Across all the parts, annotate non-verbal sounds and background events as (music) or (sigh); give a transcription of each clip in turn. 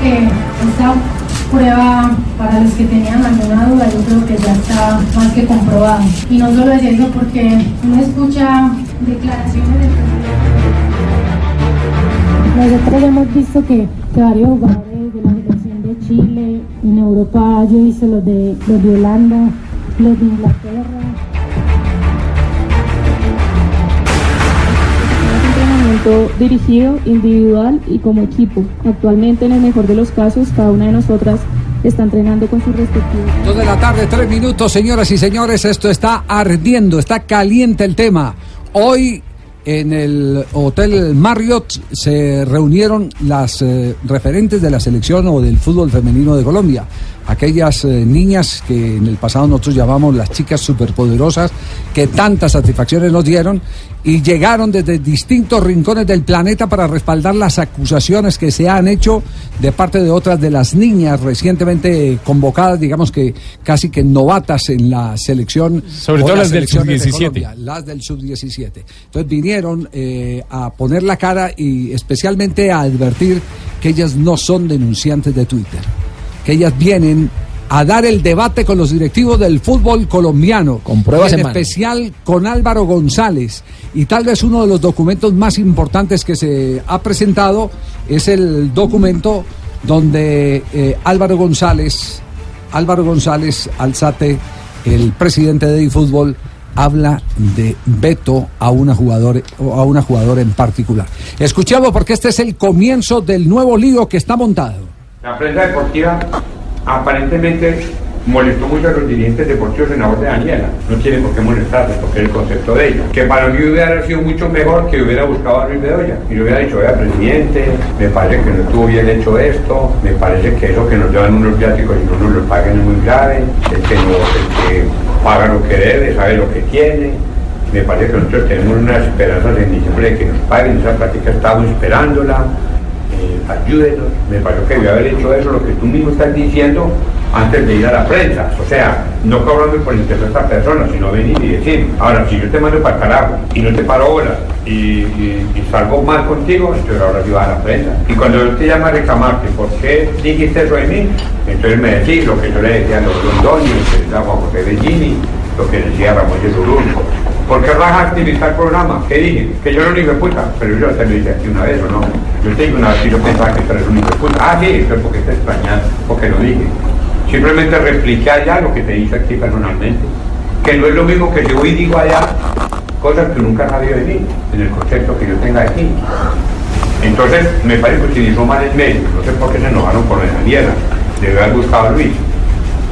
Que esta prueba, para los que tenían alguna duda, yo creo que ya está más que comprobada. Y no solo es eso, porque uno escucha declaraciones presidente. Nosotros hemos visto que, varios jugadores de la selección de Chile, en Europa yo visto los de, los de Holanda, los de Inglaterra. Dirigido, individual y como equipo. Actualmente, en el mejor de los casos, cada una de nosotras está entrenando con sus respectivos. Dos de la tarde, tres minutos, señoras y señores. Esto está ardiendo, está caliente el tema. Hoy en el Hotel Marriott se reunieron las eh, referentes de la selección o del fútbol femenino de Colombia. Aquellas eh, niñas que en el pasado nosotros llamamos las chicas superpoderosas, que tantas satisfacciones nos dieron y llegaron desde distintos rincones del planeta para respaldar las acusaciones que se han hecho de parte de otras de las niñas recientemente convocadas, digamos que casi que novatas en la selección. Sobre todo las las del selecciones de sub-17. Colombia, las del sub-17. Entonces vinieron eh, a poner la cara y especialmente a advertir que ellas no son denunciantes de Twitter, que ellas vienen a dar el debate con los directivos del fútbol colombiano, con pruebas en especial con Álvaro González. Y tal vez uno de los documentos más importantes que se ha presentado es el documento donde eh, Álvaro González, Álvaro González Alzate, el presidente de eFútbol, habla de veto a una jugador a una jugadora en particular. Escuchemos porque este es el comienzo del nuevo lío que está montado. La prensa deportiva aparentemente molestó mucho a los dirigentes deportivos en la voz de Daniela. No tiene por qué molestarse, porque es el concepto de ella. Que para mí hubiera sido mucho mejor que hubiera buscado a Luis Bedoya. Y le hubiera dicho, vea, presidente, me parece que no estuvo bien hecho esto, me parece que eso que nos llevan unos viáticos y no nos lo paguen es muy grave, el que, no, el que paga lo que debe, sabe lo que tiene. Me parece que nosotros tenemos unas esperanzas en diciembre de que nos paguen, esa práctica estamos esperándola eh, ayúdenos. Me pareció que debía haber hecho eso, lo que tú mismo estás diciendo, antes de ir a la prensa. O sea, no cobrarme por interés a esta persona, sino venir y decir, ahora, si yo te mando para el carajo y no te paro bolas y, y, salgo mal contigo, entonces ahora vas a la prensa. Y cuando yo te llamo a reclamarte, ¿por qué dijiste eso de mí? Entonces me decís lo que yo le decía a los Rondoni, lo que decía Juan José Bellini, lo que decía Ramón Yesurún. ¿Por qué rajaste mi tal programa? ¿Qué dije? Que yo era un hijo de puta, pero yo te lo dije aquí una vez o no. Yo te dije una vez y yo pensaba que tú eres un hijo puta. Ah, sí, pero porque te extrañas, porque lo dije. Simplemente repliqué allá lo que te dije aquí personalmente. Que no es lo mismo que yo hoy digo allá, cosas que nunca sabía de mí, en el concepto que yo tenga aquí. Entonces, me parece que utilizó mal el medio. No sé por qué se enojaron por esa mierda. Debe haber buscado a Luis.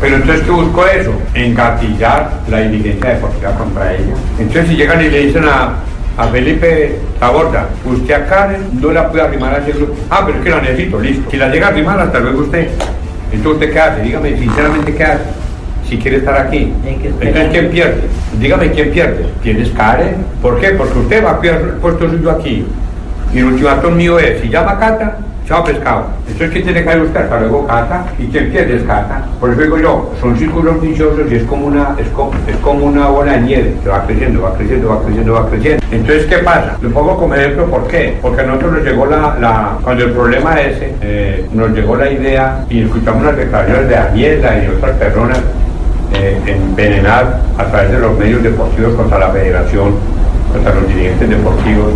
Pero entonces, ¿qué busco eso? Engatillar la diligencia deportiva contra ella. Entonces, si llegan y le dicen a, a Felipe Taborda, usted a Karen no la puede arrimar a ese grupo. Ah, pero es que la necesito, listo. Si la llega a arrimar, hasta luego usted. Entonces, ¿usted qué hace? Dígame, sinceramente, ¿qué hace? Si quiere estar aquí. Entonces, ¿quién pierde? Dígame, ¿quién pierde? ¿Tienes Karen? ¿Por qué? Porque usted va a cuidar el puesto suyo aquí. Y el ultimátum mío es, si llama Cata, chao pescado. Entonces, ¿quién tiene que buscar? Hasta luego Cata. ¿Y quién pierde es? Por eso digo yo, son círculos viciosos y es como una, es como, es como una bola de nieve que va creciendo, va creciendo, va creciendo, va creciendo. Entonces, ¿qué pasa? Lo pongo como ejemplo, ¿por qué? Porque a nosotros nos llegó la, la cuando el problema ese, eh, nos llegó la idea y escuchamos las declaraciones de Daniela y otras personas eh, envenenar a través de los medios deportivos contra la federación, contra los dirigentes deportivos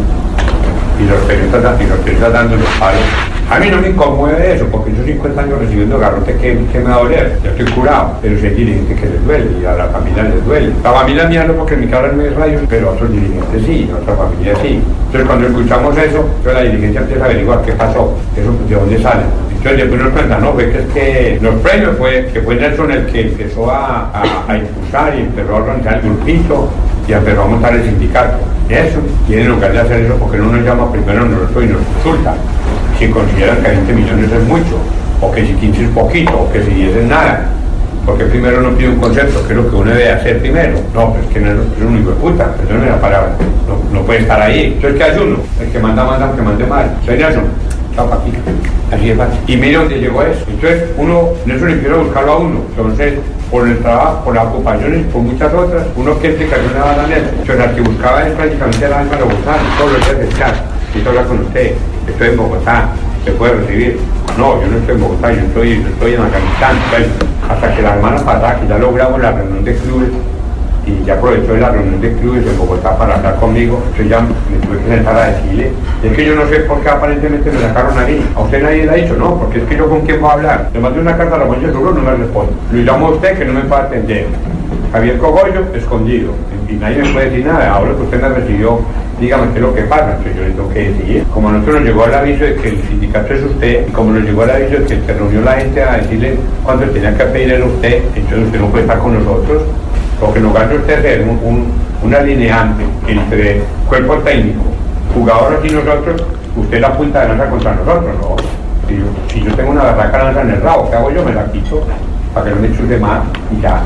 y los periodistas, y los periodistas dando los palos A mí no me conmueve eso, porque yo 50 años recibiendo garrote, ¿qué, qué me va a doler? Yo estoy curado, pero si hay dirigentes que les duele y a la familia les duele. La familia mía no, porque mi casa no es radio, pero a otros dirigentes sí, a otra familia sí. Entonces cuando escuchamos eso, yo la dirigencia empieza a averiguar qué pasó, eso de dónde sale. Entonces después nos cuentan, no, pues que es que los premios fue que fue Nelson el que empezó a, a, impulsar y empezó a organizar el grupito y empezó a montar el sindicato. Eso, tienen lugar de hacer eso porque no nos llama primero nosotros y nos consulta. Si consideran que 20 millones es mucho, o que si 15 es poquito, o que si 10 es nada. Porque primero no pide un concepto, que es lo que uno debe hacer primero. No, pues que no es un hijo de puta, perdóneme la palabra. No, no puede estar ahí. Entonces, ¿qué hace uno? El que manda, manda, aunque mande mal. Soy Nelson. Chao, aquí. Así es fácil. Y mire dónde llegó eso. Entonces, uno, Nelson empieza a buscarlo a uno. Entonces, por el trabajo, por las ocupaciones, por muchas otras, uno que que cayó una bala Nelson. Entonces, al que buscaba es prácticamente la alma de Bogotá, todos los días del Quiero hablar con usted. Estoy en Bogotá. ¿Se puede recibir? No, yo no estoy en Bogotá, yo estoy, yo estoy en Afganistán. Entonces, hasta que la semana pasada, que ya logramos la reunión de clubes, y ya aprovechó la reunión de clubes en Bogotá para hablar conmigo, yo ya me tuve que sentar a decirle, es que yo no sé por qué aparentemente me sacaron a a usted nadie le ha dicho, no, porque es que yo con quién voy a hablar, le mandé una carta a Ramón Seguro, no me responde, lo llamo a usted que no me puede atender, Javier Cogollo, escondido, y nadie me puede decir nada, ahora que usted me recibió, dígame qué es lo que pasa, entonces yo le tengo que decir, como a nosotros nos llegó el aviso de que el sindicato es usted, y como nos llegó el aviso de que se reunió la gente a decirle cuánto tenía que pedir era usted, entonces usted no puede estar con nosotros, porque nos gana usted ser un, alineante entre cuerpo técnico, jugadores y nosotros, usted la punta de lanza contra nosotros, ¿no? Si yo, si yo tengo una barraca lanza en el rabo, ¿qué hago yo? Me la quito para que no me chute más y ya.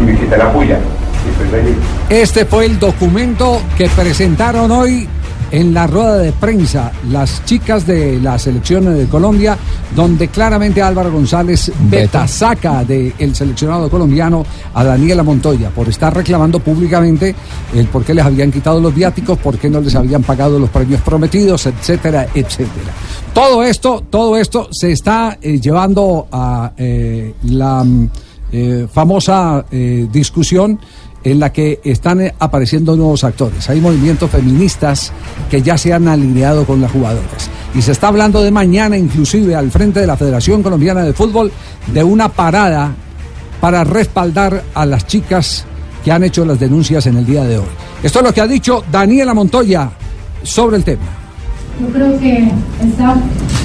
Y quité la puya. Y estoy feliz. Este fue el documento que presentaron hoy en la rueda de prensa las chicas de la selección de Colombia, donde claramente Álvaro González beta saca del seleccionado colombiano a Daniela Montoya por estar reclamando públicamente el por qué les habían quitado los viáticos, por qué no les habían pagado los premios prometidos, etcétera, etcétera. Todo esto, todo esto se está eh, llevando a eh, la mm, eh, famosa eh, discusión en la que están eh, apareciendo nuevos actores. Hay movimientos feministas que ya se han alineado con las jugadoras. Y se está hablando de mañana, inclusive al frente de la Federación Colombiana de Fútbol, de una parada para respaldar a las chicas que han hecho las denuncias en el día de hoy. Esto es lo que ha dicho Daniela Montoya sobre el tema. Yo creo que esta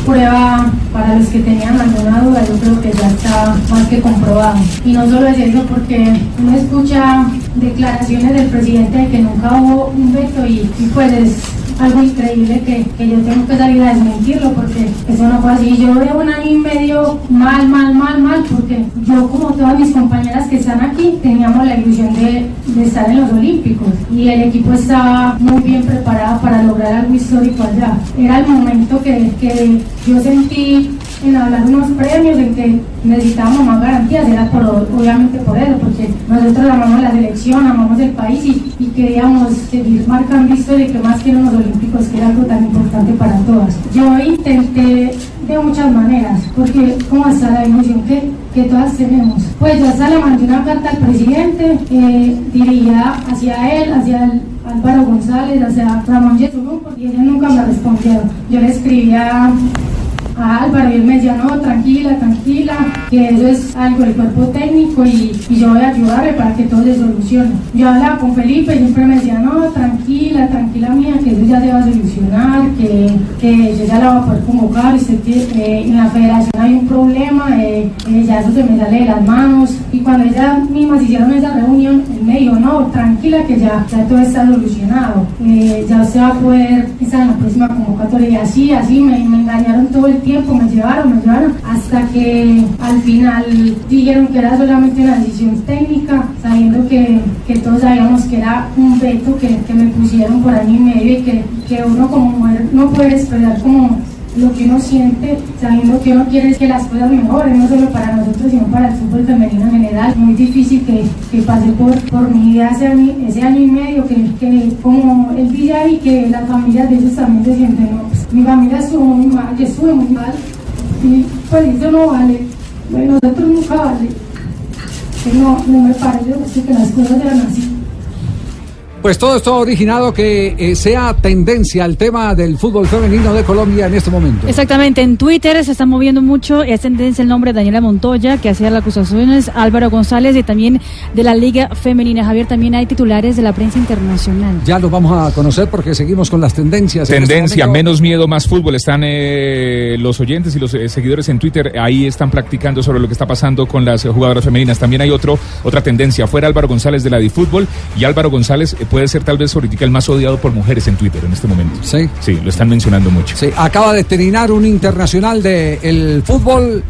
prueba, para los que tenían alguna duda, yo creo que ya está más que comprobado. Y no solo es eso, porque uno escucha declaraciones del presidente de que nunca hubo un veto y, y pues es algo increíble que, que yo tengo que salir a desmentirlo porque eso no fue así. Yo llevo un año y medio mal, mal, mal, mal, porque yo como todas mis compañeras que están aquí teníamos la ilusión de, de estar en los Olímpicos y el equipo estaba muy bien preparado para lograr algo histórico allá. Era el momento que, que yo sentí en hablar unos premios en que necesitábamos más garantías, era por, obviamente por eso, porque nosotros amamos la selección, amamos el país y, y queríamos seguir marcando historia que más que los olímpicos, que era algo tan importante para todas. Yo intenté de muchas maneras, porque como está la emoción que, todas tenemos. Pues yo hasta le mandé una carta al presidente, eh, dirigida hacia él, hacia Álvaro González, hacia Ramón Yesurú, y ellos nunca me respondieron. Yo le escribía a Álvaro y él me decía, no, tranquila, tranquila, que eso es algo del cuerpo técnico y, y yo voy a ayudarle para que todo se solucione. Yo hablaba con Felipe y siempre me decía, no, tranquila, tranquila mía, que eso ya se va a solucionar, que, que yo ya la voy a poder convocar, usted eh, en la federación hay un problema, eh, eh, ya eso se me sale de las manos. Y cuando ellas mismas hicieron esa reunión, él me dijo, no, tranquila, que ya, ya todo está solucionado, eh, ya usted va a poder estar en la próxima convocatoria y así, así, me, me engañaron todo el tiempo, me llevaron, me llevaron, hasta que al final dijeron que era solamente una decisión técnica, sabiendo que, que todos sabíamos que era un veto que, que me pusieron por año y medio y que, que uno como mujer no puede expresar como lo que uno siente, sabiendo que uno quiere que las cosas mejoren, no solo para nosotros, sino para el fútbol femenino en general. Muy difícil que, que pase por, por mi vida ese año, ese año y medio, que, que como él dice ahí, que las familias de ellos también se sienten, ¿no? Pues, mi familia estuvo muy mal, yo estuve muy mal, y pues eso no vale, nosotros nunca vale, no, no me parece que las cosas eran así. Pues todo esto ha originado que eh, sea tendencia el tema del fútbol femenino de Colombia en este momento. Exactamente, en Twitter se está moviendo mucho, es tendencia el nombre de Daniela Montoya, que hacía las acusaciones, Álvaro González y también de la Liga Femenina. Javier, también hay titulares de la prensa internacional. Ya los vamos a conocer porque seguimos con las tendencias. en este Tendencia, menos miedo, más fútbol. Están eh, los oyentes y los eh, seguidores en Twitter, ahí están practicando sobre lo que está pasando con las eh, jugadoras femeninas. También hay otro, otra tendencia, fuera Álvaro González de la Fútbol y Álvaro González eh, puede ser tal vez ahorita el más odiado por mujeres en Twitter en este momento. Sí. Sí, lo están mencionando mucho. Sí, acaba de terminar un internacional del fútbol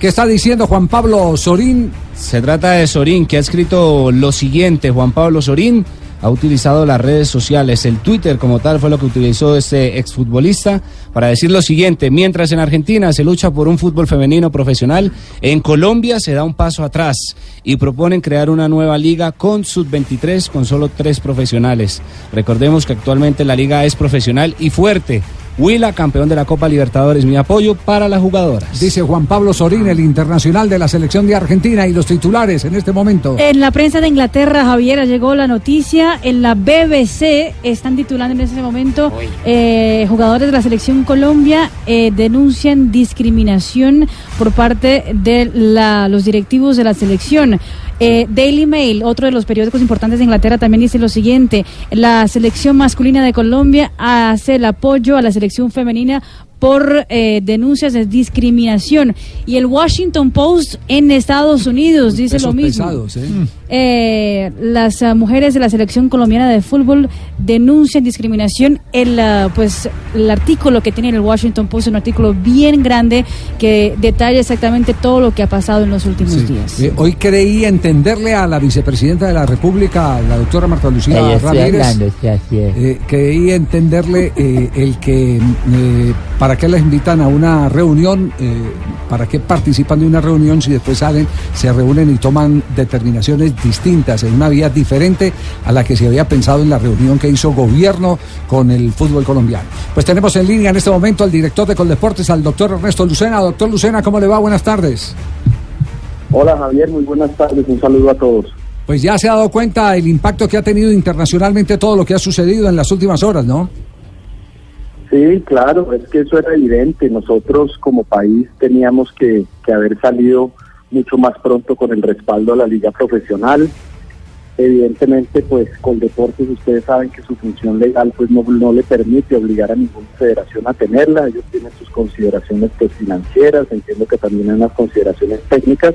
que está diciendo Juan Pablo Sorín. Se trata de Sorín, que ha escrito lo siguiente. Juan Pablo Sorín ha utilizado las redes sociales, el Twitter como tal fue lo que utilizó este exfutbolista para decir lo siguiente. Mientras en Argentina se lucha por un fútbol femenino profesional, en Colombia se da un paso atrás y proponen crear una nueva liga con sub-23 con solo tres profesionales. Recordemos que actualmente la liga es profesional y fuerte. Huila, campeón de la Copa Libertadores, mi apoyo para las jugadoras. Dice Juan Pablo Sorín, el internacional de la selección de Argentina y los titulares en este momento. En la prensa de Inglaterra, Javier, llegó la noticia. En la BBC están titulando en ese momento eh, jugadores de la selección Colombia eh, denuncian discriminación por parte de la- los directivos de la selección. Eh, Daily Mail, otro de los periódicos importantes de Inglaterra, también dice lo siguiente: la selección masculina de Colombia hace el apoyo a la selección femenina por eh, denuncias de discriminación. Y el Washington Post en Estados Unidos dice Pesos lo mismo. pesados, ¿eh? Eh, las ah, mujeres de la selección colombiana de fútbol denuncian discriminación. El, ah, pues, el artículo que tiene el Washington Post es un artículo bien grande que detalla exactamente todo lo que ha pasado en los últimos Sí. días. Eh, hoy creí entenderle a la vicepresidenta de la República, la doctora Marta Lucía Ramírez. hablando, sí, así es. eh, creí entenderle eh, el que eh, para qué las invitan a una reunión, eh, para qué participan de una reunión si después salen, se reúnen y toman determinaciones distintas, en una vía diferente a la que se había pensado en la reunión que hizo gobierno con el fútbol colombiano. Pues tenemos en línea en este momento al director de Coldeportes, al doctor Ernesto Lucena. Doctor Lucena, ¿cómo le va? Buenas tardes. Hola Javier, muy buenas tardes, un saludo a todos. Pues ya se ha dado cuenta el impacto que ha tenido internacionalmente todo lo que ha sucedido en las últimas horas, ¿no? Sí, claro, es que eso era evidente. Nosotros como país teníamos que, que haber salido mucho más pronto con el respaldo a la liga profesional. Evidentemente, pues con deportes ustedes saben que su función legal pues no, no le permite obligar a ninguna federación a tenerla. Ellos tienen sus consideraciones pues, financieras, entiendo que también hay unas consideraciones técnicas.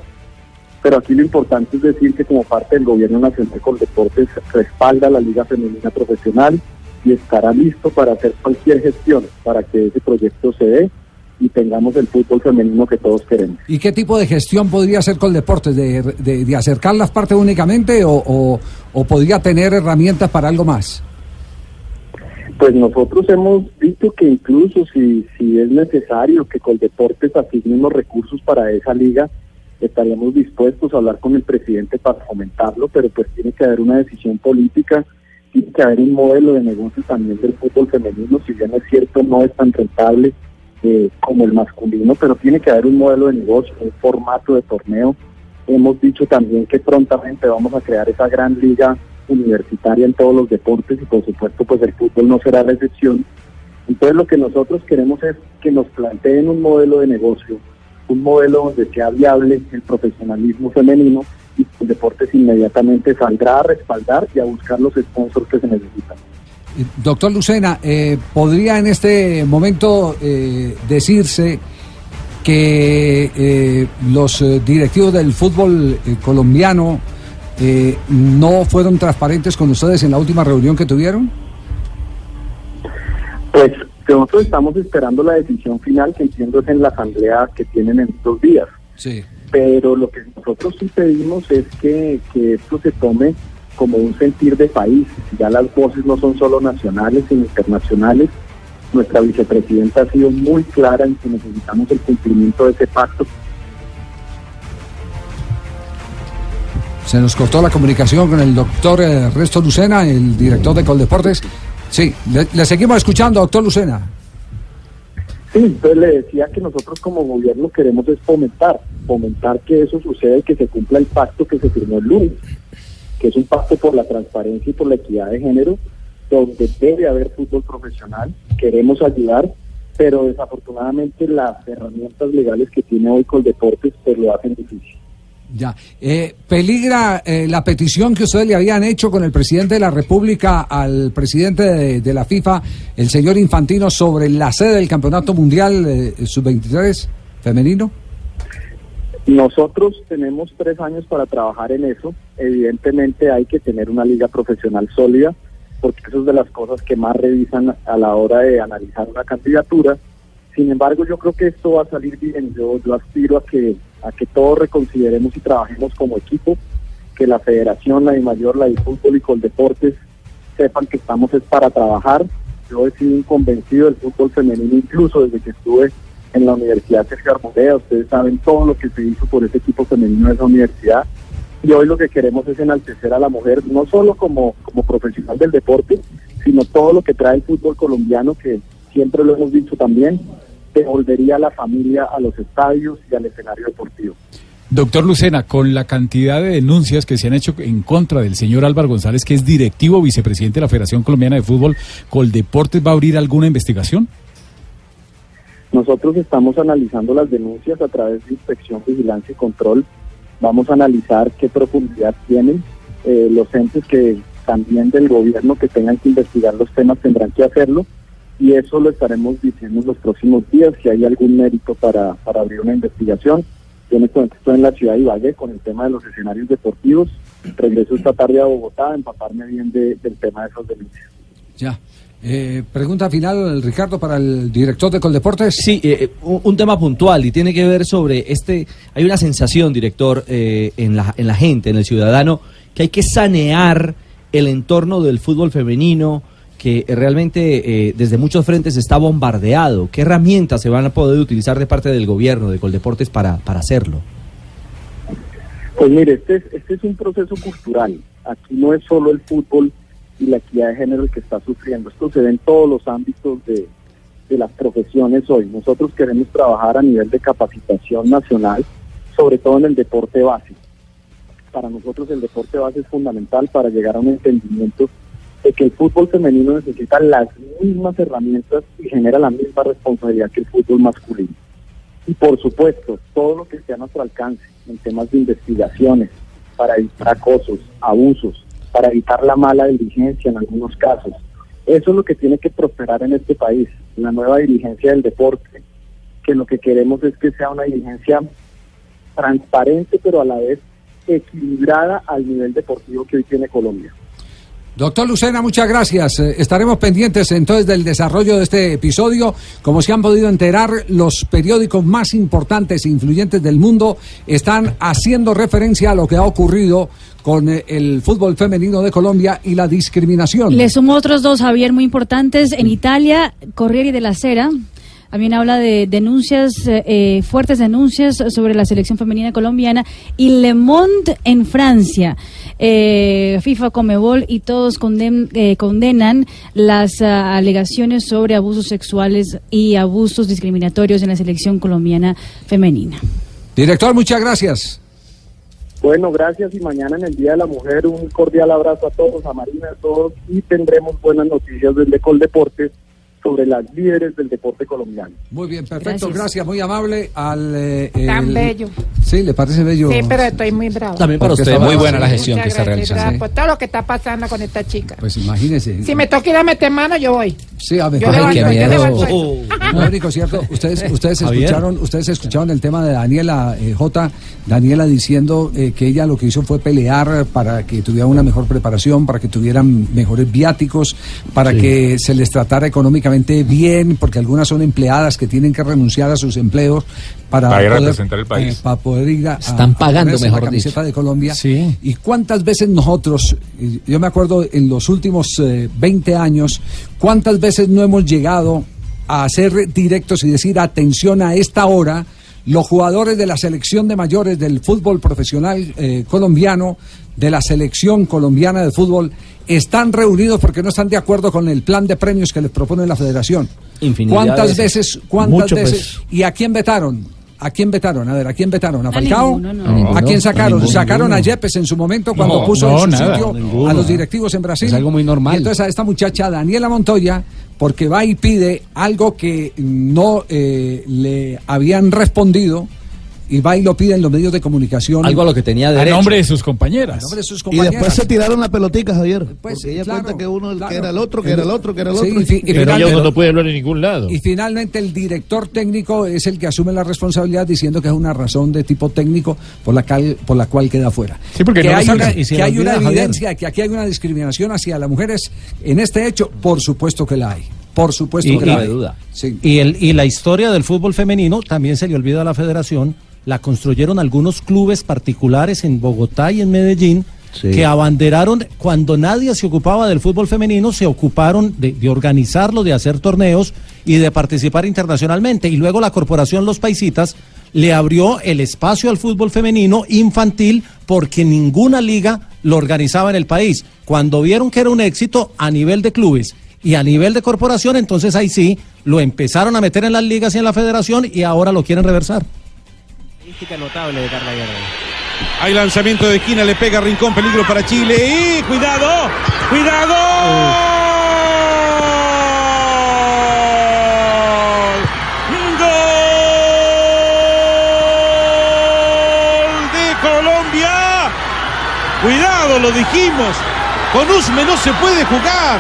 Pero aquí lo importante es decir que como parte del gobierno nacional con deportes respalda a la liga femenina profesional y estará listo para hacer cualquier gestión para que ese proyecto se dé y tengamos el fútbol femenino que todos queremos. ¿Y qué tipo de gestión podría hacer Coldeportes? ¿De, de, de acercar las partes únicamente o, o, o podría tener herramientas para algo más? Pues nosotros hemos visto que incluso si, si es necesario que Coldeportes asigne los recursos para esa liga, estaríamos dispuestos a hablar con el presidente para fomentarlo, pero pues tiene que haber una decisión política, tiene que haber un modelo de negocio también del fútbol femenino, si bien es cierto no es tan rentable eh, como el masculino, pero tiene que haber un modelo de negocio, un formato de torneo. Hemos dicho también que prontamente vamos a crear esa gran liga universitaria en todos los deportes y por supuesto pues el fútbol no será la excepción. Entonces lo que nosotros queremos es que nos planteen un modelo de negocio, un modelo donde sea viable el profesionalismo femenino y el deportes inmediatamente saldrá a respaldar y a buscar los sponsors que se necesitan. Doctor Lucena, eh, ¿podría en este momento eh, decirse que eh, los eh, directivos del fútbol eh, colombiano eh, no fueron transparentes con ustedes en la última reunión que tuvieron? Pues nosotros estamos esperando la decisión final que entiendo es en la asamblea que tienen en estos días. Sí. Pero lo que nosotros sí pedimos es que, que esto se tome como un sentir de país. Ya las voces no son solo nacionales, sino internacionales. Nuestra vicepresidenta ha sido muy clara en que necesitamos el cumplimiento de ese pacto. Se nos cortó la comunicación con el doctor eh, Resto Lucena, el director de Coldeportes. Sí, le, le seguimos escuchando, doctor Lucena. Sí, entonces le decía que nosotros como gobierno queremos es fomentar, fomentar que eso suceda y que se cumpla el pacto que se firmó el lunes. Que es un pacto por la transparencia y por la equidad de género, donde debe haber fútbol profesional, queremos ayudar, pero desafortunadamente las herramientas legales que tiene hoy Coldeportes pues lo hacen difícil. Ya. Eh, ¿Peligra eh, la petición que ustedes le habían hecho con el presidente de la República al presidente de, de la FIFA, el señor Infantino, sobre la sede del Campeonato Mundial eh, Sub-23 femenino? Nosotros tenemos tres años para trabajar en eso. Evidentemente hay que tener una liga profesional sólida, porque eso es de las cosas que más revisan a la hora de analizar una candidatura. Sin embargo, yo creo que esto va a salir bien. Yo, aspiro a que, a que todos reconsideremos y trabajemos como equipo, que la federación, la de mayor, la de fútbol y con deportes sepan que estamos es para trabajar. Yo he sido un convencido del fútbol femenino, incluso desde que estuve en la Universidad Sergio Arboleda. Ustedes saben todo lo que se hizo por ese equipo femenino de esa universidad. Y hoy lo que queremos es enaltecer a la mujer, no solo como, como profesional del deporte, sino todo lo que trae el fútbol colombiano, que siempre lo hemos dicho también, devolvería a la familia a los estadios y al escenario deportivo. Doctor Lucena, con la cantidad de denuncias que se han hecho en contra del señor Álvaro González, que es directivo vicepresidente de la Federación Colombiana de Fútbol, ¿Coldeportes va a abrir alguna investigación? Nosotros estamos analizando las denuncias a través de inspección, vigilancia y control. Vamos a analizar qué profundidad tienen. Eh, los entes que también del gobierno que tengan que investigar los temas tendrán que hacerlo y eso lo estaremos diciendo en los próximos días, si hay algún mérito para, para abrir una investigación. Yo me estoy en la ciudad de Ibagué con el tema de los escenarios deportivos. Regreso esta tarde a Bogotá a empaparme bien de- del tema de esas denuncias. Ya. Eh, pregunta final, Ricardo, para el director de Coldeportes. Sí, eh, un, un tema puntual y tiene que ver sobre este. Hay una sensación, director, eh, en, la, en la gente, en el ciudadano, que hay que sanear el entorno del fútbol femenino, que eh, realmente eh, desde muchos frentes está bombardeado. ¿Qué herramientas se van a poder utilizar de parte del gobierno, de Coldeportes, para, para hacerlo? Pues mire, este es, este es un proceso cultural. Aquí no es solo el fútbol y la equidad de género el que está sufriendo. Esto se ve en todos los ámbitos de, de las profesiones hoy. Nosotros queremos trabajar a nivel de capacitación nacional, sobre todo en el deporte base. Para nosotros el deporte base es fundamental para llegar a un entendimiento de que el fútbol femenino necesita las mismas herramientas y genera la misma responsabilidad que el fútbol masculino. Y por supuesto, todo lo que esté a nuestro alcance en temas de investigaciones para evitar acosos, abusos, para evitar la mala diligencia en algunos casos. Eso es lo que tiene que prosperar en este país, la nueva dirigencia del deporte, que lo que queremos es que sea una dirigencia transparente, pero a la vez equilibrada al nivel deportivo que hoy tiene Colombia. Doctor Lucena, muchas gracias. Eh, estaremos pendientes entonces del desarrollo de este episodio. Como se han podido enterar, los periódicos más importantes e influyentes del mundo están haciendo referencia a lo que ha ocurrido con eh, el fútbol femenino de Colombia y la discriminación. Le sumo otros dos, Javier, muy importantes. En Italia, Corriere de la Sera también habla de denuncias, eh, fuertes denuncias sobre la selección femenina colombiana. Y Le Monde en Francia, eh, FIFA, Comebol y todos conden- eh, condenan las ah, alegaciones sobre abusos sexuales y abusos discriminatorios en la selección colombiana femenina. Director, muchas gracias. Bueno, gracias y mañana en el Día de la Mujer un cordial abrazo a todos, a Marina, a todos y tendremos buenas noticias desde Coldeportes sobre las líderes del deporte colombiano. Muy bien, perfecto, gracias, muy amable al... eh, Tan el- bello. Sí, ¿le parece bello? Sí, pero estoy muy bravo. También para Porque usted, muy buena la gestión que está gracias, realizando. bravo, Por todo lo que está pasando con esta chica. Pues imagínese. Si me toca ir a meter mano, yo voy. Sí, a ver, Yo levanto, yo levanto eso. Lo (laughs) único cierto, ustedes, ustedes escucharon, ustedes escucharon el tema de Daniela eh, J. Daniela diciendo eh, que ella lo que hizo fue pelear para que tuvieran una mejor preparación, para que tuvieran mejores viáticos, para Sí. que se les tratara económicamente bien, porque algunas son empleadas que tienen que renunciar a sus empleos para, Para ir a poder, representar el país. eh, para poder ir a, Están pagando, mejor la camiseta dicho. de Colombia. ¿Y cuántas veces nosotros, y yo me acuerdo en los últimos eh, 20 años, cuántas veces no hemos llegado a hacer directos y decir, atención a esta hora, los jugadores de la selección de mayores del fútbol profesional eh, colombiano, de la selección colombiana de fútbol, están reunidos porque no están de acuerdo con el plan de premios que les propone la federación. Infinidad ¿Cuántas veces. veces, cuántas Mucho, veces? pues. ¿Y a quién vetaron? ¿A quién vetaron? A ver, ¿a quién vetaron? ¿A Falcao? ninguno, no. ¿A quién No, sacaron? ninguno, ¿Sacaron a. Yepes en su momento cuando No, puso no, en su nada, sitio ninguno. a los directivos en Brasil? Es algo muy normal. Y entonces a esta muchacha, Daniela Montoya, porque va y pide algo que no eh, le habían respondido y va y lo pide en los medios de comunicación. Algo a lo que tenía A derecho. nombre de sus compañeras. A nombre de sus Y compañeras. después se tiraron la pelotica, Javier. Pues, porque ella claro, cuenta que uno claro. que era el otro, que era el otro, que era el Sí, otro. y y Pero ella no puede hablar en ningún lado. Y finalmente el director técnico es el que asume la responsabilidad diciendo que es una razón de tipo técnico por la, cal- por la cual queda fuera. Sí, porque que no hay, una, Y se que hay olvida, una Javier. evidencia de que aquí hay una discriminación hacia las mujeres en este hecho, por supuesto que la hay. Por supuesto Y, que la y- hay. Sí. Y, el, y la historia del fútbol femenino también se le olvida a la federación. La construyeron algunos clubes particulares en Bogotá y en Medellín que abanderaron, cuando nadie se ocupaba del fútbol femenino, se ocuparon de, de organizarlo, de hacer torneos y de participar internacionalmente. Y luego la corporación Los Paisitas le abrió el espacio al fútbol femenino infantil porque ninguna liga lo organizaba en el país. Cuando vieron que era un éxito a nivel de clubes y a nivel de corporación, entonces ahí sí lo empezaron a meter en las ligas y en la federación y ahora lo quieren reversar. Notable de Carla. Hay lanzamiento de esquina, le pega Rincón, peligro para Chile. ¡Y cuidado! ¡Cuidado! ¡Gol de Colombia! Cuidado, lo dijimos. Con Usme no se puede jugar.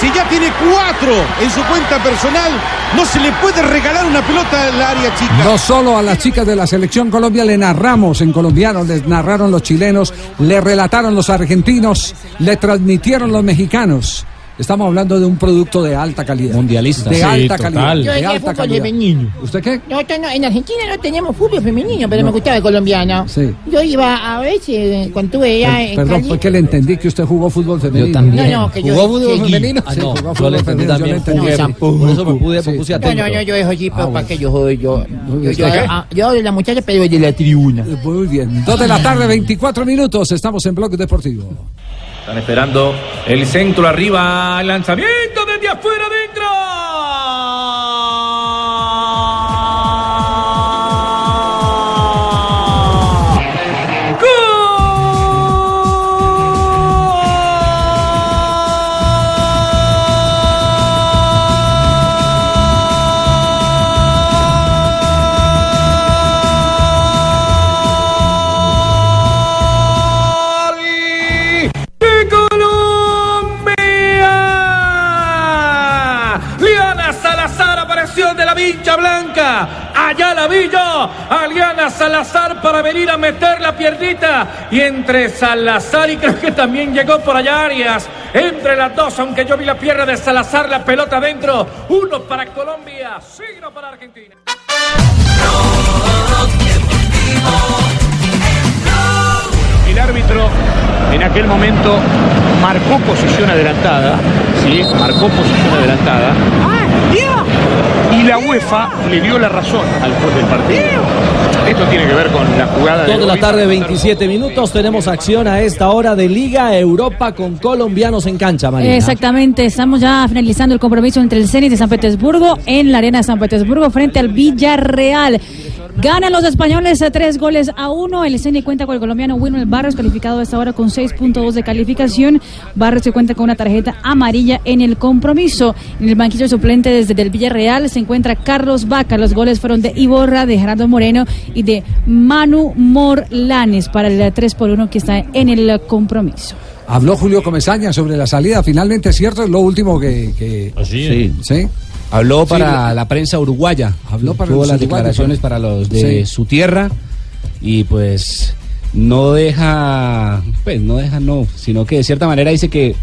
Si ya tiene cuatro en su cuenta personal, no se le puede regalar una pelota al área chica. No solo a las chicas de la selección Colombia le narramos en colombiano, les narraron los chilenos, le relataron los argentinos, le transmitieron los mexicanos. Estamos hablando de un producto de alta calidad. Mundialista. De Sí, alta total. calidad. Yo De alta fútbol calidad. femenino. ¿Usted qué? Nosotros no- en Argentina no teníamos fútbol femenino, pero me gustaba el colombiano. Sí. Yo iba a veces, cuando estuve allá en Perdón, fue que le entendí que usted jugó fútbol femenino. también. No, no, que yo ¿Jugó fútbol seguí. femenino? Ah, Sí, no, jugó yo fútbol le entendí femenino, yo también. le entendí. No, tampoco. Por eso me pude- Sí. puse No, atento. no, no, yo dejo allí, pero Ah, para que yo yo. Yo, bien. yo, ah, yo de la muchacha, pero de la tribuna. Muy bien. Dos de la tarde, 24 minutos. Estamos en Bloque Deportivo. Están esperando el centro arriba, el lanzamiento desde afuera de vincha blanca. Allá la vi yo. A Liana Salazar para venir a meter la piernita. Y entre Salazar y creo que también llegó por allá Arias. Entre las dos, aunque yo vi la pierna de Salazar, la pelota adentro. Uno para Colombia, signo para Argentina. El árbitro en aquel momento marcó posición adelantada, marcó posición adelantada. Y la UEFA le dio la razón al juez del partido. Esto tiene que ver con la jugada de de la tarde, 27 minutos. Tenemos acción a esta hora de Liga Europa con colombianos en cancha, Marina. Exactamente, estamos ya finalizando el compromiso entre el Zenit de San Petersburgo en la Arena de San Petersburgo frente al Villarreal. Ganan los españoles a tres goles a uno. El Zenit cuenta con el colombiano Wilmer Barrios, calificado a esta hora con 6.2 de calificación. Barrios se cuenta con una tarjeta amarilla en el compromiso. En el banquillo suplente desde el Villarreal se encuentra Carlos Vaca. Los goles fueron de Iborra, de Gerardo Moreno y de Manu Morlanes para el 3 por 1 que está en el compromiso. Habló Julio Comesaña sobre la salida. Finalmente, es cierto, es lo último que. que Sí. ¿Sí? Habló para la prensa uruguaya. Habló para Tuvo los las declaraciones para- para los de Sí. su tierra y pues no deja, pues no deja no, sino que de cierta manera dice que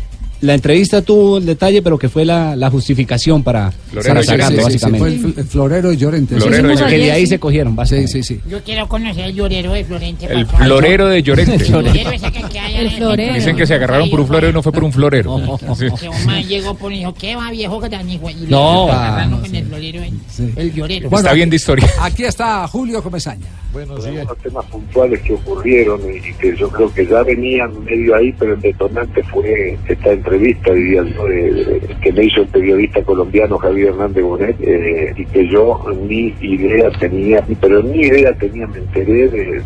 la entrevista tuvo el detalle, pero que fue la, la justificación para, para Sí, sí, sacarlo, sí, sí, básicamente. fue el, fl- el florero de Llorente. Florero de Llorente. Que de ahí se cogieron, Sí, sí, sí. Yo quiero conocer el llorero de Florente. El papá. florero de Llorente. El florero ese que, que hay en El florero. Dicen que se agarraron por un florero y no fue por un florero. (laughs) Que un man llegó por y dijo, ¿qué va viejo que tan hijo? Y No. agarraron con el florero, el, el llorero. Bueno, Está bien de historia. (laughs) Aquí está Julio Comesaña. Buenos días. Los temas puntuales que ocurrieron y que yo creo que ya venían medio ahí, pero el detonante fue esta entrevista yo, de- de- que me hizo el periodista colombiano Javier Hernández Bonet, eh, y que yo ni idea tenía, pero ni idea tenía, me enteré de,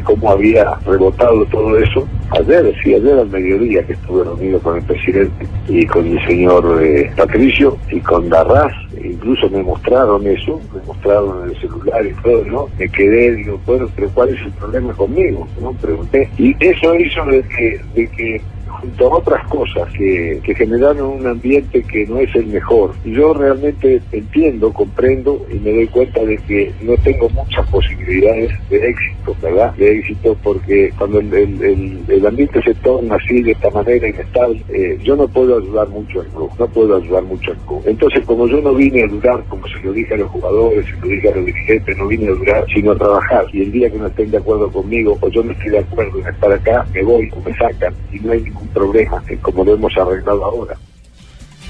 cómo había rebotado todo eso ayer, sí, ayer al mediodía que estuve reunido con el presidente y con el señor eh, Patricio y con Darraz, incluso me mostraron eso, me mostraron en el celular y todo, ¿no? Me quedé, digo, bueno, pero ¿cuál es el problema conmigo? ¿no? Pregunté. Y eso hizo de que, de que junto a otras cosas que, generaron un ambiente que no es el mejor. Yo realmente entiendo, comprendo y me doy cuenta de que no tengo muchas posibilidades de éxito, ¿verdad? De éxito porque cuando el, el- ambiente se torna así de esta manera inestable, eh, yo no puedo ayudar mucho al club, no puedo ayudar mucho al club. Entonces, como yo no vine a durar, como se lo dije a los jugadores, se lo dije a los dirigentes, no vine a durar, sino a trabajar. Y el día que no estén de acuerdo conmigo, o yo no estoy de acuerdo en estar acá, me voy o me sacan. Y no hay ningún problema, como lo hemos arreglado ahora.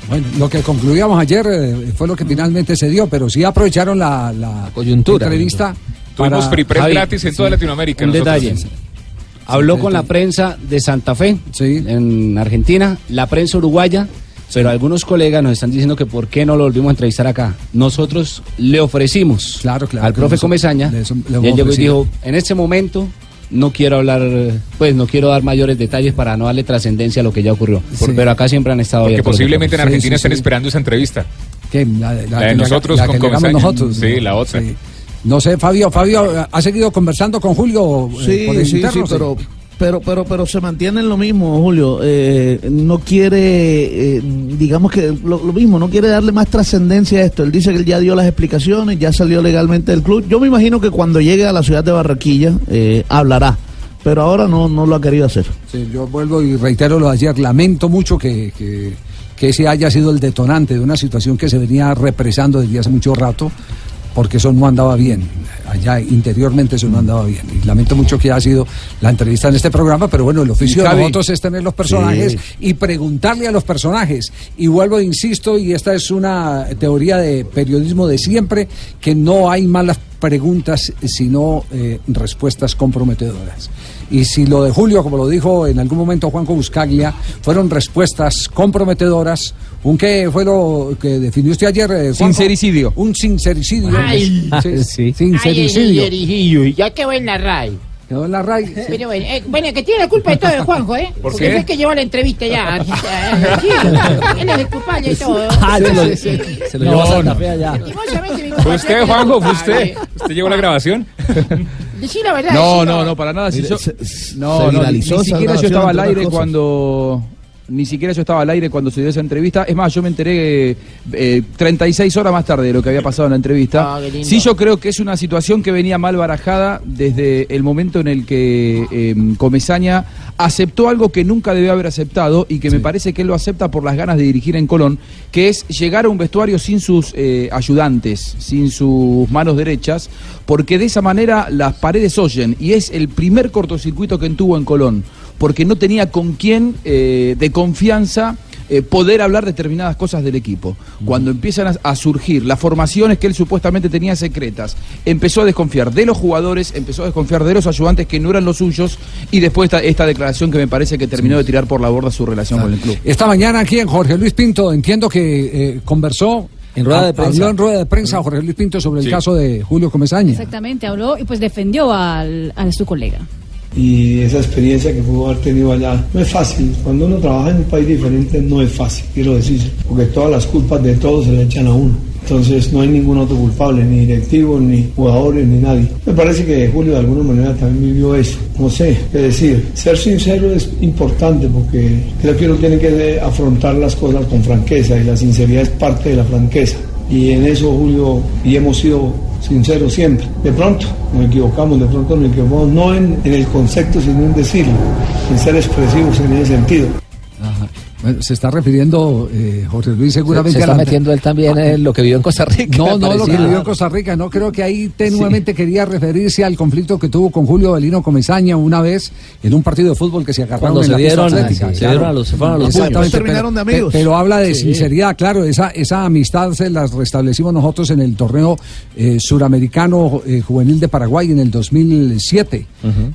Bueno, lo que concluíamos ayer eh, fue lo que finalmente se dio, pero sí aprovecharon la, la Coyuntura. entrevista. Tuvimos free press Javi, gratis en toda Latinoamérica. Un nosotros. detalle. Habló con la prensa de Santa Fe, en Argentina, la prensa uruguaya, pero algunos colegas nos están diciendo que por qué no lo volvimos a entrevistar acá. Nosotros le ofrecimos claro, al que profe Comesaña, y él llegó y dijo, en este momento no quiero hablar, pues no quiero dar mayores detalles para no darle trascendencia a lo que ya ocurrió. Por- Sí. Pero acá siempre han estado Porque posiblemente en. Argentina estén esperando esa entrevista. ¿Qué? La, de- La nosotros la con que nosotros. Sí, la otra. No sé, Fabio, Fabio, ¿ha seguido conversando con Julio eh, Sí, por sí, sí, pero, pero, pero, pero se mantiene en lo mismo, Julio. Eh, no quiere, eh, digamos que lo, lo mismo, no quiere darle más trascendencia a esto. Él dice que él ya dio las explicaciones, ya salió legalmente del club. Yo me imagino que cuando llegue a la ciudad de Barranquilla eh, hablará, pero ahora no, no lo ha querido hacer. Sí, yo vuelvo y reitero lo de ayer. Lamento mucho que, que, que ese haya sido el detonante de una situación que se venía represando desde hace mucho rato, porque eso no andaba bien. Allá interiormente eso no andaba bien. Y lamento mucho que haya sido la entrevista en este programa, pero bueno, el oficio de nosotros es tener los personajes Sí. y preguntarle a los personajes. Y vuelvo, e insisto, y esta es una teoría de periodismo de siempre, que no hay malas preguntas, sino eh, respuestas comprometedoras. Y si lo de Julio, como lo dijo en algún momento Juanjo Buscaglia, fueron respuestas comprometedoras, ¿un qué fue lo que definió usted ayer? eh? Sincericidio. Un sincericidio. Ay. Sí, (laughs) Ay, Sincericidio. ay, ya quedó en la RAI. Quedó en la RAI. (laughs) Pero bueno, eh, bueno, que tiene la culpa de todo es Juanjo, ¿eh? ¿Por Porque qué? es que llevó la entrevista ya. (laughs) Sí, él es el culpable de todo. Ah, se lo- se llevó a Santa Fe allá. ¿Fue usted, Juanjo? ¿Fue usted? ¿Usted llevó la grabación? (laughs) Decí la verdad. No, no, no, para nada. si yo- se- no, se no, ni, siquiera yo estaba al aire cuando. Ni siquiera yo estaba al aire cuando se dio esa entrevista. Es más, yo me enteré eh, 36 horas más tarde de lo que había pasado en la entrevista. Ah, sí, yo creo que es una situación que venía mal barajada desde el momento en el que eh, Comesaña aceptó algo que nunca debió haber aceptado y que me parece que él lo acepta por las ganas de dirigir en Colón, que es llegar a un vestuario sin sus eh, ayudantes, sin sus manos derechas, porque de esa manera las paredes oyen y es el primer cortocircuito que tuvo en Colón, porque no tenía con quién eh, de confianza eh, poder hablar determinadas cosas del equipo. Cuando empiezan a, a surgir las formaciones que él supuestamente tenía secretas, empezó a desconfiar de los jugadores, empezó a desconfiar de los ayudantes que no eran los suyos y después esta, esta declaración que me parece que terminó de tirar por la borda su relación con el club. Esta mañana aquí en Jorge Luis Pinto, entiendo que eh, conversó. En rueda de ha- prensa. Habló en rueda de prensa Jorge Luis Pinto sobre el Sí. caso de Julio Comesaña. Exactamente, habló y pues defendió al, a su colega. Y esa experiencia que pudo haber tenido allá. No es fácil, cuando uno trabaja en un país diferente no es fácil, quiero decir, porque todas las culpas de todos se le echan a uno. Entonces no hay ningún otro culpable, ni directivos, ni jugadores, ni nadie. Me parece que Julio de alguna manera también vivió eso. No sé qué decir. Ser sincero es importante porque creo que uno tiene que afrontar las cosas con franqueza y la sinceridad es parte de la franqueza. Y en eso Julio y hemos sido sinceros siempre. De pronto nos equivocamos, de pronto nos equivocamos, no en, el concepto, sino en decirlo, en ser expresivos en ese sentido. Bueno, se está refiriendo eh, Jorge Luis seguramente Se, está la- metiendo él también en lo que vivió en Costa Rica. No, no, lo que vivió en Costa Rica, no creo que ahí tenuamente quería referirse al conflicto que tuvo con Julio Belino Comesaña una vez en un partido de fútbol que se agarraron Cuando en se la pista dieron, atlética, sí, se dieron a los- se fueron a los Exactamente, puños. pero- Terminaron de amigos. Pero, habla de Sí. sinceridad, claro, esa, esa amistad se las restablecimos nosotros en el torneo eh, suramericano eh, juvenil de Paraguay en el 2007.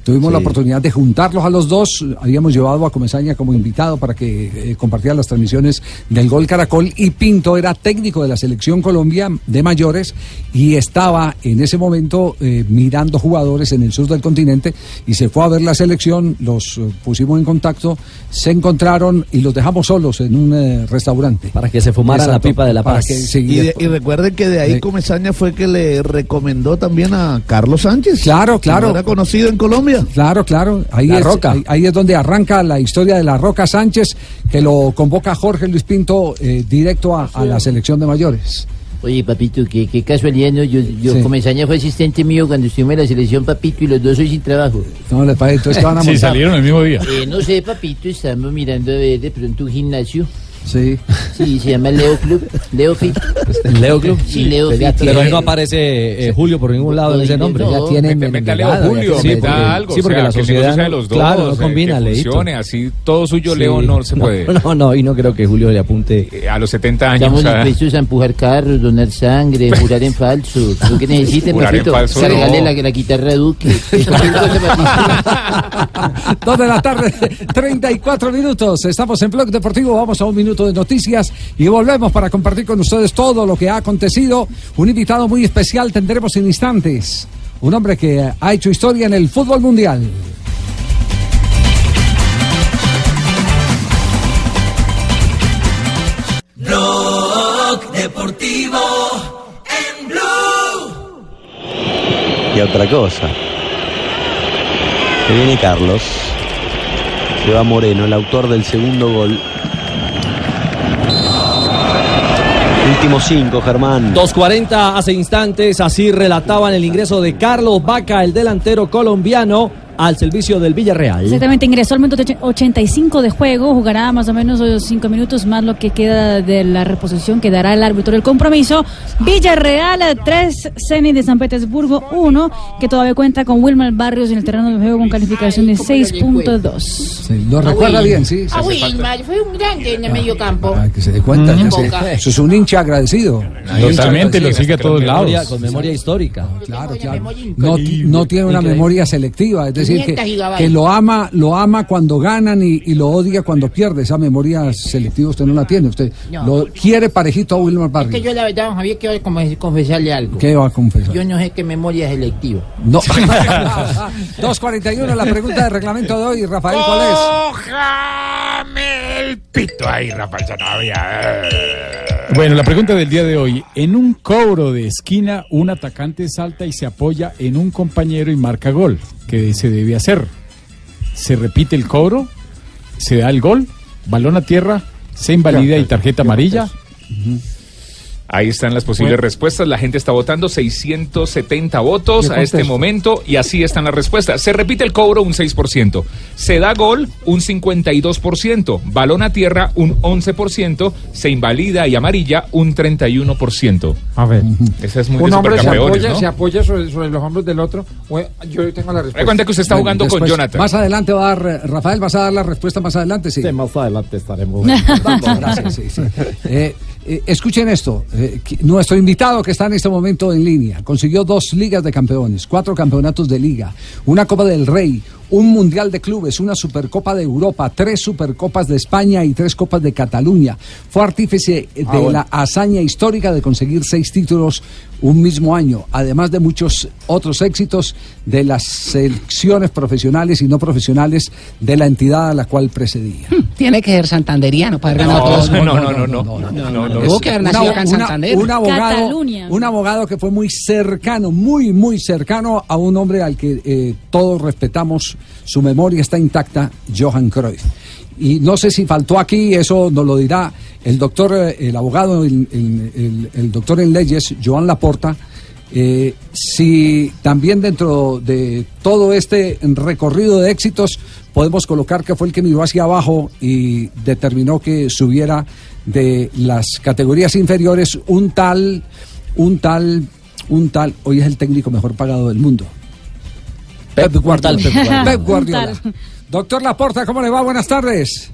Tuvimos la oportunidad de juntarlos a los dos, habíamos llevado a Comesaña como invitado para que eh, compartía las transmisiones del Gol Caracol y Pinto era técnico de la selección Colombia de mayores y estaba en ese momento eh, mirando jugadores en el sur del continente y se fue a ver la selección, los eh, pusimos en contacto, se encontraron y los dejamos solos en un eh, restaurante. Para que se fumara la pipa de la para paz. que- sí, Y, de- y recuerden que de ahí Sí. Comesaña fue que le recomendó también a Carlos Sánchez. Claro, claro. era conocido en Colombia. Claro, claro. Ahí La es, Roca. Ahí, ahí es donde arranca la historia de la Roca Sánchez, que lo convoca Jorge Luis Pinto eh, directo a, a la selección de mayores. Oye, papito, qué, qué casualidad, ¿no? Yo, yo Sí. Comesaña fue asistente mío cuando estuvimos en la selección, papito, y los dos hoy sin trabajo. No, le parece, entonces, ¿qué van a (laughs) Sí, salieron el mismo día. Eh, no sé, papito, estamos mirando a ver de pronto un gimnasio. Sí. Sí, se llama Leo Club. Leo Fit. Leo Club. Sí, Leo Fit. Pero ahí no aparece eh, Julio por ningún lado en ese nombre. No, ya tiene Meta- meta Leo Julio, sí, algo. Sí, o porque sea, la sociedad sea de no- los dos, claro, no eh, combina, que Leito. funcione, así todo suyo, Sí. Leo, no se No, puede. No, no, y no creo que Julio le apunte. Eh, A los 70 años. Estamos o sea, dispuestos a empujar carros, donar sangre, jurar en falso. Lo que necesiten, falso, Cargarle no. la, la guitarra a Duque. (laughs) Dos de la tarde, 34 minutos. Estamos en Blog Deportivo. Vamos a un minuto de noticias y volvemos para compartir con ustedes todo lo que ha acontecido. Un invitado muy especial tendremos en instantes. Un hombre que ha hecho historia en el fútbol mundial. Blog Deportivo en Blue. Y otra cosa. Que viene Carlos. Se va Moreno, el autor del segundo gol. Último cinco, Germán. 2.40 hace instantes, así relataban el ingreso de Carlos Vaca, el delantero colombiano, al servicio del Villarreal. Exactamente, ingresó al minuto 85 de juego, jugará más o menos 5 minutos más lo que queda de la reposición que dará el árbitro del compromiso. Villarreal 3, Zenit de San Petersburgo 1, que todavía cuenta con Wilmer Barrios en el terreno de juego con calificación de 6.2. Lo recuerda bien, sí. Ah, Wilmar, fue un grande en el medio campo. Para que se dé cuenta. Mm. ya sé. Boca. Eso es un hincha agradecido. Totalmente, lo sigue a todos lados. con memoria histórica. Claro, claro. No, no tiene una memoria selectiva, es decir, 500 que, lo ama, lo ama cuando ganan y, y lo odia cuando pierde. Esa memoria selectiva usted no la tiene, usted No. lo quiere parejito a Wilmer Es que Barrios. yo la verdad, don Javier, quiero como confesarle algo. ¿Qué va a confesar? Yo no sé qué memoria selectiva. No. (laughs) 2.41, (laughs) la pregunta de reglamento de hoy, Rafael, ¿cuál es? Cójame el pito ahí, Rafael Sanabria. Bueno, la pregunta del día de hoy. En un cobro de esquina, un atacante salta y se apoya en un compañero y marca gol. ¿Qué se debe hacer? ¿Se repite el cobro? ¿Se da el gol? ¿Balón a tierra? ¿Se invalida y tarjeta amarilla? Ahí están las posibles Bueno. respuestas. La gente está votando 670 votos a este momento y así están las respuestas. Se repite el cobro un 6%, se da gol un 52%, balón a tierra un 11%, se invalida y amarilla un 31%. A ver. Esa es muy un de hombre se apoya, ¿no? se apoya sobre, sobre los hombros del otro. Yo tengo la respuesta. cuenta que usted está Bueno, jugando con Jonathan. Más adelante va a dar, Rafael, vas a dar la respuesta más adelante, sí. más adelante estaremos. (laughs) Gracias, sí, sí. (laughs) Eh, eh, escuchen esto, eh, nuestro invitado que está en este momento en línea. Consiguió dos ligas de campeones, cuatro campeonatos de liga, una Copa del Rey, un Mundial de Clubes, una Supercopa de Europa, tres Supercopas de España y tres Copas de Cataluña. Fue artífice de Ah, bueno. la hazaña histórica de conseguir seis títulos un mismo año, además de muchos otros éxitos de las selecciones profesionales y no profesionales de la entidad a la cual precedía. Tiene que ser santanderiano para ganado todos. no, no, no, no, no, no, no. Tuvo que haber nacido acá en una- Santander. un abogado, un abogado que fue muy cercano, muy, muy cercano a un hombre al que eh, todos respetamos, su memoria está intacta, Johan Cruyff. Y no sé si faltó aquí, eso nos lo dirá el doctor, eh, el abogado, el, doctor en leyes, Joan Laporta, eh, si también dentro de todo este recorrido de éxitos podemos colocar que fue el que miró hacia abajo y determinó que subiera de las categorías inferiores un tal, un tal, un tal, hoy es el técnico mejor pagado del mundo. Pep Guardiola. Pep Guardiola. Pep Guardiola. Un tal. Doctor Laporta, ¿cómo le va? Buenas tardes.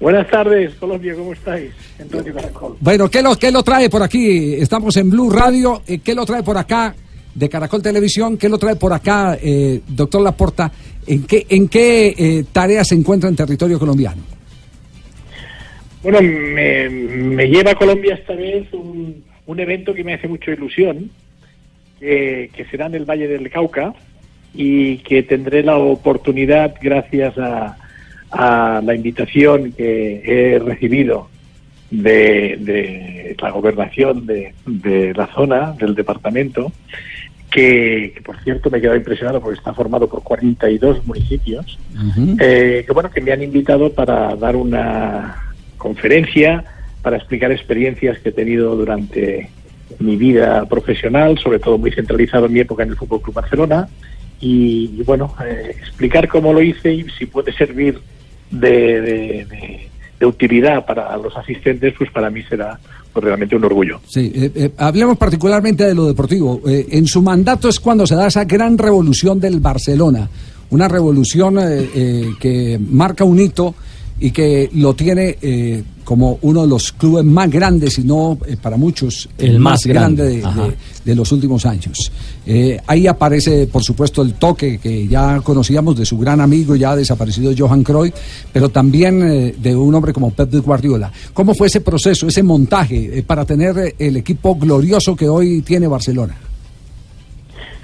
Buenas tardes, Colombia, ¿cómo estáis? En Radio Caracol. Bueno, ¿qué lo, ¿qué lo trae por aquí? Estamos en Blue Radio. eh, ¿Qué lo trae por acá de Caracol Televisión? ¿Qué lo trae por acá, eh, doctor Laporta? ¿En qué, en qué eh, tarea se encuentra en territorio colombiano? Bueno, me, me lleva a Colombia esta vez un, un evento que me hace mucha ilusión, que, que será en el Valle del Cauca y que tendré la oportunidad, gracias a, a la invitación que he recibido de, de la gobernación de, de la zona, del departamento, que, que, por cierto me he quedado impresionado porque está formado por 42 municipios, eh, que bueno, que me han invitado para dar una conferencia, para explicar experiencias que he tenido durante mi vida profesional, sobre todo muy centralizado en mi época en el Fútbol Club Barcelona, y, bueno, eh, explicar cómo lo hice y si puede servir de, de- utilidad para los asistentes, pues para mí será pues, realmente un orgullo. Sí, eh, eh, hablemos particularmente de lo deportivo. En su mandato es cuando se da esa gran revolución del Barcelona, una revolución que marca un hito y que lo tiene eh, como uno de los clubes más grandes, y no eh, para muchos El más grande, de, ajá. de- de los últimos años. Eh, ahí aparece, por supuesto, el toque que ya conocíamos de su gran amigo, ya desaparecido Johan Cruyff, pero también eh, de un hombre como Pep Guardiola. ¿Cómo fue ese proceso, ese montaje eh, para tener el equipo glorioso que hoy tiene Barcelona?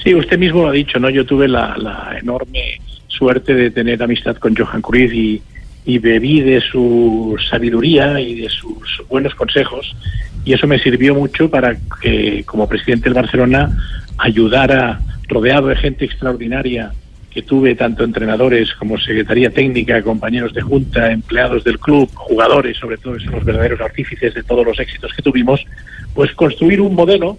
Sí, usted mismo lo ha dicho, ¿no? Yo tuve la, la enorme suerte de tener amistad con Johan Cruyff y, y bebí de su sabiduría y de sus buenos consejos y eso me sirvió mucho para que como presidente del Barcelona ayudara, rodeado de gente extraordinaria que tuve tanto entrenadores como secretaría técnica, compañeros de junta, empleados del club, jugadores, sobre todo, que son los verdaderos artífices de todos los éxitos que tuvimos, pues construir un modelo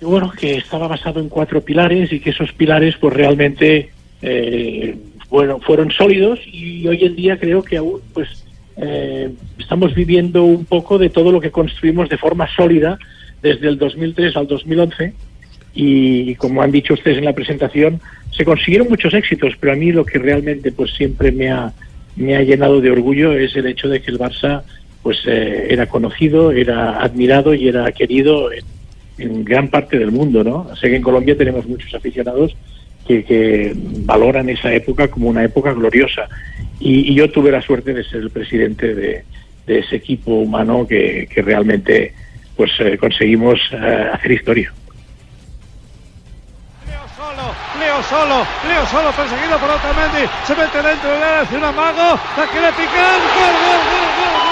y bueno, que estaba basado en cuatro pilares y que esos pilares pues realmente eh, bueno, fueron sólidos y hoy en día creo que aún pues eh, estamos viviendo un poco de todo lo que construimos de forma sólida desde el 2003 al 2011 y como han dicho ustedes en la presentación se consiguieron muchos éxitos pero a mí lo que realmente pues siempre me ha me ha llenado de orgullo es el hecho de que el Barça pues eh, era conocido era admirado y era querido en, en gran parte del mundo, ¿no? Sé que en Colombia tenemos muchos aficionados que, valoran esa época como una época gloriosa. Y, yo tuve la suerte de ser el presidente de, ese equipo humano que, realmente pues eh, conseguimos eh, hacer historia. Leo solo, Leo solo perseguido por Otamendi, se mete dentro del área, hace un amago, la quiere picar, gol, gol, gol,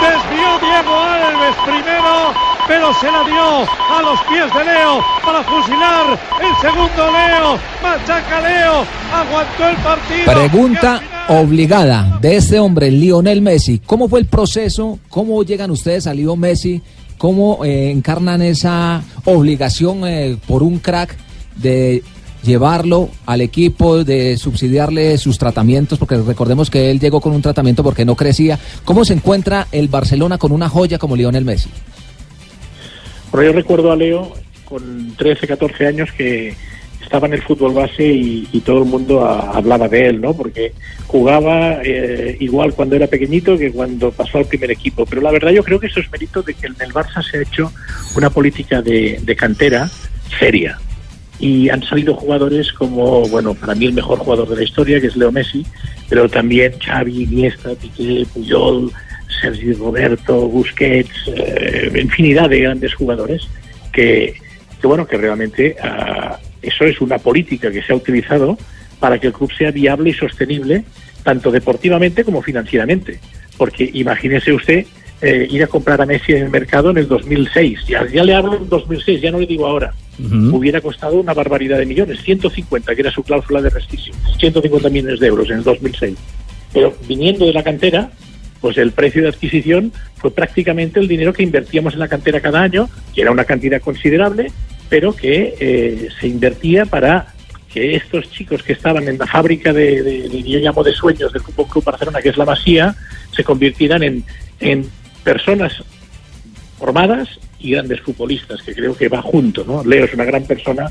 Desvió Diego Alves primero, pero se la dio a los pies de Leo para fusilar el segundo Leo, machaca Leo, aguantó el partido. Pregunta obligada de este hombre, Lionel Messi. ¿Cómo fue el proceso? ¿Cómo llegan ustedes a Leo Messi? ¿Cómo eh, encarnan esa obligación eh, por un crack de llevarlo al equipo, de subsidiarle sus tratamientos? Porque recordemos que él llegó con un tratamiento porque no crecía. ¿Cómo se encuentra el Barcelona con una joya como Lionel Messi? Pero yo recuerdo a Leo con 13, 14 años que estaba en el fútbol base y, todo el mundo hablaba de él, ¿no? Porque jugaba eh, igual cuando era pequeñito que cuando pasó al primer equipo. Pero la verdad yo creo que eso es mérito de que en el Barça se ha hecho una política de cantera seria. Y han salido jugadores como, bueno, para mí el mejor jugador de la historia, que es Leo Messi, pero también Xavi, Iniesta, Piqué, Puyol, Sergi Roberto, Busquets, eh, infinidad de grandes jugadores que, bueno, que realmente ah, eso es una política que se ha utilizado para que el club sea viable y sostenible, tanto deportivamente como financieramente. Porque imagínese usted eh, ir a comprar a Messi en el mercado en el 2006. Ya, ya le hablo en 2006, ya no le digo ahora. Hubiera costado una barbaridad de millones, 150, que era su cláusula de rescisio, 150 millones de euros en el 2006. Pero viniendo de la cantera, pues el precio de adquisición fue prácticamente el dinero que invertíamos en la cantera cada año, que era una cantidad considerable, pero que eh, se invertía para que estos chicos que estaban en la fábrica de, de- de- yo llamo de sueños del Fútbol Club Barcelona, que es la Masía, se convirtieran en, en personas formadas y grandes futbolistas, que creo que va junto, ¿no? Leo es una gran persona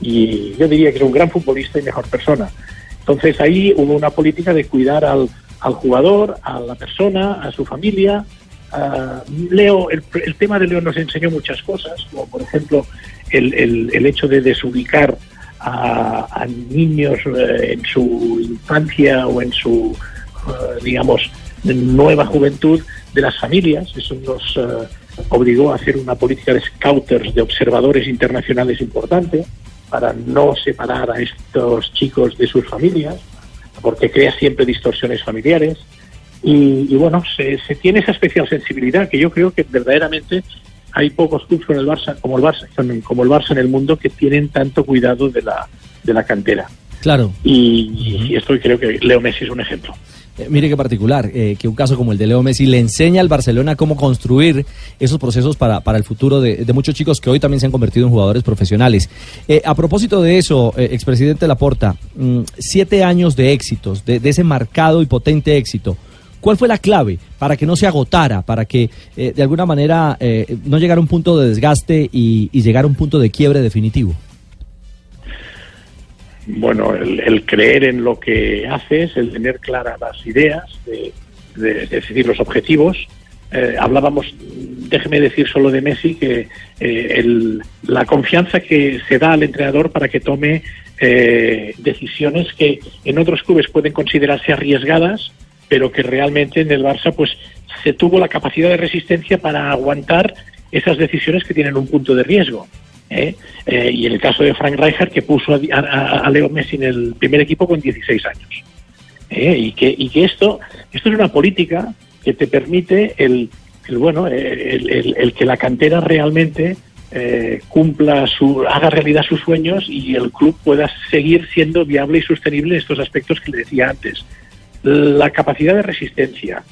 y yo diría que es un gran futbolista y mejor persona. Entonces ahí hubo una política de cuidar al, jugador, a la persona, a su familia. Ah, Leo, el, el tema de Leo nos enseñó muchas cosas, como por ejemplo el, el- el hecho de desubicar a, a niños eh, en su infancia o en su eh, digamos, nueva juventud de las familias. Eso nos eh, obligó a hacer una política de scouters, de observadores internacionales importante, para no separar a estos chicos de sus familias, porque crea siempre distorsiones familiares. Y, y bueno, se, se tiene esa especial sensibilidad que yo creo que verdaderamente hay pocos clubes con el Barça, como el Barça, como el Barça en el mundo que tienen tanto cuidado de la, de la cantera. Claro. Y, y esto creo que Leo Messi es un ejemplo. Eh, mire qué particular, eh, que un caso como el de Leo Messi le enseña al Barcelona cómo construir esos procesos para, para el futuro de, de muchos chicos que hoy también se han convertido en jugadores profesionales. Eh, a propósito de eso, expresidente Laporta, mm, siete años de éxitos, de, ese marcado y potente éxito. ¿Cuál fue la clave para que no se agotara, para que de alguna manera no llegara a un punto de desgaste y, y llegara a un punto de quiebre definitivo? Bueno, el, el creer en lo que haces, el tener claras las ideas, de, de- de decidir los objetivos. Eh, hablábamos, déjeme decir solo de Messi, que eh, el- la confianza que se da al entrenador para que tome eh, decisiones que en otros clubes pueden considerarse arriesgadas, pero que realmente en el Barça pues se tuvo la capacidad de resistencia para aguantar esas decisiones que tienen un punto de riesgo. ¿Eh? Eh, y el caso de Frank Rijkaard, que puso a, a- Leo Messi en el primer equipo con 16 años. ¿eh? Y, que, y que esto, esto es una política que te permite el, bueno, el- el que la cantera realmente eh, cumpla su, haga realidad sus sueños y el club pueda seguir siendo viable y sostenible en estos aspectos que le decía antes. La capacidad de resistencia,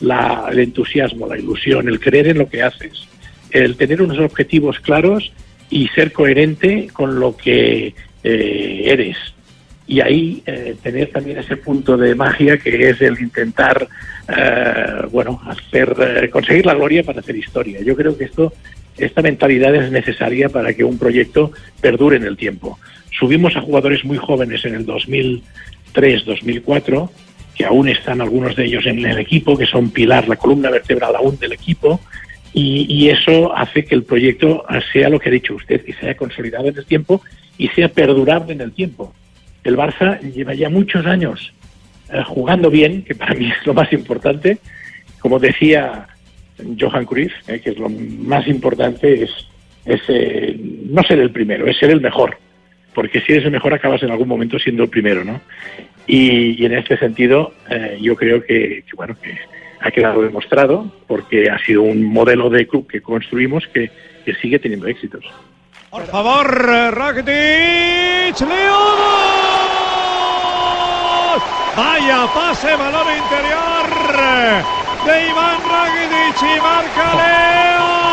la- el entusiasmo, la ilusión, el creer en lo que haces, el tener unos objetivos claros y ser coherente con lo que eh, eres. Y ahí eh, tener también ese punto de magia que es el intentar, eh, bueno, hacer, eh, conseguir la gloria para hacer historia. Yo creo que esto, esta mentalidad es necesaria para que un proyecto perdure en el tiempo. Subimos a jugadores muy jóvenes en el 2003, 2004, que aún están algunos de ellos en el equipo, que son pilar, la columna vertebral aún del equipo, y, y eso hace que el proyecto sea lo que ha dicho usted, que sea consolidado en el tiempo y sea perdurable en el tiempo. El Barça lleva ya muchos años eh, jugando bien, que para mí es lo más importante. Como decía Johan Cruyff, eh, que es lo más importante, es, es eh, no ser el primero, es ser el mejor. Porque si eres el mejor acabas en algún momento siendo el primero, ¿no? Y, y en este sentido, eh, yo creo que, que, bueno, que ha quedado demostrado porque ha sido un modelo de club que construimos que, que sigue teniendo éxitos. Por favor, Rakitic, Leo. Vaya pase, balón interior de Iván Rakitic y marca Leo.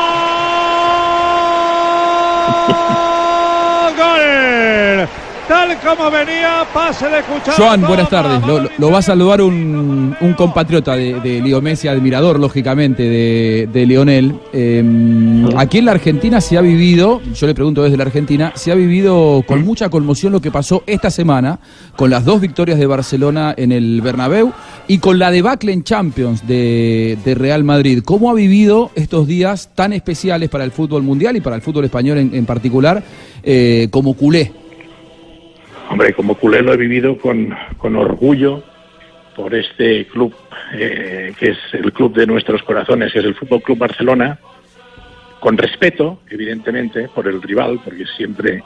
Tal como venía, pase de Cuchara. Joan, buenas tardes. Lo, lo va a saludar un, un compatriota de, de Leo Messi, admirador, lógicamente, de, de Lionel. Eh, aquí en la Argentina se ha vivido, yo le pregunto desde la Argentina, se ha vivido con mucha conmoción lo que pasó esta semana con las dos victorias de Barcelona en el Bernabéu y con la debacle en Champions de, de Real Madrid. ¿Cómo ha vivido estos días tan especiales para el fútbol mundial y para el fútbol español en, en particular eh, como culé? Hombre, como culé lo he vivido con, con orgullo por este club, eh, que es el club de nuestros corazones, que es el Fútbol Club Barcelona, con respeto, evidentemente, por el rival, porque siempre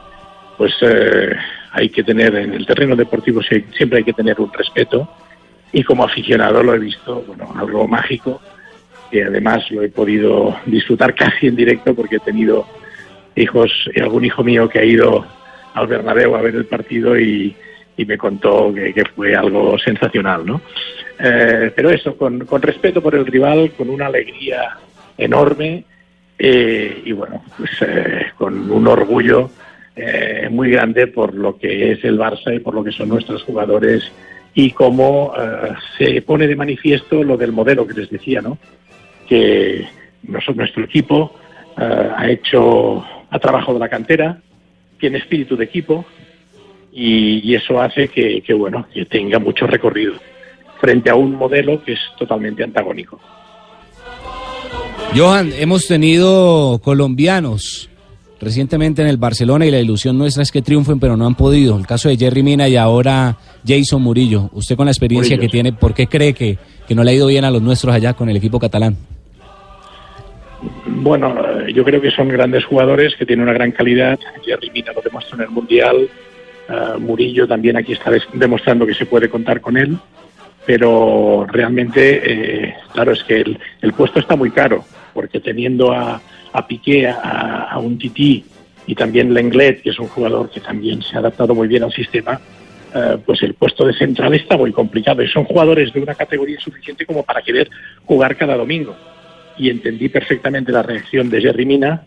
pues eh, hay que tener en el terreno deportivo siempre hay que tener un respeto. Y como aficionado lo he visto bueno algo mágico que además lo he podido disfrutar (laughs) casi en directo porque he tenido hijos algún hijo mío que ha ido al Bernabéu a ver el partido y, me contó que, fue algo sensacional, ¿no? Eh, pero eso, con, respeto por el rival, con una alegría enorme eh, y bueno, pues eh, con un orgullo muy grande por lo que es el Barça y por lo que son nuestros jugadores y cómo se pone de manifiesto lo del modelo que les decía, ¿no? Que nosotros, nuestro equipo ha hecho, ha trabajado la cantera, tiene espíritu de equipo y, y eso hace que, que, bueno, que tenga mucho recorrido frente a un modelo que es totalmente antagónico. Johan, hemos tenido colombianos recientemente en el Barcelona y la ilusión nuestra es que triunfen, pero no han podido. El caso de Jerry Mina y ahora Jason Murillo. Usted con la experiencia Murillo, que tiene, ¿por qué cree que, que no le ha ido bien a los nuestros allá con el equipo catalán? Bueno, yo creo que son grandes jugadores que tienen una gran calidad. Jerry Mina lo demostró en el Mundial. eh, Murillo también aquí está demostrando que se puede contar con él. Pero realmente, eh, claro, es que el, puesto está muy caro, porque teniendo a, a Piqué, a, a un Tití y también Lenglet, que es un jugador que también se ha adaptado muy bien al sistema, eh, pues el puesto de central está muy complicado. Y son jugadores de una categoría suficiente como para querer jugar cada domingo y entendí perfectamente la reacción de Jerry Mina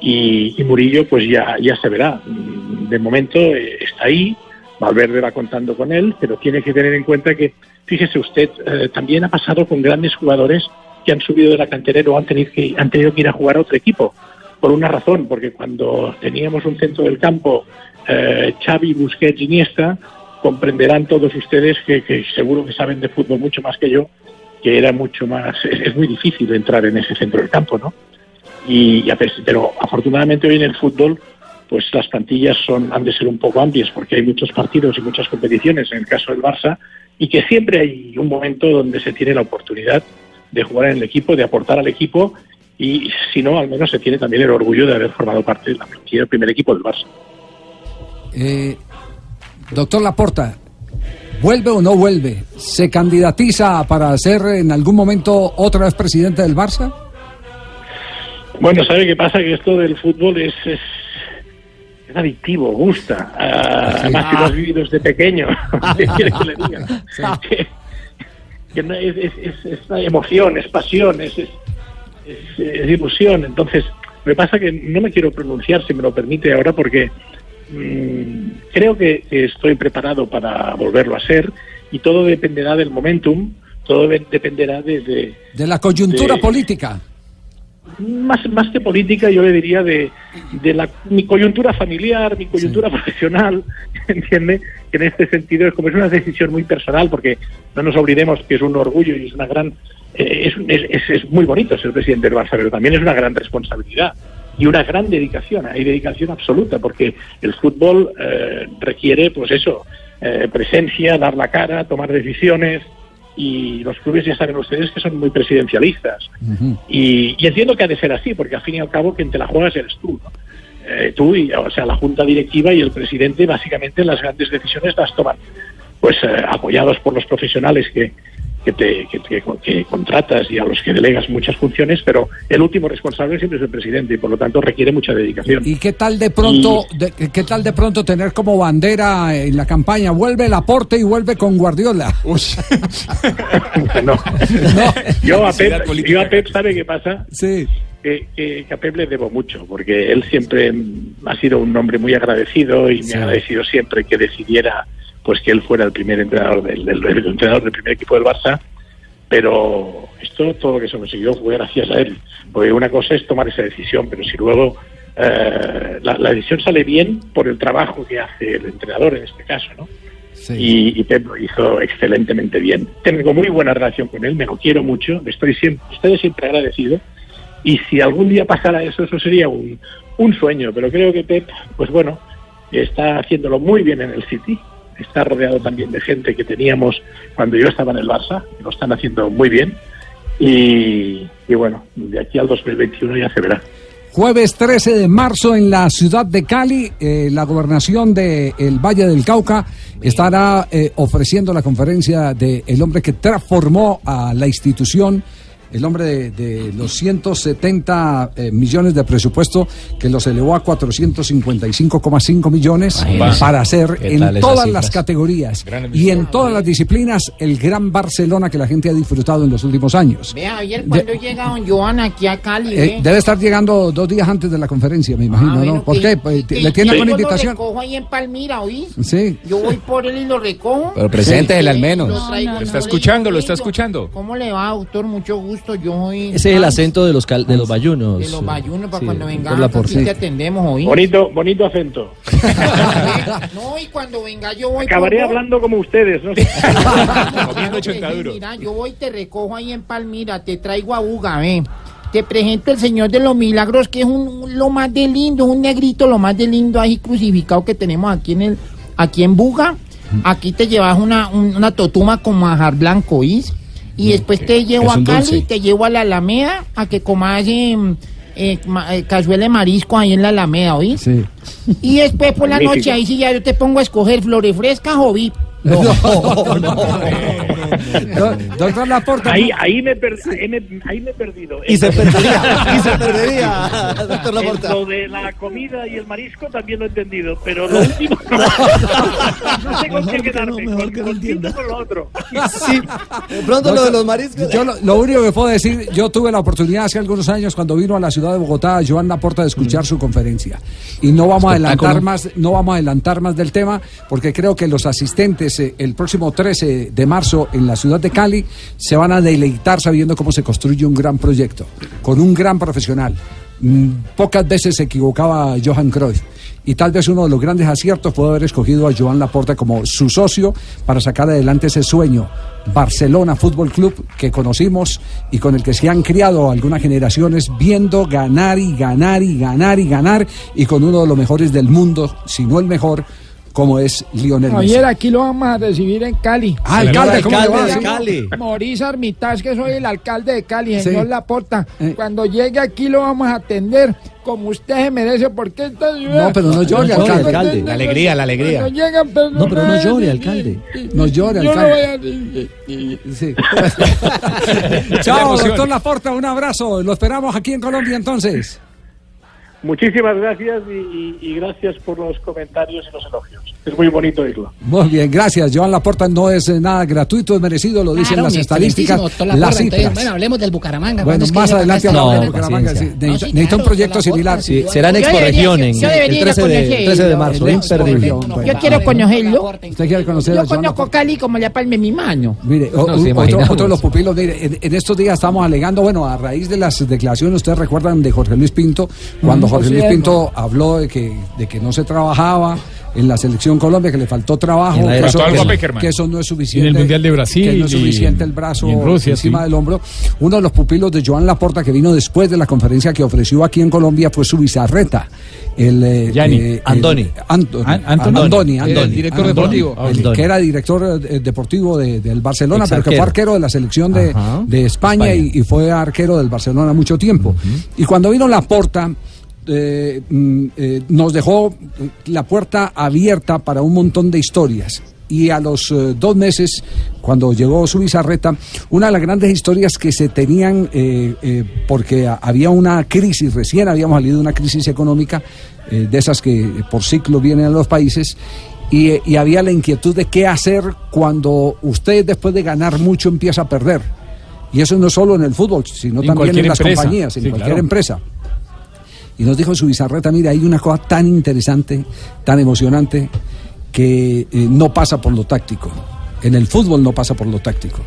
y, Murillo pues ya, ya se verá. De momento eh, está ahí, Valverde va contando con él, pero tiene que tener en cuenta que, fíjese usted, eh, también ha pasado con grandes jugadores que han subido de la cantera o han tenido, que, han tenido que ir a jugar a otro equipo. Por una razón, porque cuando teníamos un centro del campo, eh, Xavi, Busquets, Iniesta, comprenderán todos ustedes que, que seguro que saben de fútbol mucho más que yo, que era mucho más, (laughs) es, muy difícil entrar en ese centro del campo, ¿no? Y, pero afortunadamente hoy en el fútbol, pues las plantillas son, han de ser un poco amplias porque hay muchos partidos y muchas competiciones, en el caso del Barça, y que siempre hay un momento donde se tiene la oportunidad de jugar en el equipo, de aportar al equipo, y si no, al menos se tiene también el orgullo de haber formado parte de la plantilla del primer equipo del Barça. Eh, doctor Laporta, ¿vuelve o no vuelve? ¿Se candidatiza para ser en algún momento otra vez presidente del Barça? Bueno, ¿sabe qué pasa? Que esto del fútbol es, es, es adictivo, gusta. Ah, Además que lo has vivido desde pequeño. (laughs) ¿Qué quiere que le diga? Que, que no es, emoción, es pasión, es, es, ilusión. Entonces, me pasa que no me quiero pronunciar, si me lo permite ahora, porque creo que, estoy preparado para volverlo a ser y todo dependerá del momentum, todo de- dependerá de- de, la coyuntura de- política. más, más que política, yo le diría de, de la, mi coyuntura familiar, mi coyuntura profesional, (laughs) ¿entiende? Que en este sentido es como es una decisión muy personal, porque no nos olvidemos que es un orgullo y es una gran. eh, es, es, es- es muy bonito ser presidente del Barça, pero también es una gran responsabilidad y una gran dedicación. Hay dedicación absoluta, porque el fútbol eh, requiere, pues eso, eh, presencia, dar la cara, tomar decisiones. Y los clubes ya saben ustedes que son muy presidencialistas. Y, y entiendo que ha de ser así, porque al fin y al cabo quien te la juegas eres tú, ¿no? Eh, tú y, o sea, la junta directiva y el presidente básicamente las grandes decisiones las toman, pues eh, apoyados por los profesionales que, que te que, que- que contratas y a los que delegas muchas funciones, pero el último responsable siempre es el presidente y por lo tanto requiere mucha dedicación. ¿Y qué tal de pronto, de- qué tal de pronto tener como bandera en la campaña vuelve el aporte y vuelve con Guardiola? (laughs) (laughs) no. Yo a Pep, yo a Pep, ¿sabe qué pasa? Sí. Que, que- que a Pep le debo mucho, porque él siempre ha sido un hombre muy agradecido y me ha agradecido siempre que decidiera pues que él fuera el primer entrenador del, del- el entrenador del primer equipo del Barça. Pero esto, todo lo que se consiguió fue gracias a él. Porque una cosa es tomar esa decisión, pero si luego eh, la, la decisión sale bien por el trabajo que hace el entrenador en este caso, ¿no? Y, y Pep lo hizo excelentemente bien. Tengo muy buena relación con él, me lo quiero mucho, estoy siempre, estoy siempre agradecido. Y si algún día pasara eso, eso sería un, un sueño. Pero creo que Pep, pues bueno, está haciéndolo muy bien en el City. Está rodeado también de gente que teníamos cuando yo estaba en el Barça, lo están haciendo muy bien. Y, y bueno, de aquí al 2021 ya se verá. Jueves 13 de marzo en la ciudad de Cali, eh, la gobernación del Valle del Cauca estará eh, ofreciendo la conferencia de el hombre que transformó a la institución, el hombre de, de los 170 eh, millones de presupuesto que los elevó a 455,5 millones para hacer ¿Qué en todas las categorías y en todas las disciplinas el gran Barcelona que la gente ha disfrutado en los últimos años. Ve, Javier, ¿cuándo llega don Joan aquí a Cali? Eh, debe estar llegando dos días antes de la conferencia, me imagino, Ah, bueno, ¿no? ¿Por qué? Pues, ¿Le tiene alguna Yo lo invitación? recojo ahí en Palmira, ¿oí? Sí. Yo voy por él y lo recojo. Pero preséntele al Sí, menos. lo está escuchando, lo está escuchando. ¿Cómo le va, doctor? Mucho gusto. Yo. Ese es el acento de los, cal- de los bayunos. De los bayunos, para Sí, cuando por venga la aquí porción. te atendemos, ¿oí? Bonito, bonito acento. (laughs) No, y cuando venga yo voy... Acabaré por hablando como ustedes, ¿no? (laughs) Claro sí, Mira, yo voy y te recojo ahí en Palmira, te traigo a Buga, ve. Te presento el Señor de los Milagros, que es un, lo más de lindo, un negrito, lo más de lindo ahí crucificado que tenemos aquí en el, aquí en Buga. Aquí te llevas una, un- una totuma con majar blanco, ¿oís? Y después te llevo a Cali, dulce. te llevo a la Alameda a que comas eh, eh, ma- eh, cazuela de marisco ahí en la Alameda, ¿oís? Sí. Y después por la noche ahí sí ya yo te pongo a escoger flores frescas o VIP. Do- Doctor Laporta. Ahí, ahí, me per- ahí, me, ahí me he perdido. Y se perdería, y se perdería, (laughs) doctor Laporta. Lo de la comida y el marisco también lo he entendido, pero lo último (laughs) no sé con qué quedarme, con, con uno o con lo otro. Sí, de pronto lo de los mariscos. Yo lo, lo único que puedo decir, yo tuve la oportunidad hace algunos años cuando vino a la ciudad de Bogotá, Joan Laporta, de escuchar su conferencia. Y no vamos a adelantar más, no vamos a adelantar más del tema, porque creo que los asistentes el próximo 13 de marzo en la ciudad de Cali se van a deleitar sabiendo cómo se construye un gran proyecto, con un gran profesional. Mm, Pocas veces se equivocaba Johan Cruyff. Y tal vez uno de los grandes aciertos fue haber escogido a Joan Laporta como su socio para sacar adelante ese sueño. Barcelona Fútbol Club que conocimos y con el que se han criado algunas generaciones viendo ganar y ganar y ganar y ganar y con uno de los mejores del mundo, si no el mejor, como es Lionel Messi. Ayer aquí lo vamos a recibir en Cali. Ah, alcalde, ¿cómo le va? Alcalde Sí. de Cali. Armitage, que soy el alcalde de Cali, Sí. señor Laporta. Eh. Cuando llegue aquí lo vamos a atender como usted se merece, porque esta ciudad... No, pero no llore, alcalde. alcalde. La alegría, la alegría. Cuando llegan personas- No, pero no llore, alcalde. No llore, Yo no alcalde. voy a... Sí. (laughs) La Chao, doctor Laporta, un abrazo. Lo esperamos aquí en Colombia entonces. Muchísimas gracias y, y- gracias por los comentarios y los elogios. Es muy bonito oírlo. Muy bien, gracias. Joan Laporta no es eh, nada gratuito, es merecido, lo dicen Claro, las estadísticas, las Laporta. Entonces, cifras. bueno, hablemos del Bucaramanga. Bueno, ¿cuándo es que más adelante hablamos estar de Bucaramanga. sí. Necesita, No, sí, necesita un proyecto similar. Sí, Yo será en debería- exporregión el debería 13 de, conocer- 13 de marzo. El Imperdible. Yo quiero conocerlo. ¿Usted quiere conocer a Yo conozco Cali como la palma de mi mano. Mire, otro, de los pupilos, mire, en, estos días estamos alegando, bueno, a raíz de las declaraciones, ustedes recuerdan de Jorge Luis Pinto, cuando Jorge Luis. Pinto habló de que, de que no se trabajaba en la selección Colombia, que le faltó trabajo, que eso, Faltó algo que- a Peckerman. que eso no es suficiente. Y en el Mundial de Brasil Que no es y- suficiente el brazo y en Rusia, encima sí. del hombro. Uno de los pupilos de Joan Laporta, que vino después de la conferencia que ofreció aquí en Colombia, fue su bizarreta. El, eh, Gianni. eh, el- Andoni. Andoni, Andoni. Andoni. director Andoni. deportivo. El que era director eh, deportivo de- del Barcelona, pero que fue arquero de la selección de, España, España. Y, y fue arquero del Barcelona mucho tiempo. Y cuando vino Laporta, eh, mm, eh, nos dejó la puerta abierta para un montón de historias. Y a los eh, dos meses, cuando llegó su bizarreta, una de las grandes historias que se tenían, porque había una crisis, recién habíamos salido de una crisis económica, de esas que por ciclo vienen a los países, y, y había la inquietud de qué hacer cuando usted después de ganar mucho empieza a perder. Y eso no solo en el fútbol, sino En también en las empresa. compañías, en Sí, cualquier claro. empresa. Y nos dijo su bizarreta, mira, hay una cosa tan interesante, tan emocionante, que eh, no pasa por lo táctico. En el fútbol no pasa por lo táctico.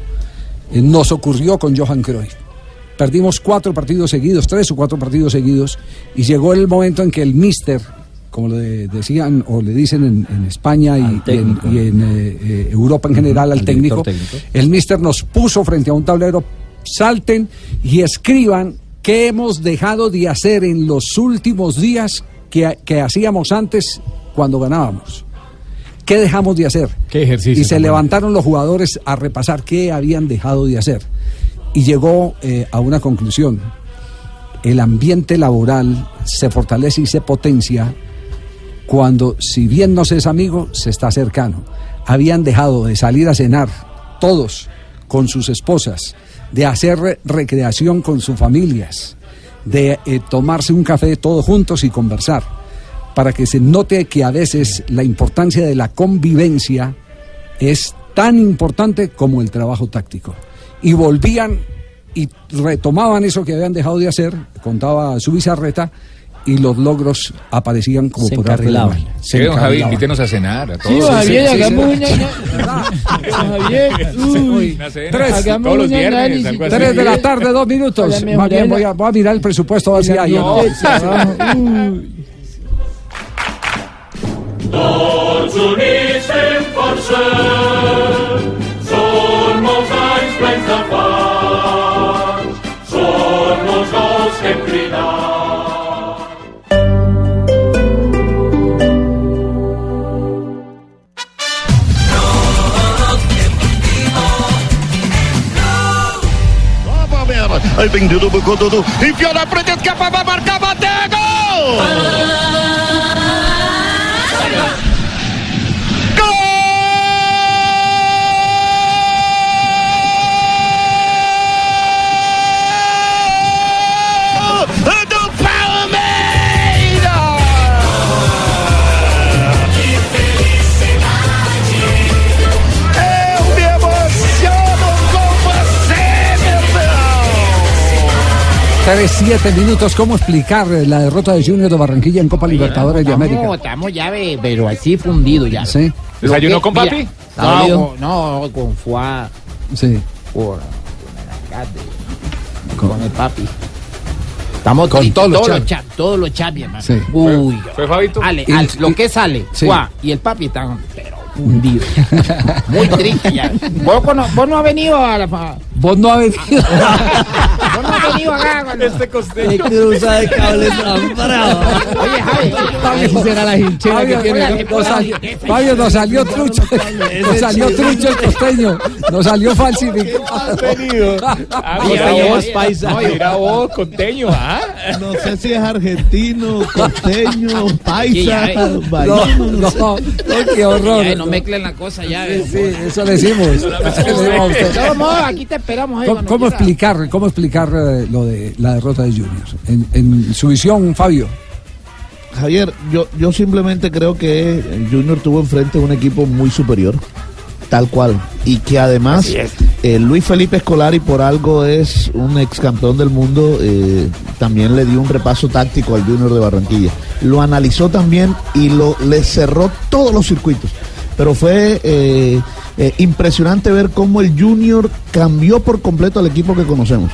Eh, nos ocurrió con Johan Cruyff. Perdimos cuatro partidos seguidos, tres o cuatro partidos seguidos, y llegó el momento en que el mister, como le decían o le dicen en, en España y, y en, técnico. y en, eh, Europa en general al al técnico, director técnico. el mister nos puso frente a un tablero, salten y escriban qué hemos dejado de hacer en los últimos días que, que hacíamos antes cuando ganábamos. ¿Qué dejamos de hacer? Qué ejercicio. Y se levantaron los jugadores a repasar qué habían dejado de hacer. Y llegó eh, a una conclusión. El ambiente laboral se fortalece y se potencia cuando, si bien no se es amigo, se está cercano. Habían dejado de salir a cenar, todos, con sus esposas, de hacer re- recreación con sus familias, de eh, tomarse un café todos juntos y conversar, para que se note que a veces la importancia de la convivencia es tan importante como el trabajo táctico. Y volvían y retomaban eso que habían dejado de hacer, contaba su bizarreta, y los logros aparecían como Se por arte de magia. Sí, don Javi, invítenos a cenar a todos. Sí, don Javier, Sí, sí, hagamos sí. una... (laughs) Don Javier, uy, Una cena, Tres. hagamos todos los viernes, análisis. algo así. Tres de la tarde, dos minutos. Más bien voy a, voy a mirar el presupuesto a ver si hay. o no. Del trabajo, uy. Tots unissem força, són molts anys plens de fars, Aí vem com o Dudu. Enfiou na frente, escapa, vai marcar, bateu, gol! Gol irmão! 3-7 minutos. ¿Cómo explicar la derrota de Junior de Barranquilla en Copa Libertadores de América? Estamos, ya, ve- pero así fundido ya. Sí. ¿Desayunó que- con mira, papi? No, ¿Sábado? con- no, con foie, Sí. por, con, con el papi. Estamos Con todos los todos los chap, todos los chap, mi hermano. Sí. Uy, ¿Fue Fabito? Ale, Y- lo que sale, Sí. foie, y el papi está pero fundido. (laughs) Muy triste ya. ¿Vos, cono- vos no has venido a la... Vos no has venido. (laughs) Vos no has venido acá cuando... Este cruza de cables tan bravo. Oye, Javi, Esa será la hinchera que Fabio, tiene. nos salió, Fabio, nos salió trucho. Nos salió trucho el costeño. Nos salió falsificado. Ah, mira mira vos, vos, paisa. Mira vos, conteño, ¿ah? No sé si es argentino, costeño, (laughs) paisa, eh. No, no, no, qué horror. No mezclen la cosa ya. Sí, sí, eso le decimos. Eso le decimos a usted. De todos modos, aquí te esperamos. eh, ¿Cómo, cómo explicar, cómo explicar eh, lo de la derrota de Junior? En, en su visión, Fabio. Javier, yo, yo simplemente creo que Junior tuvo enfrente un equipo muy superior, tal cual, y que además eh, Luis Felipe Escolari por algo es un ex campeón del mundo, eh, también le dio un repaso táctico al Junior de Barranquilla. Lo analizó también y lo le cerró todos los circuitos. Pero fue eh, eh, impresionante ver cómo el Junior cambió por completo al equipo que conocemos.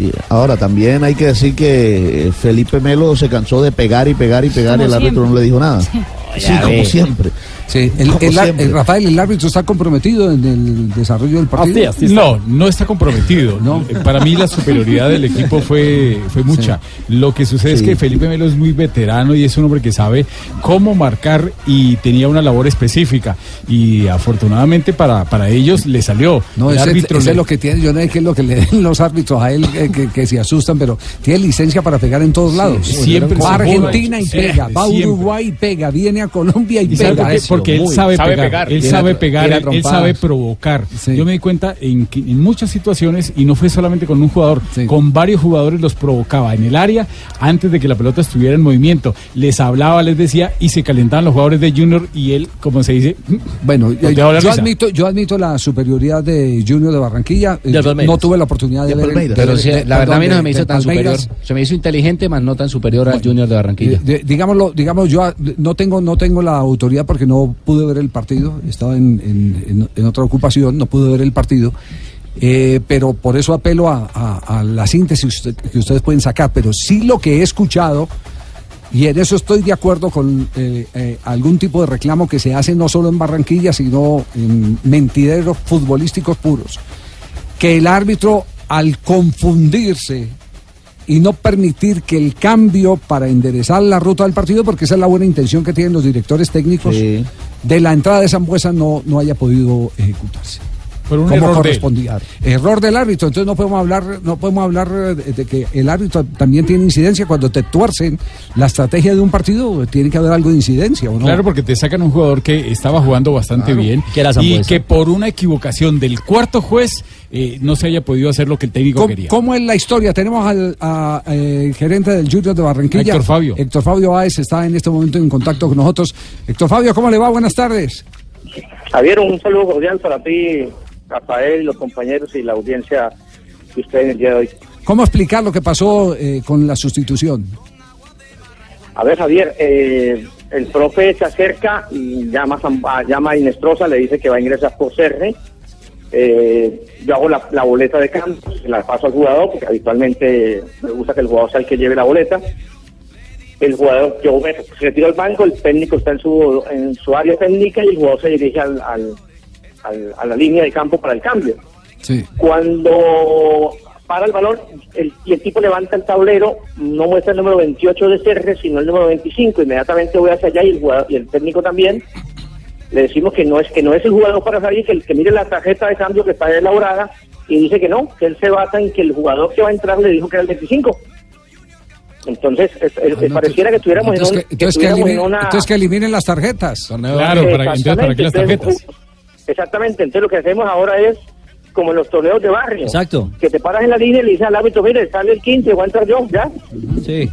Y ahora también hay que decir que eh, Felipe Melo se cansó de pegar y pegar y pegar Como y el árbitro siempre. no le dijo nada. Sí, Ya como ve. siempre. Sí, el, Como el- Rafael, el árbitro está comprometido en el desarrollo del partido. No, no está comprometido. Eh, Para mí la superioridad del equipo fue, fue mucha. Lo que sucede es Sí. que Felipe Melo es muy veterano y es un hombre que sabe cómo marcar y tenía una labor específica. Y afortunadamente para, para ellos le salió. No, El ese, árbitro ese le- es lo que tiene. Yo no sé qué es lo que le den los árbitros a él, que, que se asustan, pero tiene licencia para pegar en todos lados. siempre va Argentina y pega, va a. Uruguay y pega, viene a Colombia y, ¿Y pega. Porque él Muy- sabe, pegar, él sabe pegar, él, sabe provocar. Yo me di cuenta en, que en muchas situaciones, y no fue solamente con un jugador, con varios jugadores los provocaba en el área antes de que la pelota estuviera en movimiento. Les hablaba, les decía, y se calentaban los jugadores de Junior y él, como se dice, (laughs) Bueno, yo, la yo admito, yo admito la superioridad de Junior de Barranquilla. Eh, no tuve la oportunidad de, De ver el- Palmeiras. de- Pero de- la verdad a mí no se me hizo tan Palmeiras. superior. Se me hizo inteligente, más no tan superior al Junior de Barranquilla. De- de- digámoslo, digamos, yo no tengo, no tengo la autoridad porque no pude ver el partido, estaba en, en- otra ocupación, no pude ver el partido. eh, pero por eso apelo a, la síntesis que ustedes pueden sacar. Pero sí lo que he escuchado, y en eso estoy de acuerdo con eh, eh, algún tipo de reclamo que se hace no solo en Barranquilla, sino en mentideros futbolísticos puros, que el árbitro al confundirse y no permitir que el cambio para enderezar la ruta del partido, porque esa es la buena intención que tienen los directores técnicos, de la entrada de Zambuesa no, no haya podido ejecutarse. Por un como error de correspondía. Error del árbitro, entonces no podemos hablar, no podemos hablar eh, de, de que el árbitro también tiene incidencia cuando te tuercen la estrategia de un partido, tiene que haber algo de incidencia, ¿o no? Claro, porque te sacan un jugador que estaba jugando bastante Claro. bien Que era y que por una equivocación del cuarto juez eh, no se haya podido hacer lo que el técnico ¿Cómo, quería. cómo es la historia? Tenemos al a, eh, gerente del Junior de Barranquilla. Héctor Fabio. Héctor Fabio Báez está en este momento en contacto con nosotros. Héctor Fabio, ¿cómo le va? Buenas tardes. Javier, un saludo cordial para ti, Rafael, los compañeros y la audiencia que usted en el día de hoy. ¿Cómo explicar lo que pasó eh, con la sustitución? A ver, Javier, eh, el profe se acerca y llama, a llama a Inestrosa, le dice que va a ingresar por Cerre. Eh, yo hago la, la boleta de campo, la paso al jugador, porque habitualmente me gusta que el jugador sea el que lleve la boleta. El jugador, yo me retiro al banco, el técnico está en su, en su área técnica y el jugador se dirige al, al- al- a la línea de campo para el cambio. Sí. Cuando para el balón el, y el tipo levanta el tablero, no muestra el número 28 de Serre, sino el número 25. Inmediatamente voy hacia allá y el, jugador- y el técnico también. Le decimos que no es que no es el jugador para salir, que el que mire la tarjeta de cambio que está elaborada y dice que no, que él se basa en que el jugador que va a entrar le dijo que era el 25. Entonces, es- es- pareciera que estuviéramos en, un- que, entonces que estuviéramos en eliminen, una... entonces que eliminen las tarjetas. Claro, para, entonces, ¿para qué las tarjetas? Exactamente, entonces lo que hacemos ahora es como en los torneos de barrio. Exacto. Que te paras en la línea y le dices al árbitro, mire, sale el 15, voy a entrar yo, ya. Sí,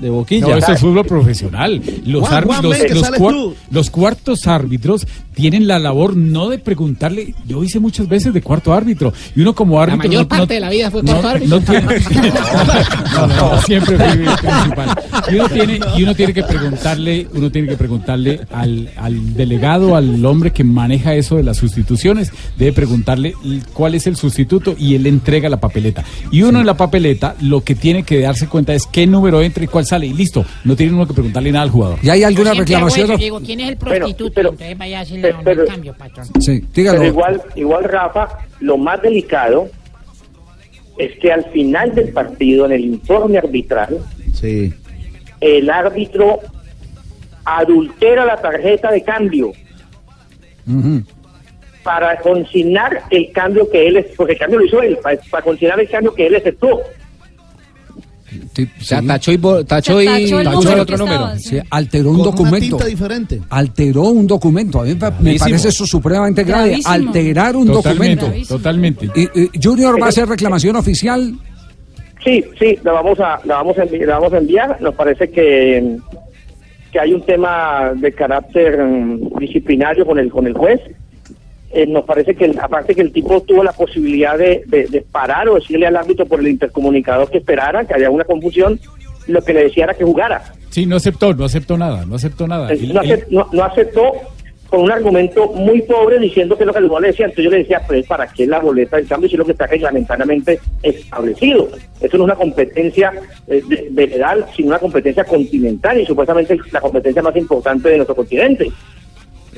de boquilla. No, eso es fútbol profesional. Los, Juan, Juan, árbitros, los, sales cuar- tú. los cuartos árbitros tienen la labor no de preguntarle. Yo hice muchas veces de cuarto árbitro y uno como árbitro. mayor no- parte no- de la vida fue no- cuarto árbitro. no tiene- (laughs) (laughs) no, no, siempre fui principal. Y uno tiene, y uno tiene que preguntarle, uno tiene que preguntarle al, al delegado, al hombre que maneja eso de las sustituciones, debe preguntarle cuál es el sustituto y él entrega la papeleta. Y uno en la papeleta lo que tiene que darse cuenta es qué número entra y cuál sale y listo. No tiene uno que preguntarle nada al jugador. ¿Y hay alguna Yo reclamación? eso, digo, ¿quién es el prostituto? Entonces vaya a hacerle un pero- cambio, patrón. Sí, dígalo. Pero igual, igual, Rafa, lo más delicado es que al final del partido, en el informe arbitral, Sí. el árbitro adultera la tarjeta de cambio para consignar el cambio que él, es- porque el cambio lo hizo él, para, para consignar el cambio que él efectuó. O sea, tachó y, tachó y tachó el tachó número el otro número. estaba, Sí, alteró un una documento. tinta diferente. Alteró un documento. A mí me- parece eso supremamente grave. Gravísimo. Alterar un Totalmente, documento. totalmente. Y, y Junior va a hacer reclamación oficial. Sí, sí, la vamos a, la vamos a, envi- la vamos a enviar. Nos parece que, que hay un tema de carácter mm, disciplinario con el, con el juez. Eh, nos parece que, el- aparte que el tipo tuvo la posibilidad de, de- de parar o decirle al árbitro por el intercomunicador que esperara, que había una confusión, lo que le decía era que jugara. Sí, no aceptó, no aceptó nada, no aceptó nada. El- no, aceptó con un argumento muy pobre diciendo que lo que el jugador le decía. Entonces yo le decía, pues, ¿para qué la boleta del cambio si es lo que está reglamentariamente establecido? Eso no es una competencia eh, veredal, sino una competencia continental y supuestamente la competencia más importante de nuestro continente.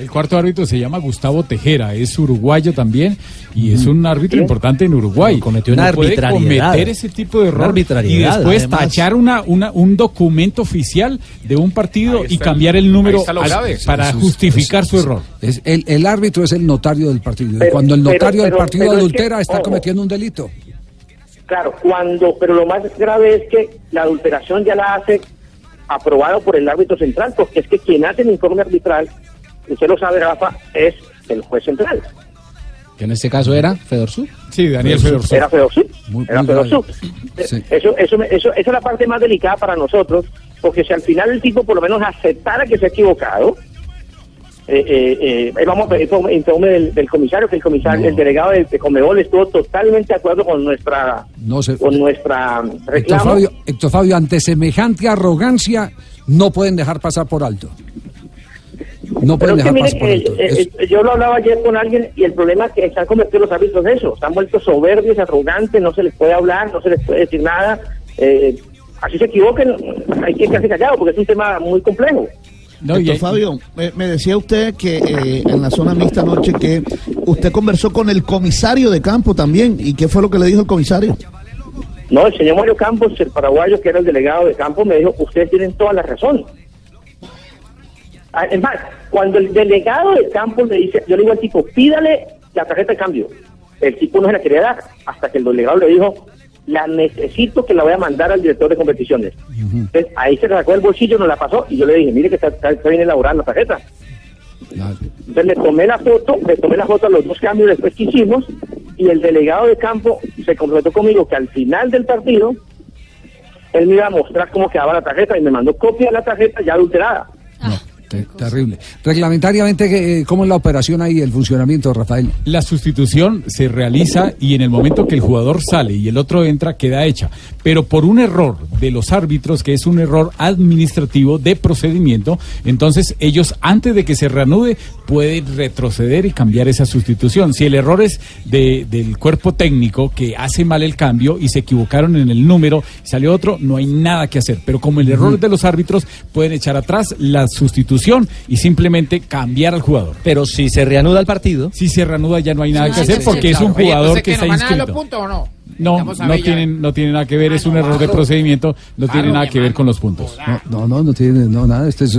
El cuarto árbitro se llama Gustavo Tejera, es uruguayo también y es un árbitro importante en Uruguay. cometió una No puede arbitrariedad. cometer ese tipo de error y después además. tachar una, una, un documento oficial de un partido y cambiar el- el número al- para justificar su es- error. es el, el árbitro es el notario del partido. Y Pero- Cuando el pero- notario del pero- partido pero es que, adultera está ojo. cometiendo un delito. Claro, cuando, pero lo más grave es que la adulteración ya la hace aprobado por el árbitro central, porque es que quien hace el informe arbitral, usted lo sabe, Rafa, es el juez central. Que en este caso era Fedorsú. Sí, Daniel Fedorsú. Era Fedorsú. Muy- Era muy Fedorsú. grave. Sí. Eso, eso, me- eso, esa es la parte más delicada para nosotros, porque si al final el tipo por lo menos aceptara que se ha equivocado, eh, eh, eh, vamos a pedir del, del comisario, que el comisario, el delegado de, de Comebol estuvo totalmente de acuerdo con nuestra, No se, con nuestra Héctor reclamo. Fabio, Héctor Fabio, ante semejante arrogancia, no pueden dejar pasar por alto. No Pero pueden es que dejar mire pasar por eh, Es- eh, yo lo hablaba ayer con alguien y el problema es que se han convertido los árbitros en eso, se han vuelto soberbios, arrogantes, no se les puede hablar, no se les puede decir nada. eh, así se equivoquen, hay que quedarse callado porque es un tema muy complejo. Doctor Fabio, me, me decía usted que eh, en la zona mixta anoche que usted conversó con el comisario de campo también. ¿Y qué fue lo que le dijo el comisario? No, el señor Mario Campos, el paraguayo que era el delegado de campo, me dijo, ustedes tienen toda la razón. Ah, Es más, cuando el delegado de campo le dice, yo le digo al tipo, pídale la tarjeta de cambio. El tipo no se la quería dar, hasta que el delegado le dijo, la necesito que la voy a mandar al director de competiciones. Entonces, ahí se sacó del bolsillo, nos la pasó, y yo le dije, mire que está, está- está bien elaborada la tarjeta. Entonces le tomé la foto, le tomé la foto a los dos cambios después que hicimos, y el delegado de campo se comprometió conmigo que al final del partido, él me iba a mostrar cómo quedaba la tarjeta, y me mandó copia de la tarjeta ya adulterada. Te- terrible. Reglamentariamente, eh, ¿cómo es la operación ahí, el funcionamiento, Rafael? La sustitución se realiza y en el momento que el jugador sale y el otro entra, queda hecha. Pero por un error de los árbitros, que es un error administrativo de procedimiento, entonces ellos, antes de que se reanude, pueden retroceder y cambiar esa sustitución. Si el error es de- del cuerpo técnico que hace mal el cambio y se equivocaron en el número, salió otro, no hay nada que hacer. Pero como el error es de los árbitros, pueden echar atrás la sustitución y simplemente cambiar al jugador. Pero si se reanuda el partido. Si se reanuda ya no hay nada Sí, que hacer sí, porque sí, es un. Oye, jugador que está inscrito. No? No, tienen, no tiene nada que ver, es un error de procedimiento, no tiene nada que ver con los puntos. No, no, no tiene no, nada. Este es,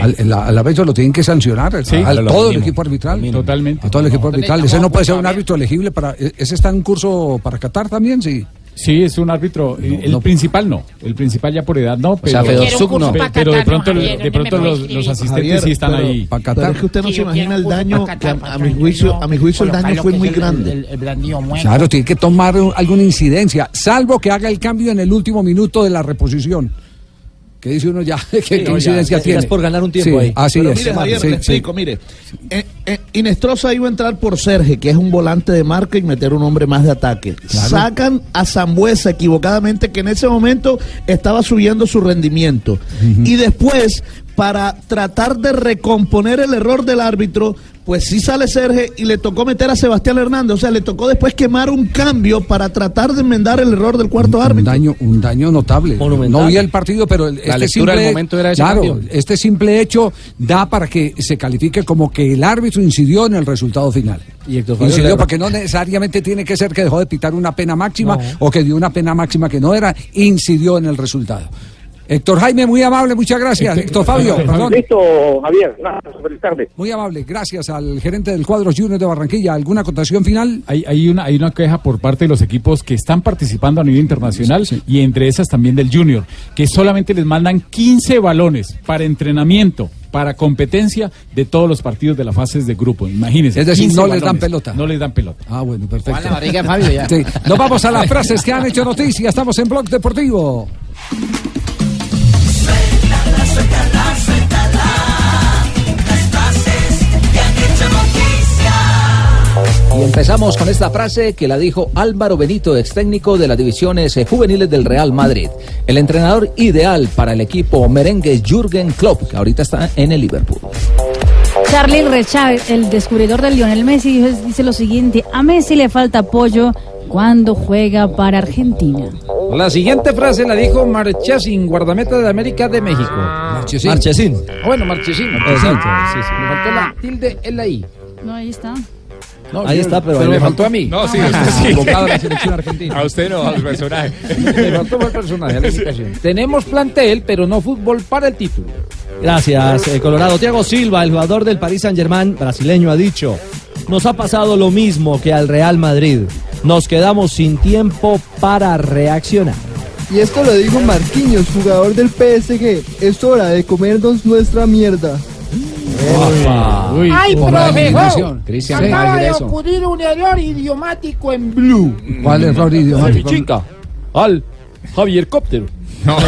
al, al árbitro lo tienen que sancionar. Sí, al, lo todo el mínimo. equipo arbitral. Totalmente. A todo el equipo arbitral. Ese no puede ser un árbitro elegible para. e- ¿Ese está en curso para Qatar también? Sí. Sí, es un árbitro. eh, el principal no. El principal ya por edad no. Pero, sea, Fedosuk no. Pe- Pero de pronto, Javier, de pronto no los, los asistentes Javier, sí están pero- ahí. Pero es que usted no se imagina el daño que a, a mi juicio, a mi juicio el daño fue muy grande. Claro, tiene que tomar un- alguna incidencia, salvo que haga el cambio en el último minuto de la reposición. Que dice uno ya, (laughs) ¿qué, qué ya, incidencia ya tiene? por ganar un tiempo Sí, ahí. Así Pero es. mire, Javier, Sí, le sí. explico, mire. Eh, eh, Inestrosa iba a entrar por Serge, que es un volante de marca, y meter un hombre más de ataque. Sacan a Zambuesa equivocadamente, que en ese momento estaba subiendo su rendimiento. Y después, para tratar de recomponer el error del árbitro, pues sí sale Serge y le tocó meter a Sebastián Hernández. O sea, le tocó después quemar un cambio para tratar de enmendar el error del cuarto Un árbitro. daño, un daño notable. No vi el partido, pero el- este lectura del simple, momento era ese claro, cambio. este simple hecho da para que se califique como que el árbitro incidió en el resultado final. Y Incidió porque no necesariamente tiene que ser que dejó de pitar una pena máxima No. o que dio una pena máxima que no era, incidió en el resultado. Héctor Jaime, muy amable, muchas gracias. Héctor Fabio, (laughs) perdón. Listo, Javier. Gracias, feliz tarde. Muy amable, gracias al gerente del cuadro Junior de Barranquilla. ¿Alguna acotación final? Hay, hay, una, hay una queja por parte de los equipos que están participando a nivel internacional y entre esas también del Junior, que solamente les mandan 15 balones para entrenamiento, para competencia de todos los partidos de las fases de grupo. Imagínense. Es decir, 15 no les dan pelota. No les dan pelota. Ah, bueno, perfecto. La barriga, Fabio, ya. Sí. Nos vamos a las frases que han hecho noticia. Estamos en Blog Deportivo. Y empezamos con esta frase que la dijo Álvaro Benito, ex técnico de las divisiones eh, juveniles del Real Madrid. El entrenador ideal para el equipo merengue es Jürgen Klopp, que ahorita está en el Liverpool. Charlie Rechard, el descubridor de Lionel Messi, dice- lo siguiente: A Messi le falta apoyo cuando juega para Argentina. La siguiente frase la dijo Marchesín, guardameta de América de México. Marchesín. Marchesín. Ah, Bueno, Marchesín. Exacto, sí, sí. Me faltó la tilde en la I. No, ahí está. No, Ahí yo- está, pero ahí me le faltó a mí. No, sí, usted sí. (laughs) Convocado a la (laughs) selección argentina. A usted no, al personaje. (laughs) Me faltó el personaje, a la indicación. Tenemos plantel, pero no fútbol para el título. Gracias, eh, Colorado. Thiago Silva, el jugador del Paris Saint-Germain brasileño, ha dicho: Nos ha pasado lo mismo que al Real Madrid. Nos quedamos sin tiempo para reaccionar. Y esto lo dijo Marquinhos, jugador del PSG. Es hora de comernos nuestra mierda. Uy, ¡Ay, una profe! eliminación. Cristian, Acaba ¿qué de ocurrir un error idiomático en Blue. ¿Cuál error idiomático? chica. Al Javier Cóptero. No, (laughs) no,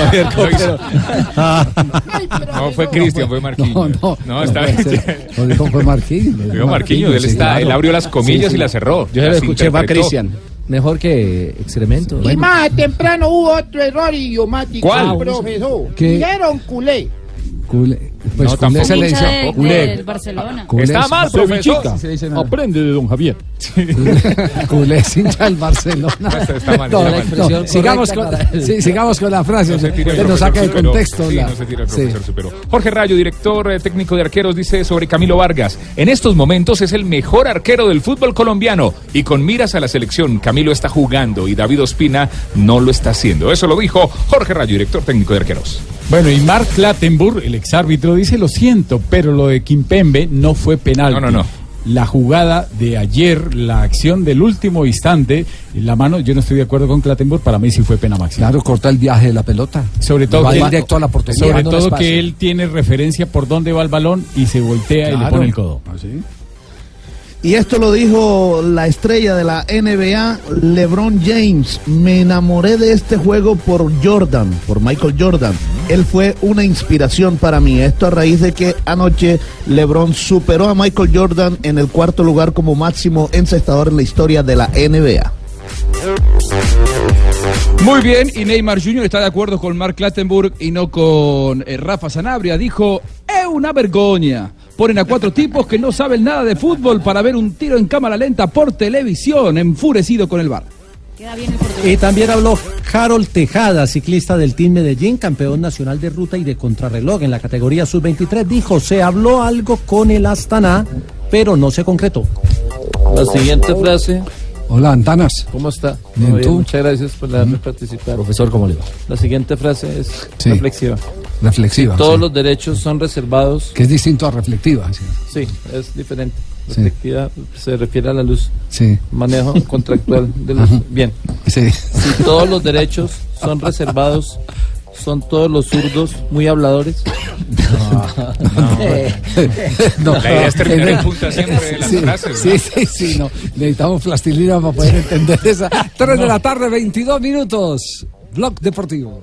Ay, profe, no fue no. Cristian, fue Marquinhos. No, no. está puede ser. Lo dijo fue Marquinhos. Lo dijo Marquinhos, él está, él abrió las comillas Sí, sí. y las cerró. Yo se lo escuché, fue. Cristian. Mejor que excremento. Y más temprano hubo otro error idiomático, ¿Cuál? profesor. ¿Qué? Dijeron culé. Culé. Pues No, tampoco. se le dice. de- Culé. del Barcelona. Culé Está es- mal, profesor. Aprende de don Javier. (laughs) Culé es hincha del Barcelona. Está- está mal, No, está no, mal. no, sigamos, con, correcta para- sí, sigamos con la frase. Que nos saca de contexto. Sí, la- no se tire el sí. profesor superó. Jorge Rayo, director eh, técnico de arqueros, dice sobre Camilo Vargas. En estos momentos es el mejor arquero del fútbol colombiano y con miras a la selección, Camilo está jugando y David Ospina no lo está haciendo. Eso lo dijo Jorge Rayo, director técnico de arqueros. Bueno, y Mark Clattenburg, el exárbitro, dice lo siento, pero lo de Kimpembe no fue penal. No, no, no. La jugada de ayer, la acción del último instante, la mano, yo no estoy de acuerdo con Clattenburg, para mí sí fue pena máxima. Claro, corta el viaje de la pelota. Sobre todo, Va que, directo a la portería. sobre todo que él tiene referencia por dónde va el balón y se voltea y le pone el codo. Y esto lo dijo la estrella de la NBA, LeBron James. Me enamoré de este juego por Jordan, por Michael Jordan. Él fue una inspiración para mí. Esto a raíz de que anoche LeBron superó a Michael Jordan en el cuarto lugar como máximo encestador en la historia de la NBA. Muy bien, y Neymar Jr. está de acuerdo con Mark Clattenburg y no con eh, Rafa Sanabria. Dijo, es una vergüenza. Ponen a cuatro tipos que no saben nada de fútbol para ver un tiro en cámara lenta por televisión, enfurecido con el bar. Queda bien el portugués. Y también habló Harold Tejada, ciclista del Team Medellín, campeón nacional de ruta y de contrarreloj en la categoría sub-23. Dijo, se habló algo con el Astana, pero no se concretó. La siguiente frase Hola, Antanas. ¿Cómo está? Bien. Muchas gracias por dejarme participar. Profesor, ¿cómo le va? La siguiente frase es Sí. reflexiva. Reflexiva. Todos sí. los derechos son reservados. Que es distinto a reflectiva. Sí. Sí, es diferente. Sí. Reflectiva se refiere a la luz. Sí. Manejo contractual de luz. Ajá. Bien. Sí. Si todos los derechos son reservados, son todos los zurdos muy habladores. No. (laughs) La idea es terminar en punta siempre las sí, frases, Sí, ¿no? sí, sí, no. Necesitamos plastilina para poder entender esa. 3 de la tarde, 22 minutos. Blog Deportivo.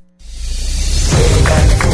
Llega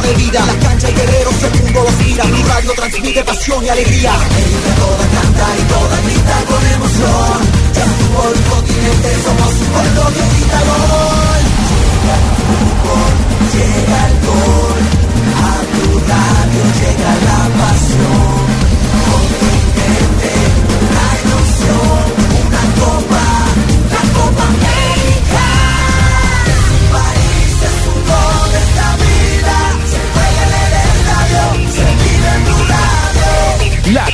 se de vida. La cancha y guerreros, el mundo los mira. Mi radio transmite pasión y alegría. América toda canta y toda grita con emoción. Ya estuvo el continente, somos un pueblo que grita gol. Llega el fútbol, llega el gol. A tu radio llega la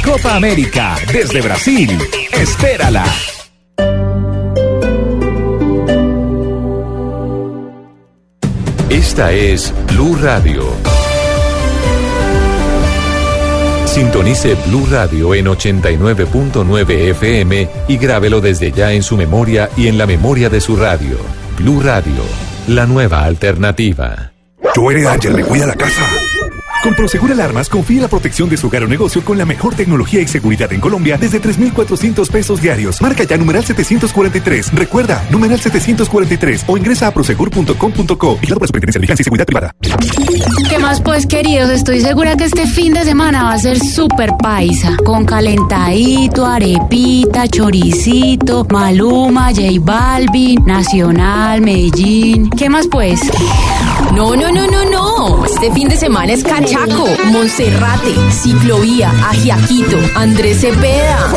Copa América desde Brasil. Espérala. Esta es Blue Radio. Sintonice Blue Radio en 89.9 FM y grábelo desde ya en su memoria y en la memoria de su radio. Blue Radio, la nueva alternativa. Joel Ángel le cuida la casa. Con Prosegur Alarmas, confíe en la protección de su hogar o negocio con la mejor tecnología y seguridad en Colombia desde 3,400 pesos diarios. Marca ya numeral 743. Recuerda, numeral 743 o ingresa a prosegur.com.co y la Superintendencia de Vigilancia y Seguridad Privada. ¿Qué más pues queridos? Estoy segura que este fin de semana va a ser súper paisa. Con calentadito, arepita, choricito, Maluma, J Balvin, Nacional, Medellín. ¿Qué más pues? No, no, no, no, no. Este fin de semana es Cachaco, Monserrate, Ciclovía, Ajiaquito, Andrés Cepeda.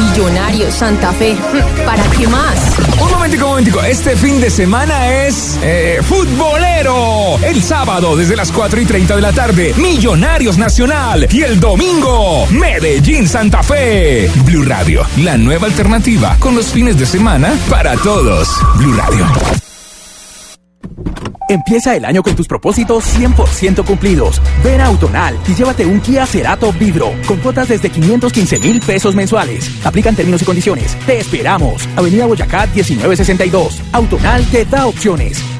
Millonarios, Santa Fe. (laughs) ¿Para qué más? Un momentico, un momentico. Este fin de semana es eh, futbolero. El sábado desde las 4 y 30 de la tarde, Millonarios Nacional. Y el domingo, Medellín Santa Fe. Blue Radio, la nueva alternativa con los fines de semana para todos. Blue Radio. Empieza el año con tus propósitos 100% cumplidos. Ven a Autonal y llévate un Kia Cerato Vibro con cuotas desde 515 mil pesos mensuales. Aplican términos y condiciones. Te esperamos. Avenida Boyacá 1962. Autonal te da opciones.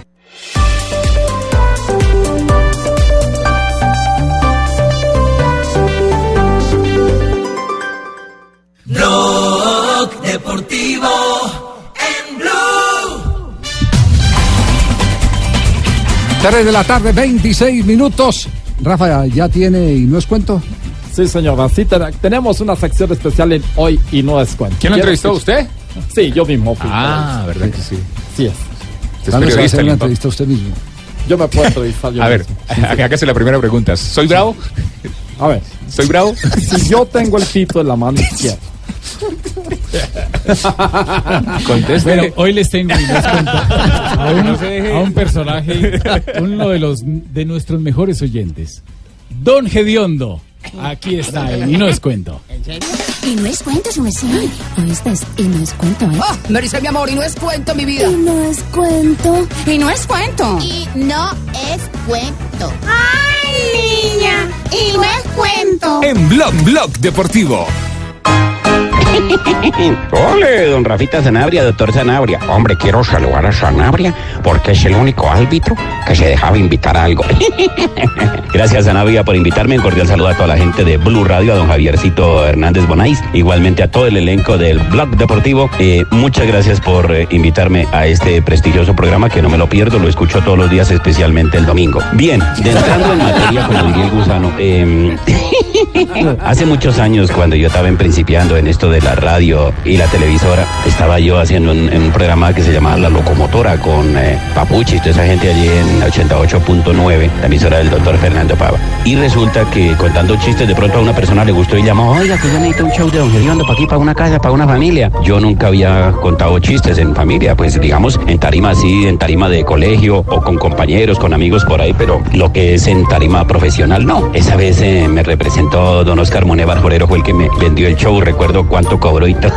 3 de la tarde, 26 minutos. Rafa, ¿ya tiene y no es cuento? Sí, señora, sí ten- tenemos una sección especial en Hoy y no es cuento. ¿Quién lo ¿Quiere entrevistó, escuchar? Sí, yo mismo. fui. Ah, ¿verdad que sí? Sí es. Usted ¿Cuándo se va a hacer entrevista usted mismo? Yo me puedo entrevistar yo A ver, mismo. (laughs) hágase la primera pregunta. ¿Soy bravo? A ver. ¿Soy bravo? Si yo tengo el pito en la mano izquierda. (laughs) (laughs) Conteste. Bueno, hoy les tengo y les cuento a un, a un personaje, uno de los de nuestros mejores oyentes, Don Gediondo. Aquí está él, y no es cuento. Y no es cuento, su merced. Oíste, y no es cuento, ¿eh? Ah, me dice mi amor, y no es cuento mi vida. Y no es cuento. Y no es cuento. Y no es cuento. ¡Ay, niña! Y no es cuento. En Blog Blog Deportivo. (laughs) Ole, don Rafita Sanabria, doctor Sanabria. Hombre, quiero saludar a Sanabria porque es el único árbitro que se dejaba invitar a algo. (laughs) Gracias, Sanabria, por invitarme. Un cordial saludo a toda la gente de Blue Radio, a don Javiercito Hernández Bonais, igualmente a todo el elenco del Blog Deportivo. Eh, muchas gracias por eh, invitarme a este prestigioso programa que no me lo pierdo, lo escucho todos los días, especialmente el domingo. Bien, de entrando en materia, como diría el gusano, em, (laughs) hace muchos años, cuando yo estaba en principiando en esto de la radio y la televisora, estaba yo haciendo un, un programa que se llamaba La Locomotora con eh, Papuchi y toda esa gente allí en 88.9, la emisora del doctor Fernando Pava. Y resulta que contando chistes, de pronto a una persona le gustó y llamó, oiga, que yo necesito un show de Don Gediondo para aquí, para una casa, para una familia. Yo nunca había contado chistes en familia, pues digamos, en tarima así, en tarima de colegio o con compañeros, con amigos por ahí, pero lo que es en tarima profesional, no. Esa vez eh, me representó don Oscar Munevar Jorero, fue el que me vendió el show, recuerdo cuánto cobró y todo.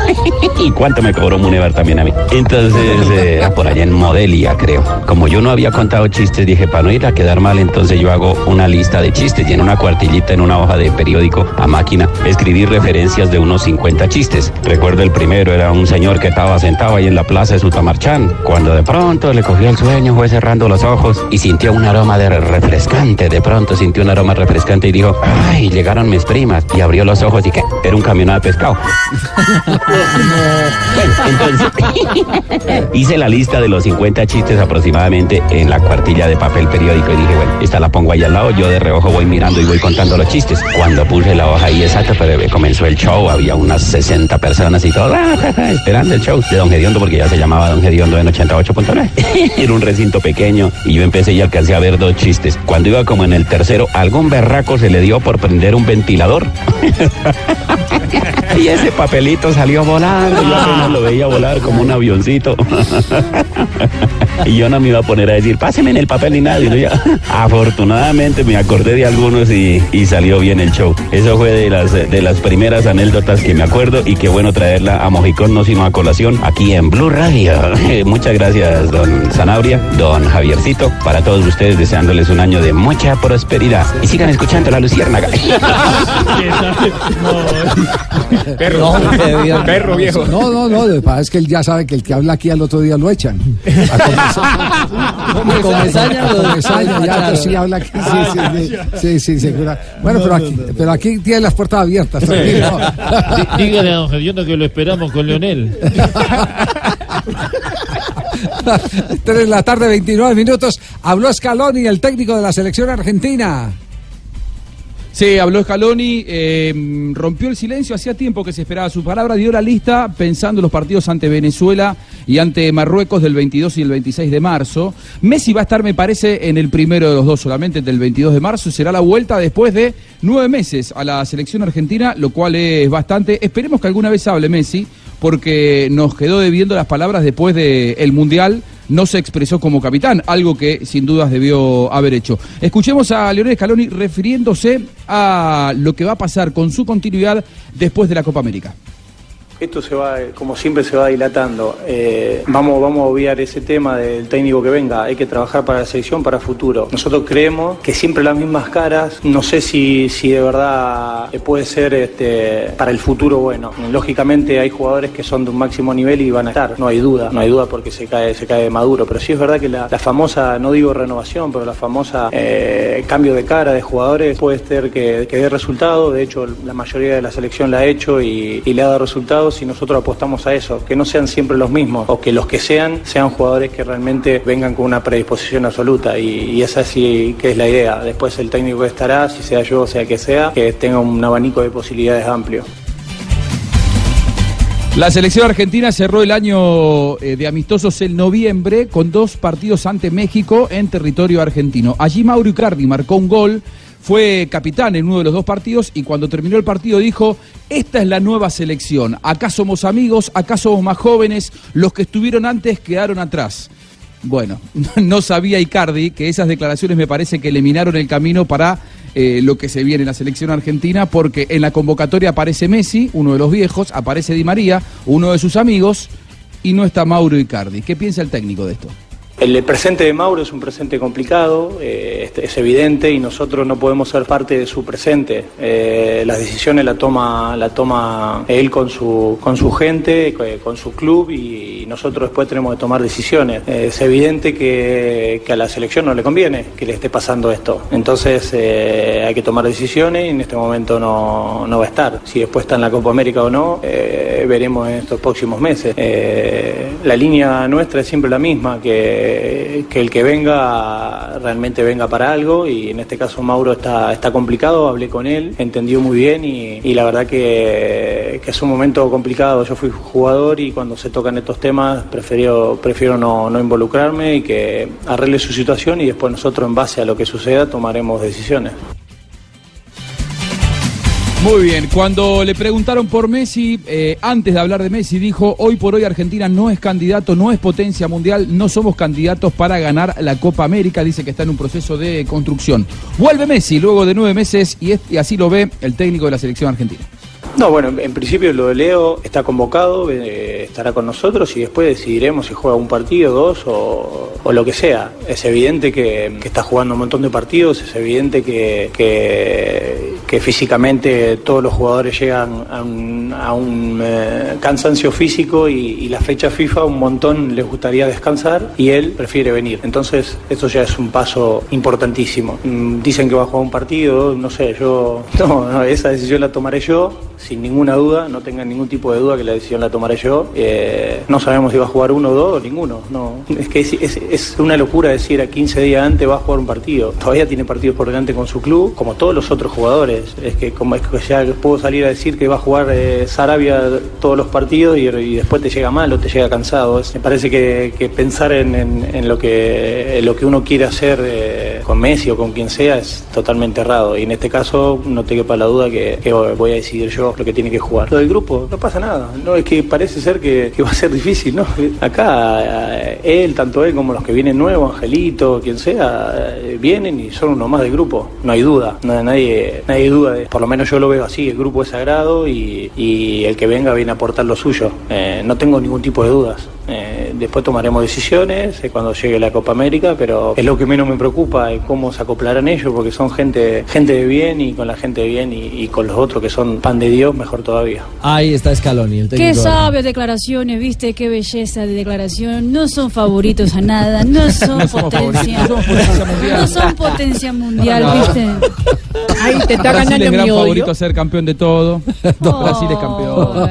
y cuánto me cobró Munevar también a mí. Entonces, eh, por allá en Modelia, creo. Como yo no había contado chistes, dije, para no ir a quedar mal, entonces yo hago una lista de chistes y en una cuartillita, en una hoja de periódico a máquina, escribí referencias de unos 50 chistes. Recuerdo el primero, era un señor que estaba sentado ahí en la plaza de Sutamarchán, cuando de pronto le cogió el sueño, fue cerrando los ojos y sintió un aroma de refrescante. De pronto sintió un aroma refrescante y dijo, ay, llegaron mis primas. Y abrió los ojos y que era un camión de pescado. Entonces (laughs) hice la lista de los 50 chistes aproximadamente en la cuartilla de papel periódico y dije, bueno, esta la pongo ahí al lado, yo de reojo voy mirando y voy contando los chistes. Cuando puse la hoja ahí exacto, pero comenzó el show, había unas 60 personas y todo, esperando el show de Don Gediondo porque ya se llamaba Don Gediondo en 88.9. (laughs) Era un recinto pequeño y yo empecé y alcancé a ver dos chistes. Cuando iba como en el tercero, algún berraco se le dio por prender un ventilador. (laughs) y ese papelito salió volando. Yo apenas lo veía volar como un avioncito. y yo no me iba a poner a decir, páseme en el papel ni nada. Y ya, afortunadamente me acordé de algunos y, y salió bien el show. Eso fue de las, de las primeras anécdotas que me acuerdo y qué bueno traerla a Mojicón, no sino a colación, aquí en Blue Radio. (laughs) Muchas gracias, don Sanabria, don Javiercito, para todos ustedes deseándoles un año de mucha prosperidad. Y sigan escuchando la Luciérnaga. (laughs) Perro. No, (laughs) Perro viejo. No, no, no, lo que pasa es que él ya sabe que el que habla aquí al otro día lo echan. A Comesaña (laughs) lo- ya Claro. que sí habla aquí. Sí, sí, sí, sí, sí, segura. Bueno, pero aquí, pero aquí tiene las puertas abiertas. tranquilo. (laughs) Dí- Dígale a don Gediondo que lo esperamos con Leonel. Tres de la tarde, 29 minutos. Habló Scaloni, el técnico de la selección argentina. Sí, habló Scaloni, eh, rompió el silencio, hacía tiempo que se esperaba su palabra, dio la lista pensando en los partidos ante Venezuela y ante Marruecos del 22 y el 26 de marzo. Messi va a estar, me parece, en el primero de los dos, solamente del 22 de marzo, será la vuelta después de nueve meses a la selección argentina, lo cual es bastante. Esperemos que alguna vez hable Messi, porque nos quedó debiendo las palabras después del Mundial no se expresó como capitán, algo que sin dudas debió haber hecho. Escuchemos a Leonel Scaloni refiriéndose a lo que va a pasar con su continuidad después de la Copa América. Esto se va, como siempre, se va dilatando. Eh, vamos, vamos a obviar ese tema del técnico que venga. Hay que trabajar para la selección, para futuro. Nosotros creemos que siempre las mismas caras. No sé si, si de verdad puede ser este, para el futuro bueno. Lógicamente hay jugadores que son de un máximo nivel y van a estar. No hay duda, no hay duda porque se cae, se cae maduro. Pero sí es verdad que la, famosa, no digo renovación, pero la famosa eh, cambio de cara de jugadores puede ser que, que dé resultado. De hecho, la mayoría de la selección la ha hecho y, y le ha dado resultados y nosotros apostamos a eso, que no sean siempre los mismos o que los que sean sean jugadores que realmente vengan con una predisposición absoluta y, esa sí que es la idea. Después el técnico estará, si sea yo o sea que sea, que tenga un abanico de posibilidades amplio. La selección argentina cerró el año eh, de amistosos en noviembre con dos partidos ante México en territorio argentino. Allí Mauro Icardi marcó un gol, fue capitán en uno de los dos partidos y cuando terminó el partido dijo, esta es la nueva selección, acá somos amigos, acá somos más jóvenes, los que estuvieron antes quedaron atrás. Bueno, (laughs) no sabía Icardi que esas declaraciones me parece que eliminaron el camino para eh, lo que se viene en la selección argentina, porque en la convocatoria aparece Messi, uno de los viejos, aparece Di María, uno de sus amigos, y no está Mauro Icardi. ¿Qué piensa el técnico de esto? El presente de Mauro es un presente complicado, eh, es, evidente y nosotros no podemos ser parte de su presente. Eh, las decisiones la toma, la toma él con su, con su gente, con su club y nosotros después tenemos que tomar decisiones. Eh, es evidente que, que a la selección no le conviene que le esté pasando esto. Entonces eh, hay que tomar decisiones y en este momento no, no va a estar. Si después está en la Copa América o no, eh, veremos en estos próximos meses. La línea nuestra es siempre la misma, que, que el que venga realmente venga para algo y en este caso Mauro está, está complicado, hablé con él, entendió muy bien y, la verdad que, que es un momento complicado. Yo fui jugador y cuando se tocan estos temas prefiero, prefiero no, no involucrarme y que arregle su situación y después nosotros en base a lo que suceda tomaremos decisiones. Muy bien, cuando le preguntaron por Messi, eh, antes de hablar de Messi, dijo, hoy por hoy Argentina no es candidato, no es potencia mundial, no somos candidatos para ganar la Copa América, dice que está en un proceso de construcción. Vuelve Messi luego de nueve meses y, así lo ve el técnico de la selección argentina. No, bueno, en- principio lo de Leo está convocado, eh, estará con nosotros y después decidiremos si juega un partido, dos o, lo que sea. Es evidente que, está jugando un montón de partidos, es evidente que físicamente todos los jugadores llegan a un, a un, eh, cansancio físico y, y la fecha FIFA un montón les gustaría descansar y él prefiere venir. Entonces, eso ya es un paso importantísimo. Mm, Dicen que va a jugar un partido, no sé, yo, (laughs) no, no, esa decisión la tomaré yo, sin ninguna duda, no tengan ningún tipo de duda que la decisión la tomaré yo. Eh, no sabemos si va a jugar uno o dos ninguno, no. Es que es, una locura decir a 15 días antes va a jugar un partido. Todavía tiene partidos por delante con su club, como todos los otros jugadores. Es que como es que ya puedo salir a decir que va a jugar eh, todos los partidos y, después te llega mal o te llega cansado. Me parece que, pensar en, lo que uno quiere hacer eh, con Messi o con quien sea es totalmente errado. Y en este caso no te quepa la duda que voy a decidir yo lo que tiene que jugar. Lo del grupo, no pasa nada. No es que parece ser que, que va a ser difícil, ¿no? (laughs) Acá eh, él, tanto él como los que vienen nuevos, Angelito, quien sea, eh, vienen y son uno más del grupo. No hay duda. No, nadie, nadie duda. de- por lo menos yo lo veo así. El grupo es sagrado y, y el que venga viene a aportar lo suyo. Eh, no tengo ningún tipo de dudas. Eh, después tomaremos decisiones eh, cuando llegue la Copa América, pero es lo que menos me preocupa, es cómo se acoplarán ellos, porque son gente, gente de bien y con la gente de bien y, y con los otros que son pan de Dios, mejor todavía. Ahí está Scaloni, el Qué técnico. sabias declaraciones, viste, qué belleza de declaración. No son favoritos a nada, no son No potencia. no somos potencia mundial. No son potencia mundial, No. viste. Ahí te está Brasil ganando es gran mi odio. favorito a ser campeón de todo. (laughs) Brasil es campeón.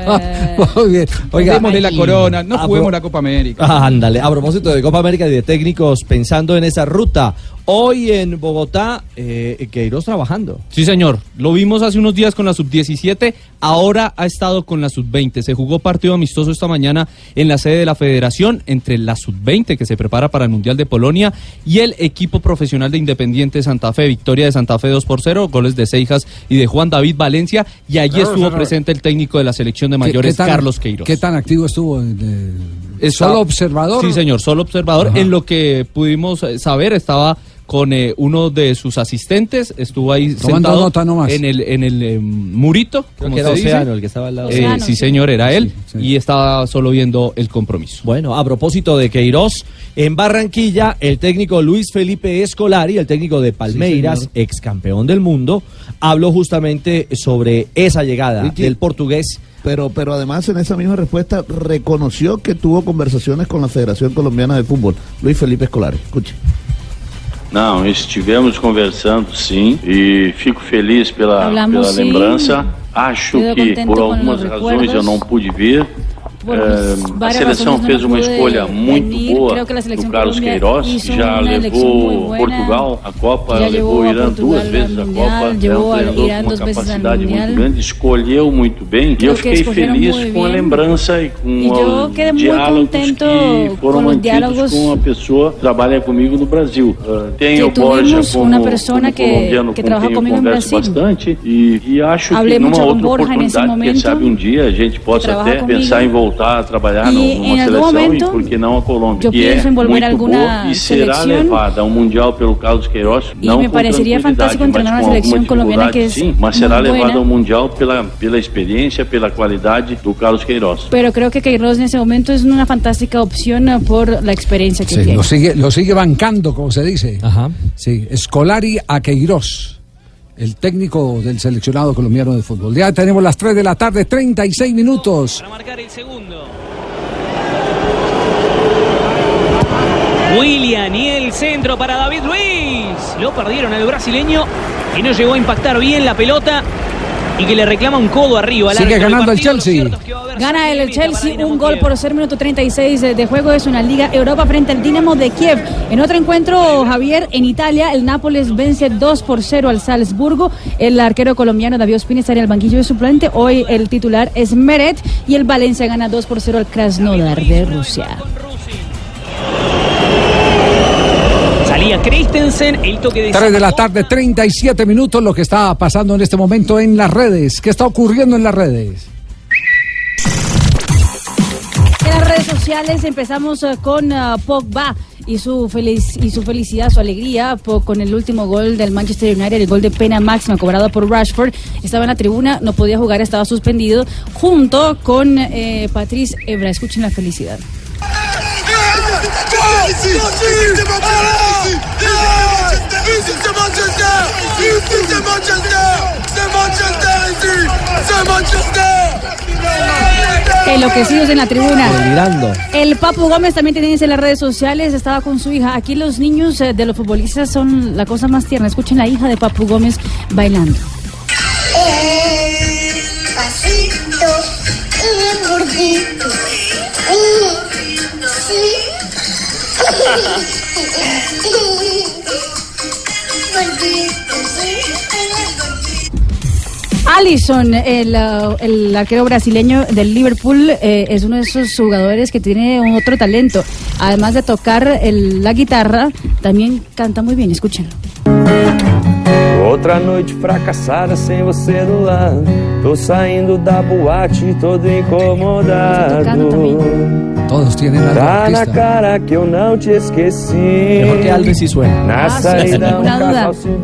(laughs) Muy bien. Oiga, Démosle la corona, no juguemos la Copa América. Ándale, a propósito de Copa América y de técnicos pensando en esa ruta, hoy en Bogotá, eh, Queiroz trabajando. Sí, señor. Lo vimos hace unos días con la sub-17, ahora ha estado con la sub-20. Se jugó partido amistoso esta mañana en la sede de la federación entre la sub-20, que se prepara para el Mundial de Polonia, y el equipo profesional de Independiente Santa Fe. Victoria de Santa Fe 2 por 0, goles de Seijas y de Juan David Valencia. Y allí Claro, estuvo señor. presente el técnico de la selección de ¿qué- mayores, qué tan- Carlos Queiroz. ¿Qué tan activo estuvo? Está- ¿Solo observador? Sí, señor, solo observador. Ajá. En lo que pudimos eh, saber, estaba con eh, uno de sus asistentes, estuvo ahí Tomando sentado nota nomás. en el, en el eh, murito, Creo como que era se dice. El que estaba al lado. Eh, sí, sí. señor, era él. Y estaba solo viendo el compromiso. Bueno, a propósito de Queiroz, en Barranquilla, el técnico Luis Felipe Escolari, el técnico de Palmeiras, ex campeón del mundo, habló justamente sobre esa llegada Ricky, del portugués. Pero, pero además en esa misma respuesta reconoció que tuvo conversaciones con la Federación Colombiana de Fútbol. Luis Felipe Escolar, escuche. Não, estivemos conversando sim e fico feliz pela, Hablamos, pela sim. lembrança. Acho Quedo que por algumas razões eu recuerdos. não pude vir. Por Eh, a varias seleção razones fez no uma pude escolha muito venir. boa Creo que la do selección Carlos Colombia Queiroz, hizo já una elección muy levou buena. Portugal à Copa, Já levou llevou o a Irã Portugal duas al vezes à Mundial, Copa, é um llevou a treinador Irã com uma duas vezes al capacidade Mundial. muito grande, escolheu muito bem e Creo eu que fiquei escolheram feliz muy com a bien. lembrança e com E eu os quedei muito diálogos contento que foram com os mantidos diálogos com uma pessoa que trabalha comigo no Brasil. Uh, Tenho Que o Borja tuvimos como, una persona como que- colombiano que com trabaja quem eu comigo en converso Brasil. bastante e, e acho Hablé que numa mucho con outra Borja nesse oportunidade, quem momento, sabe um dia a gente possa trabaja até comigo. pensar em voltar voltar a trabalhar E em numa algum seleção momento, e por que não a Colômbia? eu Que é penso envolver muito alguna boa e será seleção. levada ao Mundial pelo Carlos Queiroz, E não me pareceria fantástico com uma seleção alguma colombiana que es sim, mas será levada ao Mundial pela, pela experiência, pela qualidade do Carlos Queiroz. Pero creo que Queiroz en ese momento es una fantástica opción eh, por la experiencia que Sí, tiene. lo sigue, lo sigue bancando, como se dice. Ajá. Sí, Escolari a Queiroz, el técnico del seleccionado colombiano de fútbol. Ya tenemos las 3 de la tarde, 36 minutos. marcar el segundo. William y el centro para David Luis. Lo perdieron al brasileño que no llegó a impactar bien la pelota y que le reclama un codo arriba. al Sigue ganando el. Chelsea. Gana el Chelsea un gol por ser minuto 36 de de juego. Es una Liga Europa frente al Dinamo de Kiev. En otro encuentro, Javier, en Italia, el Nápoles vence 2 por 0 al Salzburgo. El arquero colombiano David Ospina está en el banquillo de suplente. Hoy el titular es Meret y el Valencia gana 2 por 0 al Krasnodar de Rusia. Salía Christensen, el toque de 3 de la tarde, 37 minutos, lo que está pasando en este momento en las redes. ¿Qué está ocurriendo en las redes? En las redes sociales empezamos eh, con eh, Pogba y su, feliz, y su felicidad, su alegría po- con el último gol del Manchester United, el gol de pena máxima cobrado por Rashford. Estaba en la tribuna, no podía jugar, estaba suspendido, junto con eh, Patrice Evra. Escuchen la felicidad. Enloquecidos en la tribuna. Delirando. El Papu Gómez también tenía en las redes sociales, estaba con su hija. Aquí los niños eh, de los futbolistas son la cosa más tierna. Escuchen la hija de Papu Gómez bailando. Pasito y gordito. El, uh, el arquero brasileño del Liverpool, eh, es uno de esos jugadores que tiene otro talento. Además de tocar el- la guitarra, también canta muy bien. Escúchenlo. Outra noite fracassada sem você do lado. Tô saindo da boate todo incomodado. Todos tienen algo na artista. cara que eu não te esqueci. Mejor que Alves sí suena. Na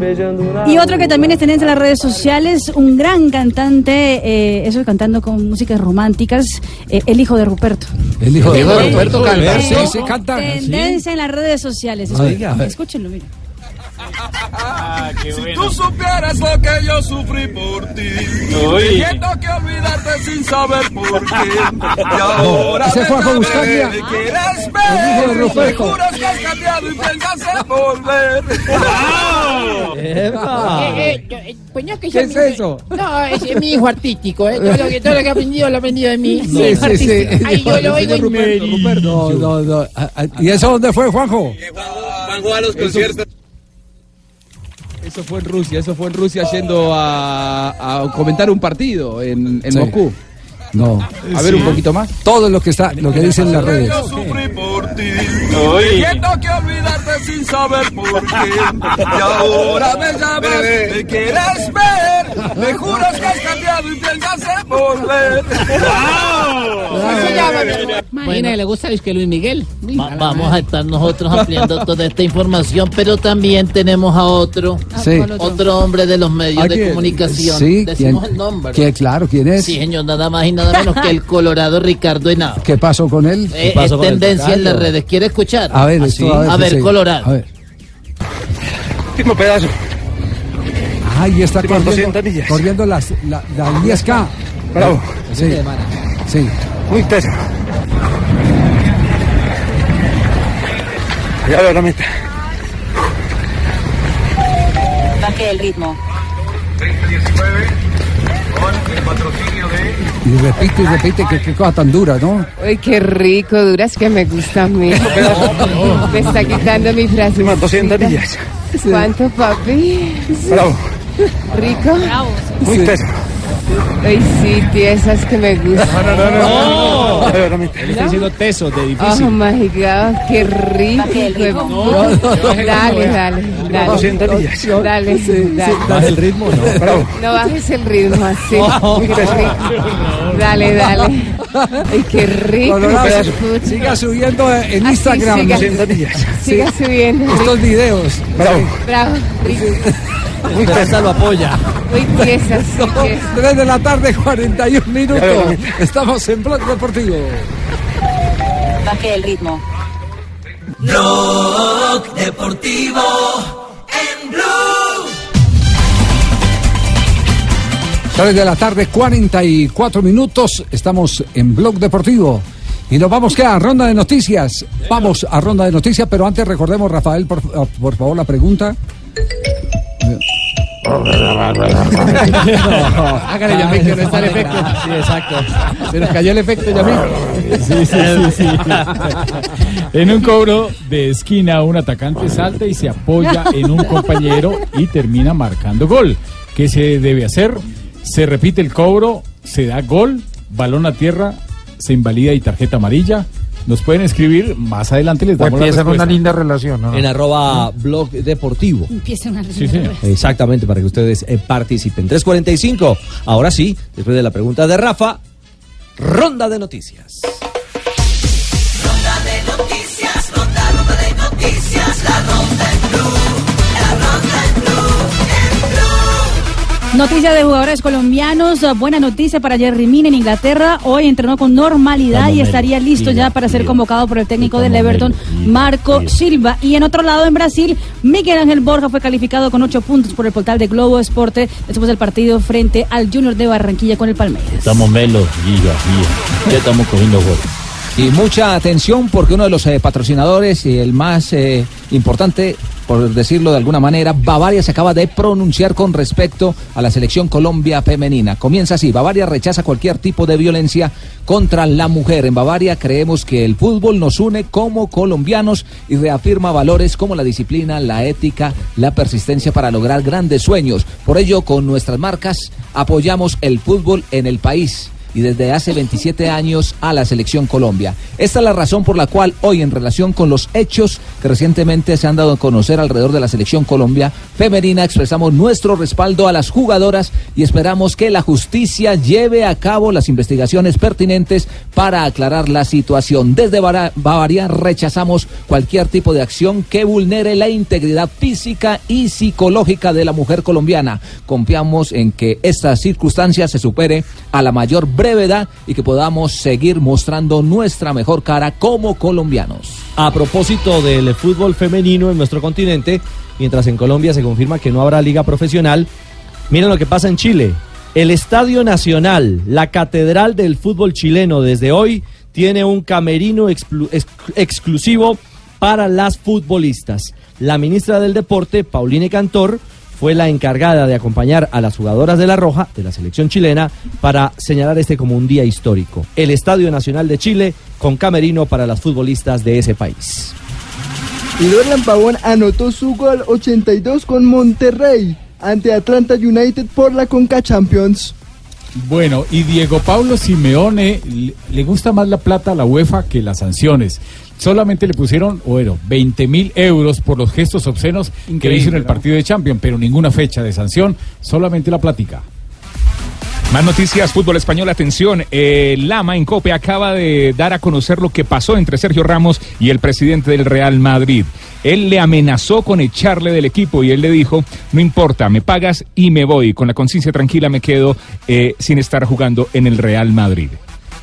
beijando na Y otro que también es tendencia en las redes sociales, un gran cantante, eh, eso cantando con músicas románticas, eh, el hijo de Ruperto. El hijo de. Roberto canta. Eh, Sí, sí, canta. Tendencia en las redes sociales. A a ver. Escúchenlo, mira. Si tú supieras lo que yo sufrí por ti, teniendo que olvidarte sin saber por qué. (laughs) Y ahora ese fue a ves Buscalia. me quieres ver, juras que has cambiado y piensas en volver. Eh, eh, yo, eh, pues no, que ¿Qué es eso? No, es mi hijo artístico, ¿eh? Todo lo que, todo lo que he aprendido lo he aprendido de mí. Sí, sí, sí. Ay, yo lo oigo en Ruperto, Ruperto. No, no, no. Ah, ah, ¿Y eso dónde fue, Juanjo? Juanjo a los conciertos. Eso fue en Rusia, eso fue en Rusia yendo a, a comentar un partido en, en Sí. Moscú. No. A ver un poquito más. Todo lo que está, lo que dicen las redes. Yo sufrí por ti, teniendo que olvidarte sin saber por qué. Y ahora me llamas, me quieres ver, me juras que has cambiado y piensas en volver. ¿Cómo se llama, mi amor? Imagina le gusta es que Luis Miguel. Va- vamos a estar nosotros ampliando toda esta información, pero también tenemos a otro, Sí. ¿cuál otro hombre de los medios ¿A de comunicación. Sí, Decimos ¿quién? el nombre. ¿Quién? Claro, ¿quién es? Sí, señor, nada más y nada menos que el Colorado Ricardo Henao. ¿Qué pasó con él? Eh, es tendencia en las redes. ¿Quiere escuchar? A ver, ¿Ah, esto, sí? a ver, a ver. Colorado. A ver. Último pedazo. Ahí está Últimas corriendo, 200 millas. corriendo las, la, la 10K. Bravo. Sí. Sí. Muy teso. Ya veo la meta. Baje el ritmo. Y repite y repite, que qué cosa tan dura, ¿no? Uy, qué rico, duras que me gusta a (laughs) mí. Me está quitando mi frase. 200 millas. ¿Cuánto, papi? Bravo. ¿Rico? Muy teso. Ay, sí, tiesas que me gustan. No, no, no, no. Él está diciendo teso, de difícil. Oh my God, qué rico. No, no. Dale, dale, dale. Dale, dale. El ritmo, ¿no? No bajes el ritmo así. No. Qué rico. Dale, dale. Ay, qué rico. Siga subiendo en Así, Instagram. siga, siga subiendo. Estos videos. Bravo. rico. Esperanza lo apoya. Muy muy tiesas. 3 de la tarde, 41 minutos. Estamos en Blog Deportivo. Baje el ritmo. Blog Deportivo en Blue. 3 de la tarde, 44 minutos. Estamos en Blog Deportivo. Y nos vamos que a ronda de noticias. Vamos a ronda de noticias, pero antes recordemos, Rafael, por, por favor, la pregunta. Hágale, Yamil, que no está el efecto. Sí, exacto. Se nos cayó el efecto, Yamil. Sí, sí, sí, sí. En un cobro de esquina, un atacante salta y se apoya en un compañero y termina marcando gol. ¿Qué se debe hacer? Se repite el cobro, se da gol, balón a tierra, se invalida y tarjeta amarilla. Nos pueden escribir, más adelante les damos la respuesta. linda relación, En arroba blog deportivo. Empieza una Sí, sí. Exactamente, para que ustedes eh, participen. 345. Ahora sí, después de la pregunta de Rafa, ronda de noticias. Ronda de noticias, ronda, ronda de noticias, la ronda en Blue. Noticia de jugadores colombianos, buena noticia para Jerry Mina en Inglaterra. Hoy entrenó con normalidad Vamos, y estaría listo ya para ser convocado por el técnico del Everton, Marco. Silva. Y en otro lado, en Brasil, Miguel Ángel Borja fue calificado con ocho puntos por el portal de Globo Esporte después del partido frente al Junior de Barranquilla con el Palmeiras. Estamos melos, guía, guía. Ya estamos cogiendo gol. Y mucha atención porque uno de los eh, patrocinadores y el más eh, importante, por decirlo de alguna manera, Bavaria se acaba de pronunciar con respecto a la selección Colombia femenina. Comienza así, Bavaria rechaza cualquier tipo de violencia contra la mujer. En Bavaria creemos que el fútbol nos une como colombianos y reafirma valores como la disciplina, la ética, la persistencia para lograr grandes sueños. Por ello, con nuestras marcas apoyamos el fútbol en el país y desde hace 27 años a la selección Colombia. Esta es la razón por la cual hoy en relación con los hechos que recientemente se han dado a conocer alrededor de la selección Colombia femenina expresamos nuestro respaldo a las jugadoras y esperamos que la justicia lleve a cabo las investigaciones pertinentes para aclarar la situación. Desde Bavaria rechazamos cualquier tipo de acción que vulnere la integridad física y psicológica de la mujer colombiana. Confiamos en que esta circunstancia se supere a la mayor brevedad y que podamos seguir mostrando nuestra mejor cara como colombianos. A propósito del fútbol femenino en nuestro continente, mientras en Colombia se confirma que no habrá liga profesional, miren lo que pasa en Chile. El Estadio Nacional, la catedral del fútbol chileno, desde hoy tiene un camerino exclusivo para las futbolistas. La ministra del Deporte, Pauline Cantor, fue la encargada de acompañar a las jugadoras de la Roja, de la selección chilena, para señalar este como un día histórico. El Estadio Nacional de Chile con camerino para las futbolistas de ese país. Y Dorlan Pavón anotó su gol 82 con Monterrey ante Atlanta United por la Conca Champions. Bueno, y Diego Pablo Simeone le- le gusta más la plata a la UEFA que las sanciones. Solamente le pusieron, bueno, 20 mil euros por los gestos obscenos que hizo en el ¿no? partido de Champions, pero ninguna fecha de sanción, solamente la plática. Más noticias, fútbol español, atención. eh, Lama en Cope acaba de dar a conocer lo que pasó entre Sergio Ramos y el presidente del Real Madrid. Él le amenazó con echarle del equipo y él le dijo, no importa, me pagas y me voy. Con la conciencia tranquila me quedo eh, sin estar jugando en el Real Madrid.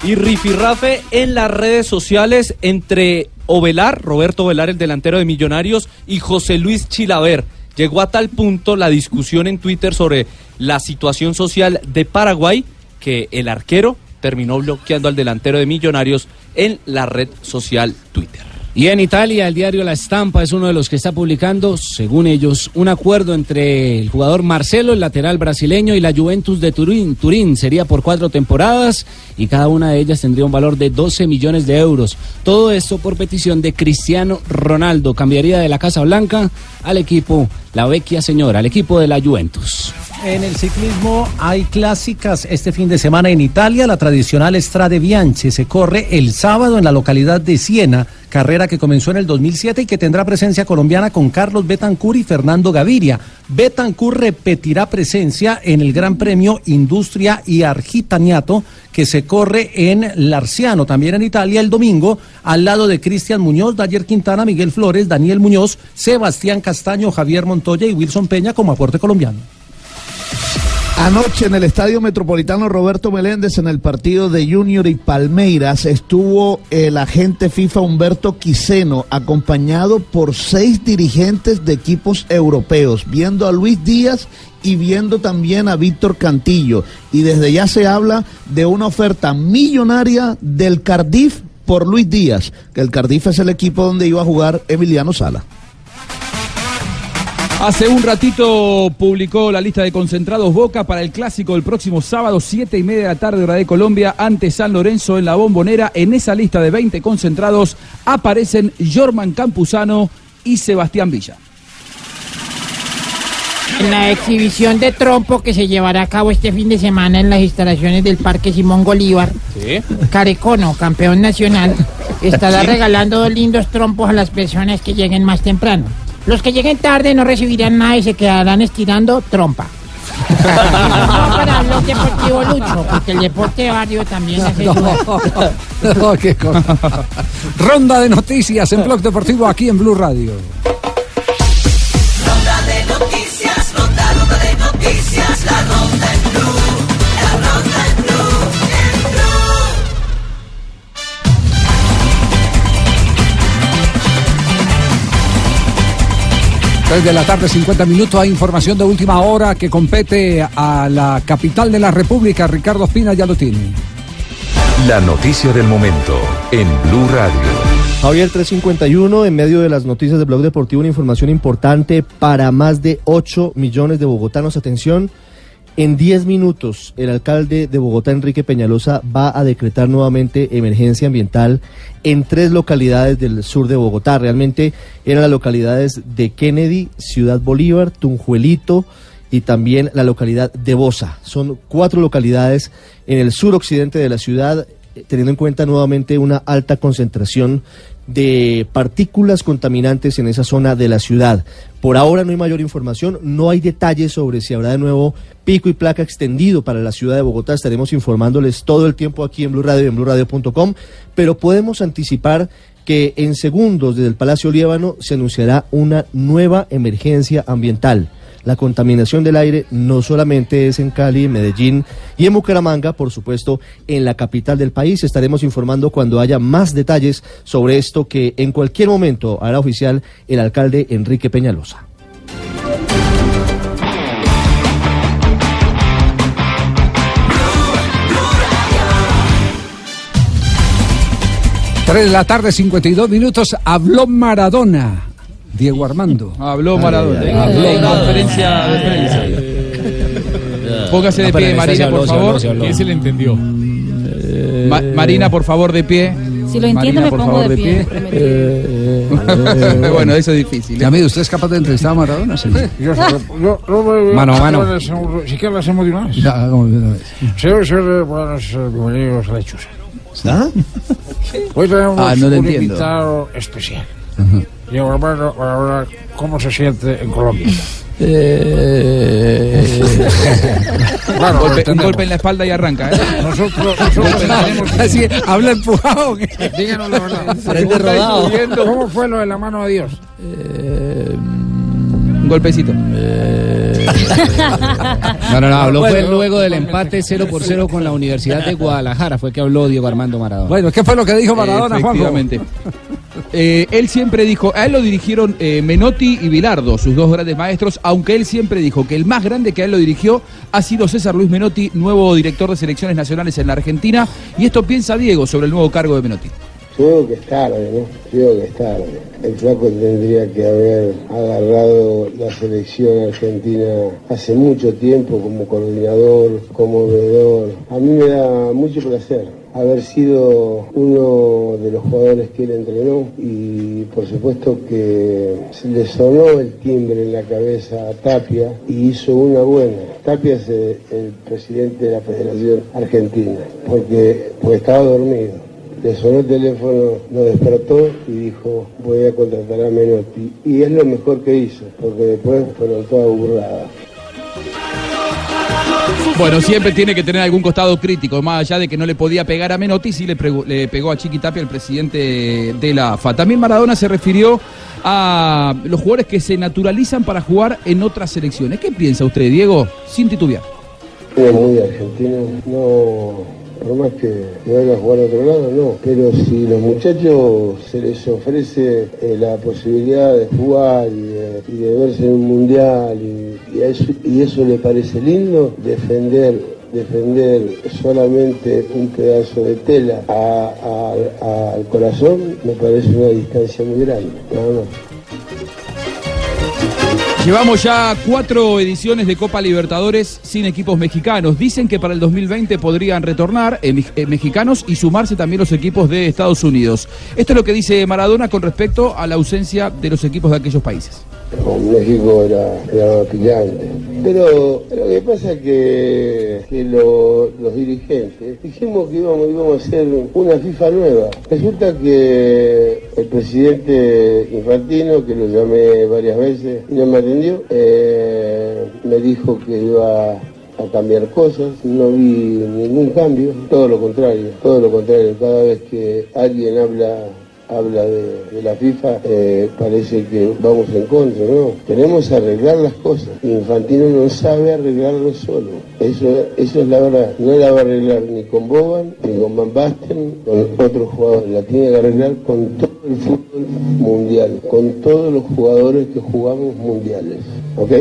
Y rifirrafe en las redes sociales entre Ovelar, Roberto Ovelar, el delantero de Millonarios, y José Luis Chilaver. Llegó a tal punto la discusión en Twitter sobre la situación social de Paraguay que el arquero terminó bloqueando al delantero de Millonarios en la red social Twitter. Y en Italia, el diario La Estampa es uno de los que está publicando, según ellos, un acuerdo entre el jugador Marcelo, el lateral brasileño, y la Juventus de Turín. Turín sería por cuatro temporadas y cada una de ellas tendría un valor de 12 millones de euros. Todo esto por petición de Cristiano Ronaldo. Cambiaría de la Casa Blanca al equipo, la vecchia señora, al equipo de la Juventus. En el ciclismo hay clásicas este fin de semana en Italia. La tradicional Strade Bianche se corre el sábado en la localidad de Siena, carrera que comenzó en el 2007 y que tendrá presencia colombiana con Carlos Betancur y Fernando Gaviria. Betancur repetirá presencia en el Gran Premio Industria y Argitaniato que se corre en Larciano, también en Italia, el domingo, al lado de Cristian Muñoz, Dayer Quintana, Miguel Flores, Daniel Muñoz, Sebastián Castaño, Javier Montoya y Wilson Peña como aporte colombiano. Anoche en el Estadio Metropolitano Roberto Meléndez en el partido de Junior y Palmeiras estuvo el agente FIFA Humberto Quiseno acompañado por seis dirigentes de equipos europeos, viendo a Luis Díaz y viendo también a Víctor Cantillo. Y desde ya se habla de una oferta millonaria del Cardiff por Luis Díaz, que el Cardiff es el equipo donde iba a jugar Emiliano Sala. Hace un ratito publicó la lista de concentrados Boca para el clásico del próximo sábado, 7 y media de la tarde, hora de Colombia, ante San Lorenzo en la Bombonera. En esa lista de 20 concentrados aparecen Jorman Campuzano y Sebastián Villa. En la exhibición de trompo que se llevará a cabo este fin de semana en las instalaciones del Parque Simón Bolívar, Carecono, campeón nacional, estará ¿Sí? regalando dos lindos trompos a las personas que lleguen más temprano. Los que lleguen tarde no recibirán nada y se quedarán estirando trompa. (laughs) No, para los deportivos Lucho, porque el deporte de barrio también hace No, ayuda. no, qué cosa. (laughs) Ronda de noticias en Blog Deportivo aquí en Blue Radio. 3 de la tarde, 50 minutos. Hay información de última hora que compete a la capital de la República. Ricardo Espina ya lo tiene. La noticia del momento en Blue Radio. Javier 351, en medio de las noticias de Blog Deportivo, una información importante para más de 8 millones de bogotanos. Atención en 10 minutos el alcalde de Bogotá, Enrique Peñalosa, va a decretar nuevamente emergencia ambiental en tres localidades del sur de Bogotá. Realmente eran las localidades de Kennedy, Ciudad Bolívar, Tunjuelito y también la localidad de Bosa. Son cuatro localidades en el suroccidente de la ciudad, eh, teniendo en cuenta nuevamente una alta concentración de partículas contaminantes en esa zona de la ciudad. Por ahora no hay mayor información, no hay detalles sobre si habrá de nuevo pico y placa extendido para la ciudad de Bogotá. Estaremos informándoles todo el tiempo aquí en Blue Radio y en BlueRadio.com, pero podemos anticipar que en segundos desde el Palacio Líbano se anunciará una nueva emergencia ambiental. La contaminación del aire no solamente es en Cali, Medellín y en Bucaramanga, por supuesto, en la capital del país. Estaremos informando cuando haya más detalles sobre esto que en cualquier momento hará oficial el alcalde Enrique Peñalosa. Tres de la tarde, 52 minutos. Habló Maradona. Diego Armando. Habló Maradona. Ay, ay, ay. Habló en conferencia de prensa. Póngase de pie, Marina, por favor. ¿Quién se le entendió? Ma- Marina, por favor, de pie. Si lo entiendo, Marina, me por pongo favor, de pie. (laughs) bueno, eso es difícil. ¿eh? Ya mire, ¿usted es capaz de entrevistar a Maradona? Sí. (laughs) Yo, yo, yo, yo- Mano a mano. Si quieres, lo hacemos de una vez. Ya, de una vez. Señores, buenos eh, bienvenidos a la. ¿Ah? Hoy tenemos Ah, no un entiendo. invitado especial. Hablar cómo se siente en Colombia. (laughs) Claro, golpe- un golpe en la espalda y arranca. ¿eh? Nosotros, nosotros tenemos... Así, habla empujado. Díganos la verdad. Frente ¿Cómo fue lo de la mano de Dios? Un golpecito. (laughs) No, no, no, habló fue luego del empate 0 por 0 con la Universidad de Guadalajara, fue que habló Diego Armando Maradona. Bueno, ¿qué fue lo que dijo Maradona, Juanjo? Efectivamente. (laughs) Eh, él siempre dijo, a él lo dirigieron eh, Menotti y Bilardo, sus dos grandes maestros, aunque él siempre dijo que el más grande que a él lo dirigió ha sido César Luis Menotti, nuevo director de selecciones nacionales en la Argentina. Y esto piensa Diego sobre el nuevo cargo de Menotti. Creo que es tarde, ¿no? Creo que es tarde. El flaco tendría que haber agarrado la selección argentina hace mucho tiempo como coordinador, como veedor. A mí me da mucho placer haber sido uno de los jugadores que él entrenó y por supuesto que le sonó el timbre en la cabeza a Tapia y hizo una buena. Tapia es el, presidente de la Federación Argentina porque, porque estaba dormido. Le sonó el teléfono, lo despertó y dijo, voy a contratar a Menotti. Y es lo mejor que hizo, porque después fueron todas burradas. Bueno, siempre tiene que tener algún costado crítico, más allá de que no le podía pegar a Menotti, sí le, pegó a Chiqui Tapia, el presidente de la AFA. También Maradona se refirió a los jugadores que se naturalizan para jugar en otras selecciones. ¿Qué piensa usted, Diego? Sin titubear. Es muy argentino, no, por más que que vaya a jugar a otro lado, no. Pero si los muchachos se les ofrece eh, la posibilidad de jugar y de, verse en un mundial y, eso, y le parece lindo, defender defender solamente un pedazo de tela al corazón me parece una distancia muy grande, nada más. Llevamos ya cuatro ediciones de Copa Libertadores sin equipos mexicanos. Dicen que para el 2020 podrían retornar eh, eh, mexicanos y sumarse también los equipos de Estados Unidos. Esto es lo que dice Maradona con respecto a la ausencia de los equipos de aquellos países. México era, era picante. Pero lo que pasa es que, que lo- los dirigentes dijimos que íbamos, íbamos a hacer una FIFA nueva. Resulta que el presidente Infantino, que lo llamé varias veces no me atendió, eh, me dijo que iba a cambiar cosas, no vi ningún cambio, todo lo contrario, todo lo contrario, cada vez que alguien habla habla de, la FIFA, eh, parece que vamos en contra, ¿no? Queremos arreglar las cosas. Infantino no sabe arreglarlo solo. Eso, eso es la verdad. No la va a arreglar ni con Boban, ni con Van Basten, con otros jugadores. La tiene que arreglar con todo el fútbol mundial, con todos los jugadores que jugamos mundiales. ¿Ok?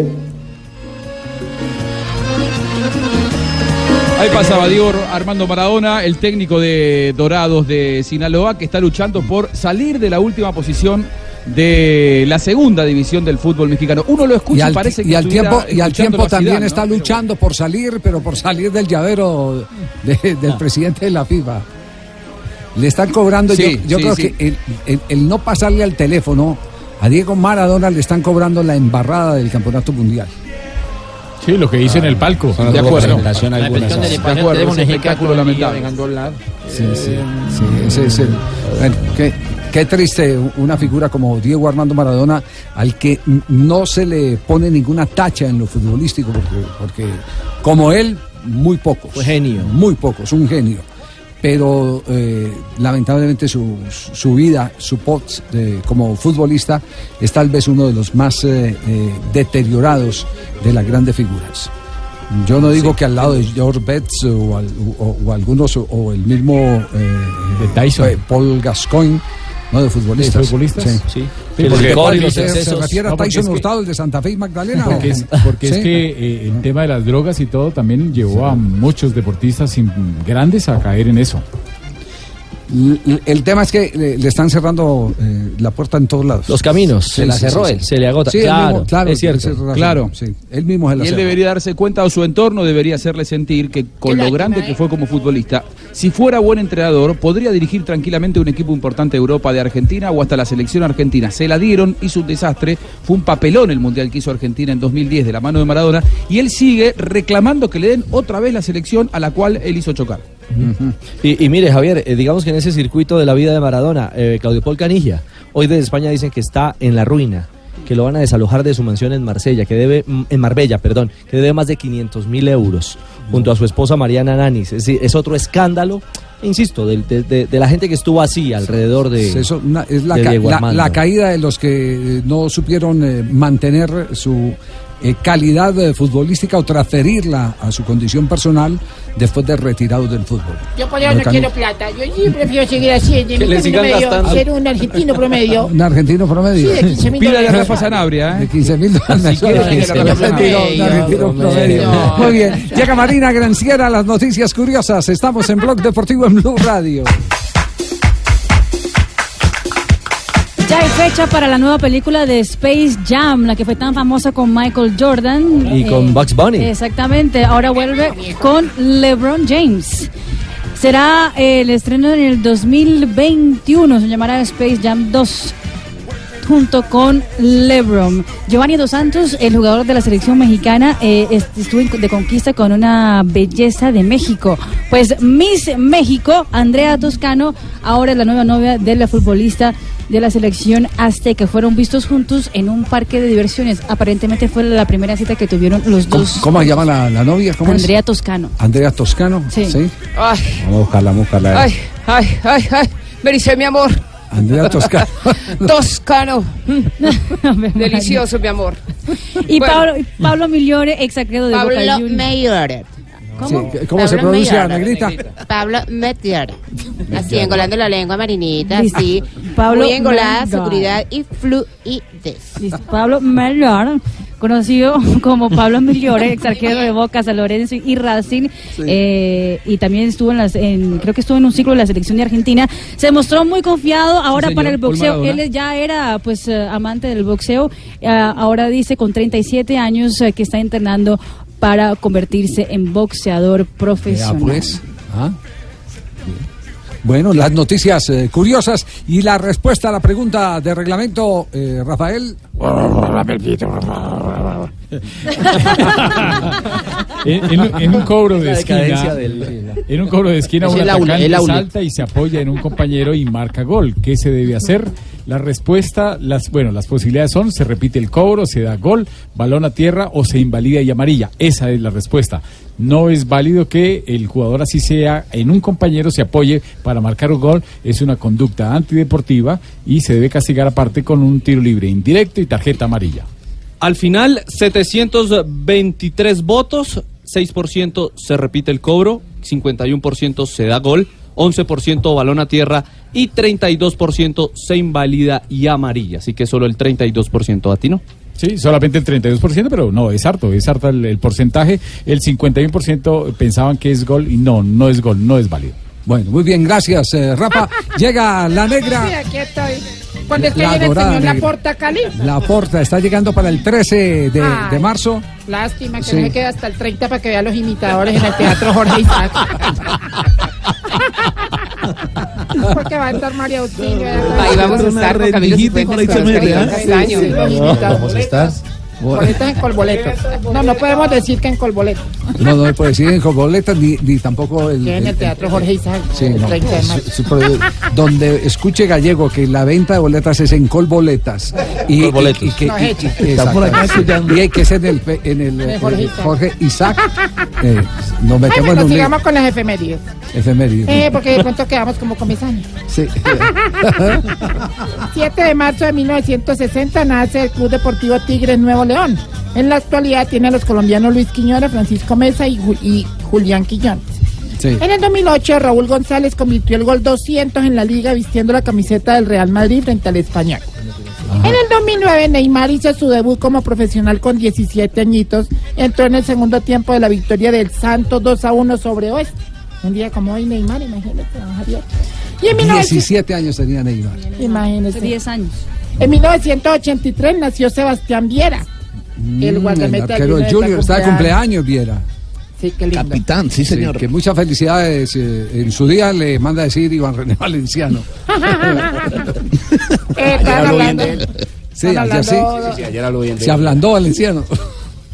Ahí pasaba Diego Armando Maradona, el técnico de Dorados de Sinaloa, que está luchando por salir de la última posición de la segunda división del fútbol mexicano. Uno lo escucha y, y al, parece que y al tiempo y al tiempo también está ¿no? luchando por salir, pero por salir del llavero de- del presidente de la FIFA. Le están cobrando, Sí, yo, yo sí, creo sí. que el, el- el no pasarle al teléfono a Diego Maradona le están cobrando la embarrada del campeonato mundial. Sí, lo que dice en el palco. De acuerdo. La cuestión algunas- de De acuerdo, acuerdo, es un espectáculo lamentable. Sí, sí, sí, ese es el. bueno, qué, qué triste una figura como Diego Armando Maradona, al que no se le pone ninguna tacha en lo futbolístico, porque, porque como él, muy pocos. Fue genio. Muy pocos, un genio. Pero eh, lamentablemente su, su vida, su post de- como futbolista, es tal vez uno de los más eh, eh, deteriorados de las grandes figuras. Yo no digo que al lado de George Betts o, al- o- o algunos, o, el mismo eh, Tyson. eh, Paul Gascoigne, no de futbolistas. ¿De futbolistas? Sí. Sí. Sí, El porque y los se, refiere a No, Tyson es que- Hurtado, el de Santa Fe y Magdalena. Porque, ¿o? es, porque es Sí. que eh, el tema de las drogas y todo también llevó a muchos deportistas grandes a caer en eso. El tema es que le, le están cerrando eh, la puerta en todos lados. Los caminos, se la cerró él, se le agota. Sí, Claro, mismo, claro, es cierto. razón. Claro. Sí, él mismo se la Y él cerró. debería darse cuenta, o su entorno debería hacerle sentir que con lo grande que fue como futbolista, si fuera buen entrenador, podría dirigir tranquilamente un equipo importante de Europa, de Argentina o hasta la selección argentina. Se la dieron, hizo un desastre, fue un papelón el mundial que hizo Argentina en 2010 de la mano de Maradona, y él sigue reclamando que le den otra vez la selección a la cual él hizo chocar. Y, y mire, Javier, eh, digamos que en ese circuito de la vida de Maradona, eh, Claudio Paul Canilla, hoy desde España dicen que está en la ruina, que lo van a desalojar de su mansión en Marsella, que debe, mm, en Marbella, perdón, que debe más de 500 mil euros, junto a su esposa Mariana Nanis. Es decir, es otro escándalo, insisto, de, de- de la gente que estuvo así alrededor de, Sí, eso, una- es la, ca- la- caída de los que eh, no supieron eh, mantener su eh, calidad eh, futbolística o transferirla a su condición personal después de retirados del fútbol. Yo por eso no quiero plata. Yo sí prefiero seguir así, en Que le sigan medio, gastando. ser un argentino promedio. (laughs) Un argentino promedio. Sí, de 15 mil Pídale a dólares. Rafa Sanabria, ¿eh? De 15 mil dólares. Un a argentino- promedio. Muy bien. Llega Marina Granciera, las noticias curiosas. Estamos en Blog Deportivo en Blue Radio. Ya hay fecha para la nueva película de Space Jam, la que fue tan famosa con Michael Jordan. Y con Bugs Bunny. Exactamente, ahora vuelve con LeBron James. Será el estreno en el 2021, se llamará Space Jam 2 junto con LeBron. Giovanni Dos Santos, el jugador de la selección mexicana, eh, est- estuvo de conquista con una belleza de México. Pues Miss México, Andrea Toscano, ahora es la nueva novia de la futbolista de la selección azteca. Fueron vistos juntos en un parque de diversiones. Aparentemente fue la primera cita que tuvieron los ¿Cómo, dos. cómo se llama la, la novia? ¿Cómo es? Andrea Toscano. Andrea Toscano. Sí. Ay, Vamos a buscarla, vamos a buscarla. ay, ay, ay, ay. Me dice mi amor. Andrea Toscano. (laughs) Toscano. (laughs) Delicioso, mi amor. Y Bueno. Pablo, y Pablo Migliore, ex de Boca Pablo Juniors. ¿Cómo? Sí, ¿Cómo se Pablo pronuncia, negrita? Pablo Meteor. Así, engolando la lengua marinita, así. Pablo Muy engolada, seguridad y fluidez. Listo. Pablo Mellor, conocido como Pablo Migliore, (laughs) ex arquero de Boca, San Lorenzo y Racing, eh, y también estuvo en las, en, creo que estuvo en un ciclo de la selección de Argentina, se mostró muy confiado ahora para el boxeo. Él ya era pues eh, amante del boxeo, eh, ahora dice con 37 años eh, que está entrenando para convertirse en boxeador Ya, profesional. pues. Ah. Bueno, las noticias eh, curiosas y la respuesta a la pregunta de reglamento, eh, Rafael. (laughs) (laughs) En, en un- en un cobro de esquina, del- en un cobro de esquina, Es un atacante aula. salta y se apoya en un compañero y marca gol. ¿Qué se debe hacer? La respuesta, las bueno, las posibilidades son: se repite el cobro, se da gol, balón a tierra o se invalida y amarilla. Esa es la respuesta. No es válido que el jugador así sea en un compañero se apoye para marcar un gol. Es una conducta antideportiva y se debe castigar aparte con un tiro libre indirecto y tarjeta amarilla. Al final, 723 votos, 6% se repite el cobro, 51% se da gol, 11% balón a tierra y 32% se invalida y amarilla. Así que solo el 32% a ti no. Sí, solamente el 32%, pero no, es harto, es harto el, el porcentaje. El 51% pensaban que es gol y no, no es gol, no es válido. Bueno, muy bien, gracias, eh, Rafa. Llega la Sí, negra. aquí estoy. Cuando esté La bien el dorada señor negra. Laporta Cali. La porta está llegando para el 13 de, Ay. de marzo. Lástima que Sí. no me queda hasta el 30 para que vea los imitadores en el Teatro Jorge Isaac. Porque va a estar María Auxilio. Ahí vamos a estar con Camilo Cifuentes, con Oscar Boletas en colboletos. No, no podemos decir que en colboletos. No, no me puede decir en boletas ni, ni tampoco el, Que en el Teatro Jorge Isaac. Sí, el no. 30 de Su- marzo. su- donde escuche gallego que la venta de boletas es en colboletas. Y, Colboletos. y- y que- No, y- y- Está por acá exacto. escuchando. Y hay que ser en el, en el, En el Jorge eh, Isaac. Jorge Isaac. Eh, nos metemos Bueno, en un sigamos con las efemérides. efemérides. Eh, porque de pronto quedamos como comisaños. Sí. (laughs) 7 de marzo de 1960 nace el Club Deportivo Tigres Nuevo León. En la actualidad tiene a los colombianos Luis Quiñones, Francisco Mesa y, y Julián Quillón. Sí. En el 2008 Raúl González convirtió el gol 200 en la liga vistiendo la camiseta del Real Madrid frente al Español. En el 2009 Neymar hizo su debut como profesional con 17 añitos. Entró en el segundo tiempo de la victoria del Santos 2 a 1 sobre Oeste. Un día como hoy Neymar, imagínate, don Javier. Y en 1900 17 años tenía Neymar. Imagínese. Hace 10 años. En 1983 nació Sebastián Viera. El Mm, guardameta arquero del del Junior está de cumpleaños, Viera. Sí, qué lindo. Capitán, sí, señor. que muchas felicidades. eh, en su día le manda a decir Iván René (laughs) Valenciano. (laughs) Eh, están hablando, Sí, están allá sí. hablando, Se ablandó Valenciano.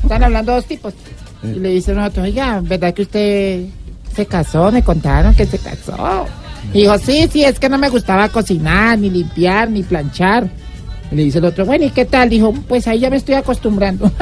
están hablando dos tipos. Y le dicen a otro, oiga, ¿verdad que usted se casó? Me contaron que se casó. Y dijo, sí, sí, es que no me gustaba cocinar, ni limpiar, ni planchar. Y le dice el otro, bueno, ¿y qué tal? Dijo, pues ahí ya me estoy acostumbrando. (laughs)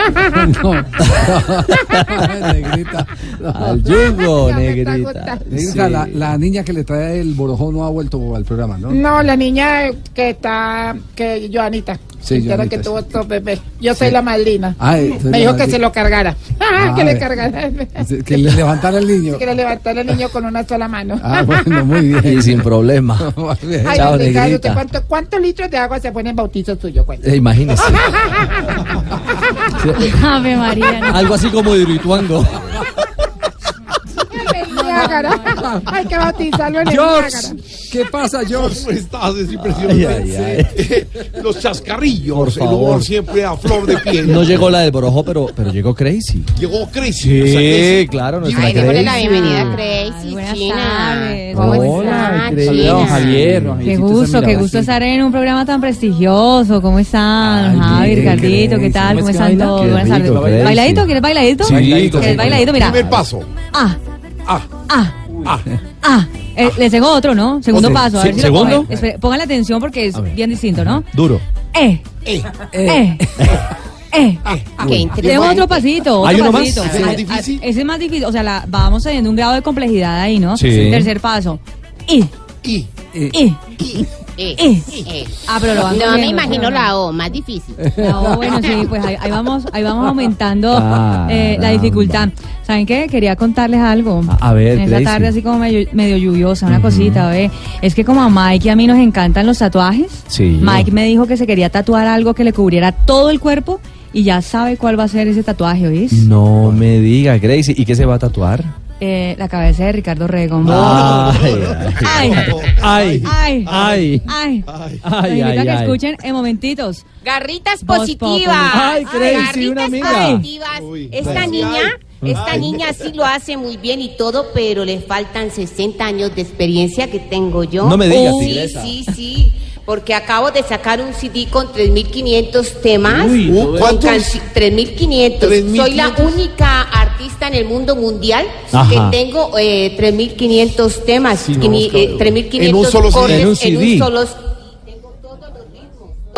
No. (laughs) Negrita. Al yugo. Negrita, la, la niña que le trae el borojón no ha vuelto al programa, ¿no? No, la niña que está, que Joanita. Joanita, que tuvo otro bebé. Yo soy la madrina. Ay, soy Me la dijo que se lo cargara. (laughs) Ah, que le ve. cargara. Que le levantara el niño. Que le levantara el niño con una sola mano. Ah, bueno, muy bien. Y sin problema. (laughs) Ay, Chao, Ricardo, ¿usted negrita. ¿cuánto- ¿cuántos litros de agua se pone en bautizo suyo? Eh, imagínese. (laughs) Ave María. Algo así como de Hidroituango. Niágara. Hay que bautizarlo en el George, Niágara. ¿Qué pasa, George? ¿Cómo estás? Es impresionante. Ay, ay, (laughs) Los chascarrillos, Por el favor. humor siempre a flor de piel. No llegó la del Borojó, pero, pero llegó Crazy. Llegó Crazy. Sí, claro, nuestra Ay, Crazy. la bienvenida a Crazy, buenas China. tardes. ¿Cómo Hola. China? Javier, Qué gusto, qué gusto estar en un programa tan prestigioso. ¿Cómo están? Javi, bien, Ricardito, ¿qué tal? ¿Cómo ¿Cómo es que están todos? Buenas tardes. ¿Bailadito? ¿Quieres bailadito? Sí, Bailadito, ¿Quieres sí. bailadito? Mira. Primer paso. Ah, Ah, ah, ah. ah. Eh, les tengo otro, ¿no? Segundo Otro. paso. A ver Sí, si lo ¿segundo? cogen. Pongan la atención porque es bien distinto, ¿no? Duro. Eh, Eh. eh, eh. Qué interesante. Tenemos otro pasito, otro ¿Hay uno más? pasito. ¿Ese es más Ah, difícil? ah, Ese es más difícil. O sea, la, vamos teniendo un grado de complejidad ahí, ¿no? Sí. Tercer paso. Y, Y. y, Eh, Eh. eh. Ah, pero lo van No me imagino la O, más difícil. No, bueno, sí, pues ahí, ahí vamos, ahí vamos (laughs) aumentando eh, la dificultad. ¿Saben qué? Quería contarles algo. A- a ver, En esta tarde así como medio, medio lluviosa, una cosita, ¿ve? Es que como a Mike y a mí nos encantan los tatuajes, Sí. Mike me dijo que se quería tatuar algo que le cubriera todo el cuerpo y ya sabe cuál va a ser ese tatuaje, ¿oís? No me diga, Crazy. ¿Y qué se va a tatuar? Eh, la cabeza de Ricardo Rego. Ay, Ay, ay, ay, ay, ay. ay, que ay. escuchen en momentitos. Garritas positivas. Ay, Crazy, una amiga. positivas. Uy, esta niña, Ay. esta Ay. niña sí lo hace muy bien y todo, pero le faltan 60 años de experiencia que tengo yo. No me digas, Sí, sí, sí. Porque acabo de sacar un CD con 3.500 temas. Uy, ¿cuántos? canci- 3.500. Soy la 3.500. única artista en el mundo mundial Ajá. que tengo eh, 3.500 temas. Sí, no, quini- Oscar. eh, 3.500 En un solo CD. cortes En un en CD. un solo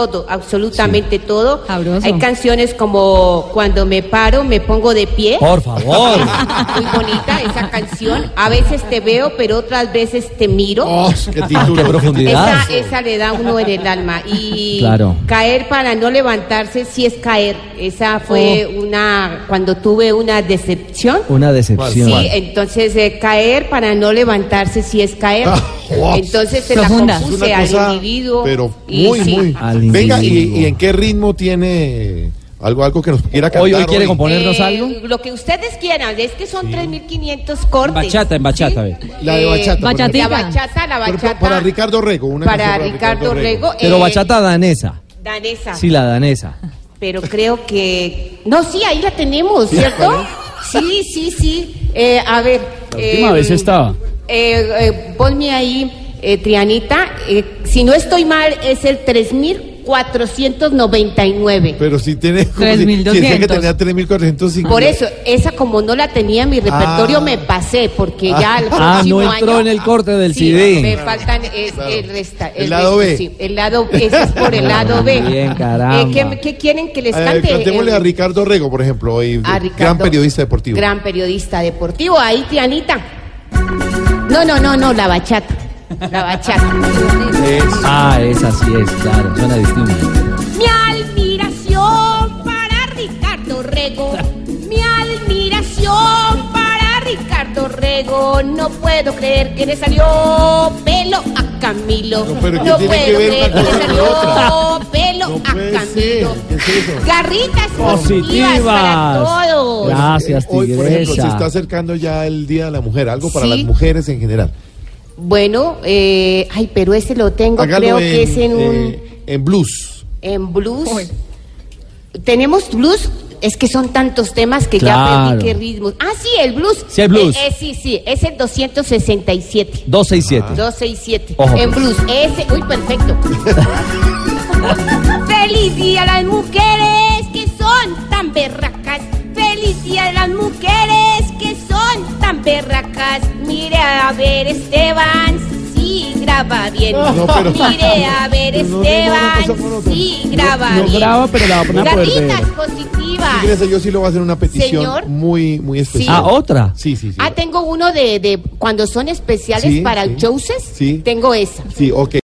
todo, absolutamente todo. Sabroso. Hay canciones como Cuando me paro, me pongo de pie. Por favor. (laughs) Muy bonita esa canción. A veces te veo, pero otras veces te miro. Oh, qué título. Qué profundidad. Esa, esa le da uno en el alma. Y Claro. caer para no levantarse sí es caer. Esa fue Oh. una, cuando tuve una decepción. Una decepción. Sí, entonces eh, caer para no levantarse sí es caer. Ah, wow. Entonces se Profunda. la compuse al individuo. Pero y muy, sí. muy. Al Venga, y, en qué ritmo tiene algo, algo que nos quiera cantar? Hoy, hoy quiere componernos Eh, algo. Lo que ustedes quieran, es que son 3.500 cortes. Bachata, en bachata, ¿sí? ve. La de Eh, bachata. por bachatica. La bachata, la Pero bachata. Para Ricardo Rego. Una para canción Ricardo Rego. Pero eh, bachata danesa. Danesa. Sí, la danesa. Pero creo que. No, sí, ahí la tenemos, ¿cierto? Sí, sí, sí. Eh, a ver. La última vez estaba. Eh, eh, ponme ahí, eh, Trianita. eh, si no estoy mal, es el 3499. Pero si tiene. como si- 3.200. si decía que tenía 3.450. Por eso, esa como no la tenía en mi repertorio, Ah. me pasé, porque ya el Ah, próximo no entró año- en el corte del Sí, CD. Me faltan es, el, resta, El lado resto, B. sí, el lado ese es por el lado B. Bien, caramba. Eh, ¿qué, qué quieren que les Eh, cante? Eh, a Ricardo Rego, por ejemplo, hoy, a gran Ricardo, periodista deportivo. Gran periodista deportivo. Ahí, Tianita. No, no, no, no, la bachata. La bachata. Ah, esa sí es, claro, suena distinto. Mi admiración para Ricardo Rego. Mi admiración para Ricardo Rego. No puedo creer que le salió pelo a Camilo. No, pero ¿qué No tiene puedo que ver creer que le salió otra? pelo No a puede Camilo. ser. ¿Qué es? Garritas positivas para todos. Gracias, Hoy, por ejemplo, se tigresa. está acercando ya el Día de la Mujer, algo para Sí. las mujeres en general. Bueno, eh, ay, pero ese lo tengo, Hágalo creo en, que es en un... eh, en blues. En blues. Tenemos blues. Es que son tantos temas que ya aprendí qué ritmos. Ah, sí, el blues. Sí, el blues. Eh, eh, sí, sí, es el 267. 267. 267. Ojo, en pues. blues. Ese, uy, perfecto. (laughs) Feliz día a las mujeres que son tan berracas. Feliz día a las mujeres que son tan berracas. Mire a ver, Esteban, sí graba bien. No, pero- Mire a ver, Pero no diga una Esteban, cosa con otra. sí graba no bien. graba, pero la va a poner a poder Garritas ver. positivas. Yo sí le voy a hacer una petición Señor. muy, muy especial. Ah, otra. Sí, sí, sí. Ah, tengo uno de, de cuando son especiales Sí, para sí. Joses. Sí. Tengo esa. Sí, ok.